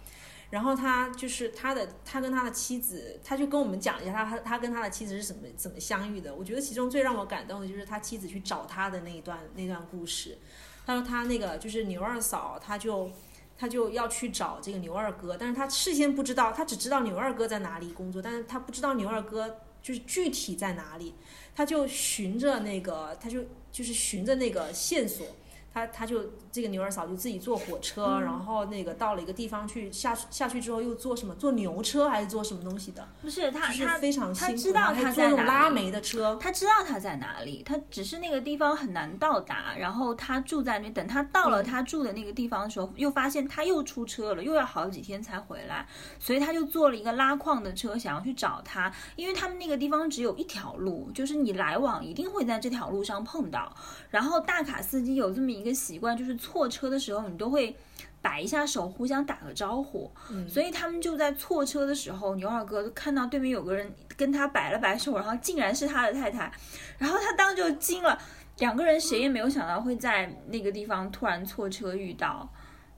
然后他就是他的，他跟他的妻子，他就跟我们讲一下他他他跟他的妻子是怎么怎么相遇的。我觉得其中最让我感动的就是他妻子去找他的那一段那段故事。他说他那个就是牛二嫂，他就他就要去找这个牛二哥，但是他事先不知道，他只知道牛二哥在哪里工作，但是他不知道牛二哥就是具体在哪里，他就循着那个，他就就是循着那个线索。他他就这个牛二嫂就自己坐火车，然后那个到了一个地方去下下去之后又坐什么坐牛车还是坐什么东西的？不是他是他非常辛苦，他在哪坐拉里煤的车。他知道他在哪里，他只是那个地方很难到达，然后他住在那边。等他到了他住的那个地方的时候，又发现他又出车了，又要好几天才回来，所以他就坐了一个拉矿的车，想要去找他。因为他们那个地方只有一条路，就是你来往一定会在这条路上碰到。然后大卡司机有这么一个习惯，就是错车的时候你都会。摆一下手，互相打个招呼，所以他们就在错车的时候，牛二哥看到对面有个人跟他摆了摆手，然后竟然是他的太太，然后他当时就惊了。两个人谁也没有想到会在那个地方突然错车遇到。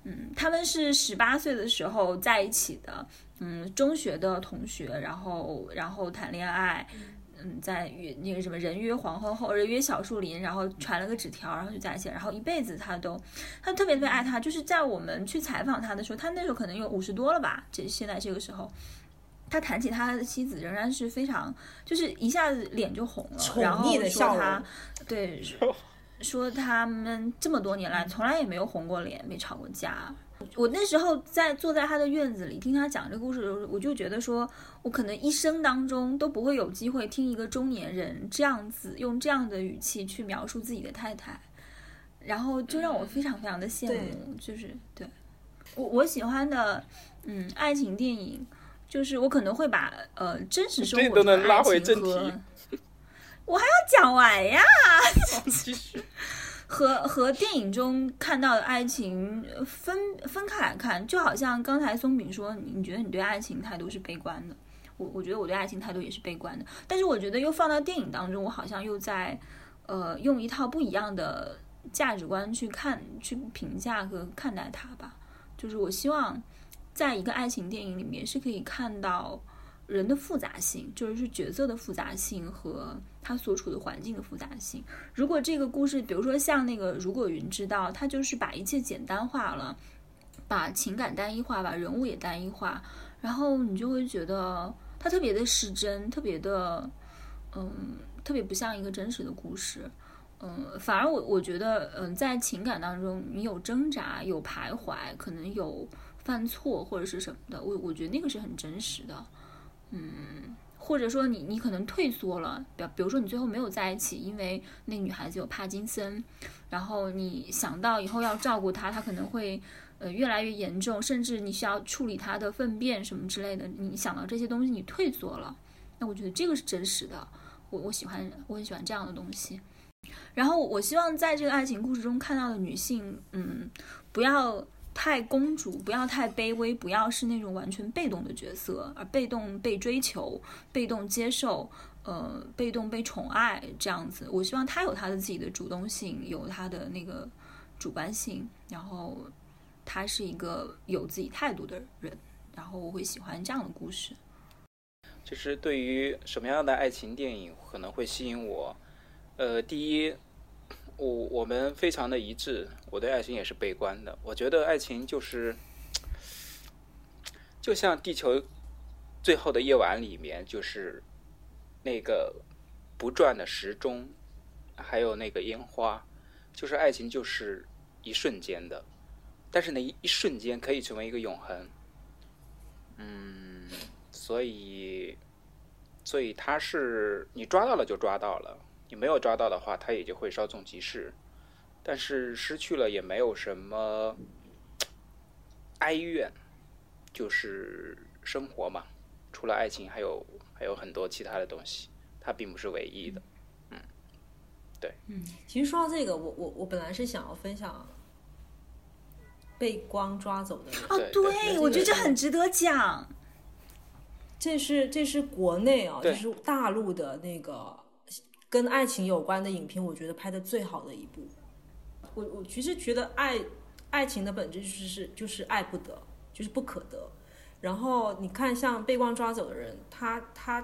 嗯，他们是十八岁的时候在一起的，嗯，中学的同学，然后然后谈恋爱，嗯，在约那个什么人约黄昏后，人约小树林，然后传了个纸条，然后就在一起，然后一辈子他都，他特别特别爱他，就是在我们去采访他的时候，他那时候可能有五十多了吧，这现在这个时候。他谈起他的妻子，仍然是非常，就是一下子脸就红了，宠然后溺的笑他，对，[laughs] 说他们这么多年来从来也没有红过脸，没吵过架。我那时候在坐在他的院子里听他讲这个故事的时候，我就觉得说，我可能一生当中都不会有机会听一个中年人这样子用这样的语气去描述自己的太太，然后就让我非常非常的羡慕，就是对我我喜欢的嗯爱情电影，就是我可能会把呃真实生活中的都能拉爱回正情和题我还要讲完呀。继续。和和电影中看到的爱情分分开来看，就好像刚才松饼说，你觉得你对爱情态度是悲观的，我我觉得我对爱情态度也是悲观的，但是我觉得又放到电影当中，我好像又在呃用一套不一样的价值观去看、去评价和看待它吧。就是我希望在一个爱情电影里面是可以看到人的复杂性，就是角色的复杂性和他所处的环境的复杂性。如果这个故事，比如说像那个《如果云知道》，它就是把一切简单化了，把情感单一化，把人物也单一化，然后你就会觉得它特别的失真，特别的，嗯，特别不像一个真实的故事。嗯，反而我我觉得，嗯，在情感当中，你有挣扎，有徘徊，可能有犯错或者是什么的，我我觉得那个是很真实的。嗯，或者说你你可能退缩了，比比如说你最后没有在一起，因为那个女孩子有帕金森，然后你想到以后要照顾她，她可能会呃越来越严重，甚至你需要处理她的粪便什么之类的，你想到这些东西你退缩了，那我觉得这个是真实的，我我喜欢我很喜欢这样的东西。然后我希望在这个爱情故事中看到的女性，嗯，不要太公主，不要太卑微，不要是那种完全被动的角色，而被动被追求、被动接受、呃，被动被宠爱这样子。我希望他有他的自己的主动性，有他的那个主观性，然后他是一个有自己态度的人，然后我会喜欢这样的故事。就是对于什么样的爱情电影可能会吸引我？呃，第一，我我们非常的一致，我对爱情也是悲观的。我觉得爱情就是，就像《地球最后的夜晚》里面，就是那个不转的时钟，还有那个烟花，就是爱情就是一瞬间的，但是那一一瞬间可以成为一个永恒。嗯，所以，所以它是你抓到了就抓到了。你没有抓到的话，它也就会稍纵即逝。但是失去了也没有什么哀怨，就是生活嘛。除了爱情，还有还有很多其他的东西，它并不是唯一的。嗯，对。嗯其实说到这个，我我我本来是想要分享被光抓走的人。哦，对我觉得这很值得讲。这是这是国内啊，对就是大陆的那个跟爱情有关的影片，我觉得拍的最好的一部。我我其实觉得爱爱情的本质就是是就是爱不得，就是不可得。然后你看，像被光抓走的人，他他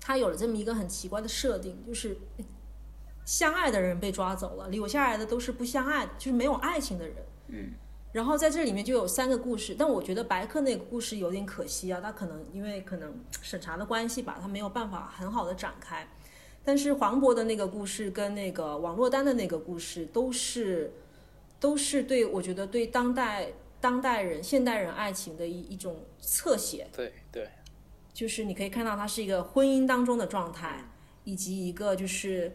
他有了这么一个很奇怪的设定，就是相爱的人被抓走了，留下来的都是不相爱的，就是没有爱情的人。嗯。然后在这里面就有三个故事，但我觉得白客那个故事有点可惜啊，他可能因为可能审查的关系吧，他没有办法很好的展开。但是黄渤的那个故事跟那个王珞丹的那个故事都是都是对我觉得对当代当代人现代人爱情的一一种侧写，对对，就是你可以看到它是一个婚姻当中的状态，以及一个就是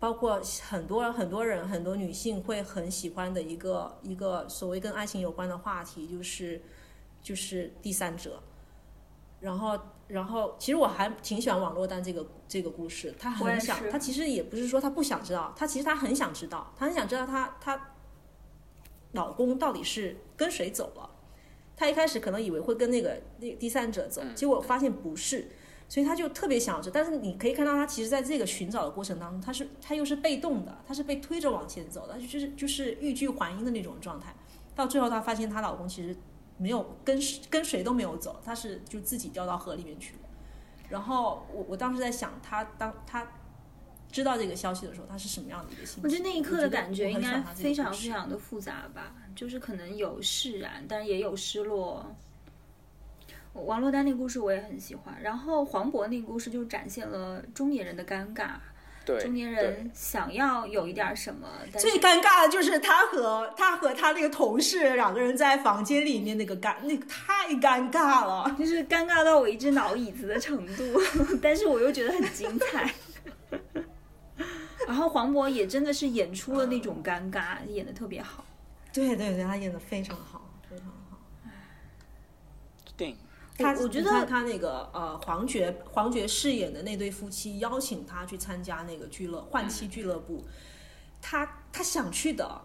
包括很多很多人很多女性会很喜欢的一个一个所谓跟爱情有关的话题，就是就是第三者。然后然后其实我还挺喜欢王珞丹这个这个故事，她很想，是她其实也不是说她不想知道，她其实她很想知道，她很想知道她她老公到底是跟谁走了。她一开始可能以为会跟那个那第三者走，结果发现不是，所以她就特别想要知道。但是你可以看到，她其实在这个寻找的过程当中，她是她又是被动的，她是被推着往前走的，就是就是欲拒还迎的那种状态。到最后，她发现她老公其实没有跟跟谁都没有走，他是就自己掉到河里面去了。然后我我当时在想，他当他知道这个消息的时候，他是什么样的一个心情？我觉得那一刻的感觉应该非常非常的复杂吧，就是可能有释然，但是也有失落。王珞丹那个故事我也很喜欢，然后黄渤那个故事就展现了中年人的尴尬，对，中年人想要有一点什么，但最尴尬的就是他和他和他那个同事两个人在房间里面那个尴，那个太尴尬了。[laughs] 就是尴尬到我一直挠椅子的程度，[laughs] 但是我又觉得很精彩。[laughs] 然后黄渤也真的是演出了那种尴尬，演的特别好。对对对，他演的非常好，非常好。电影他我觉得他那个呃黄觉黄觉饰演的那对夫妻邀请他去参加那个俱乐换妻俱乐部，他他想去的，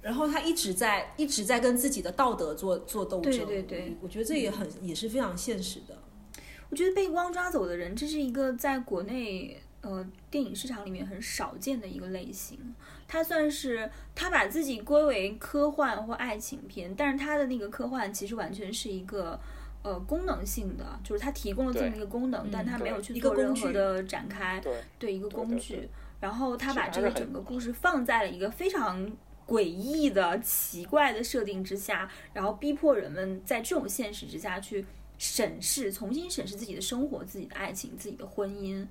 然后他一直在一直在跟自己的道德做做斗争。对对对，我觉得这也很也是非常现实的。我觉得被光抓走的人，这是一个在国内呃电影市场里面很少见的一个类型。他算是他把自己归为科幻或爱情片，但是他的那个科幻其实完全是一个呃功能性的，就是它提供了这么一个功能，嗯但它没有去一个做任工具何的展开。对对一个工具，对然后他把这个整个故事放在了一个非常诡异的、奇怪的设定之下，然后逼迫人们在这种现实之下去审视、重新审视自己的生活、自己的爱情、自己的婚姻。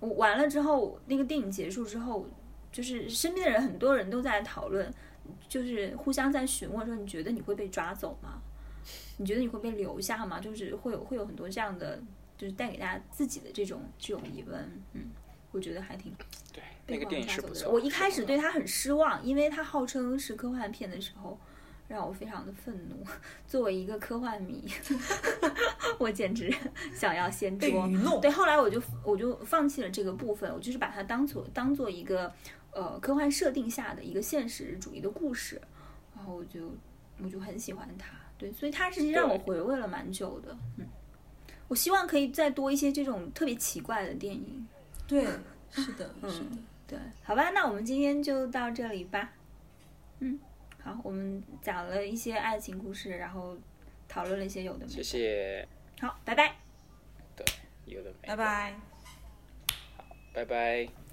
我完了之后，那个电影结束之后，就是身边的人很多人都在讨论，就是互相在询问说：“你觉得你会被抓走吗？你觉得你会被留下吗？”就是会有会有很多这样的，就是带给大家自己的这种这种疑问。嗯，我觉得还挺对被那个电影光抓走的是不错。我一开始对他很失望，因为他号称是科幻片的时候，让我非常的愤怒。[laughs] 作为一个科幻迷，[laughs] 我简直想要掀桌。对，后来我就我就放弃了这个部分，我就是把它当做当做一个呃科幻设定下的一个现实主义的故事，然后我就我就很喜欢它。对，所以它实际让我回味了蛮久的。嗯，我希望可以再多一些这种特别奇怪的电影。对，是的，是的。嗯，对，好吧，那我们今天就到这里吧。嗯，好，我们讲了一些爱情故事，然后讨论了一些有的没谢的。谢，好，拜拜。对有的没的，拜拜。拜拜。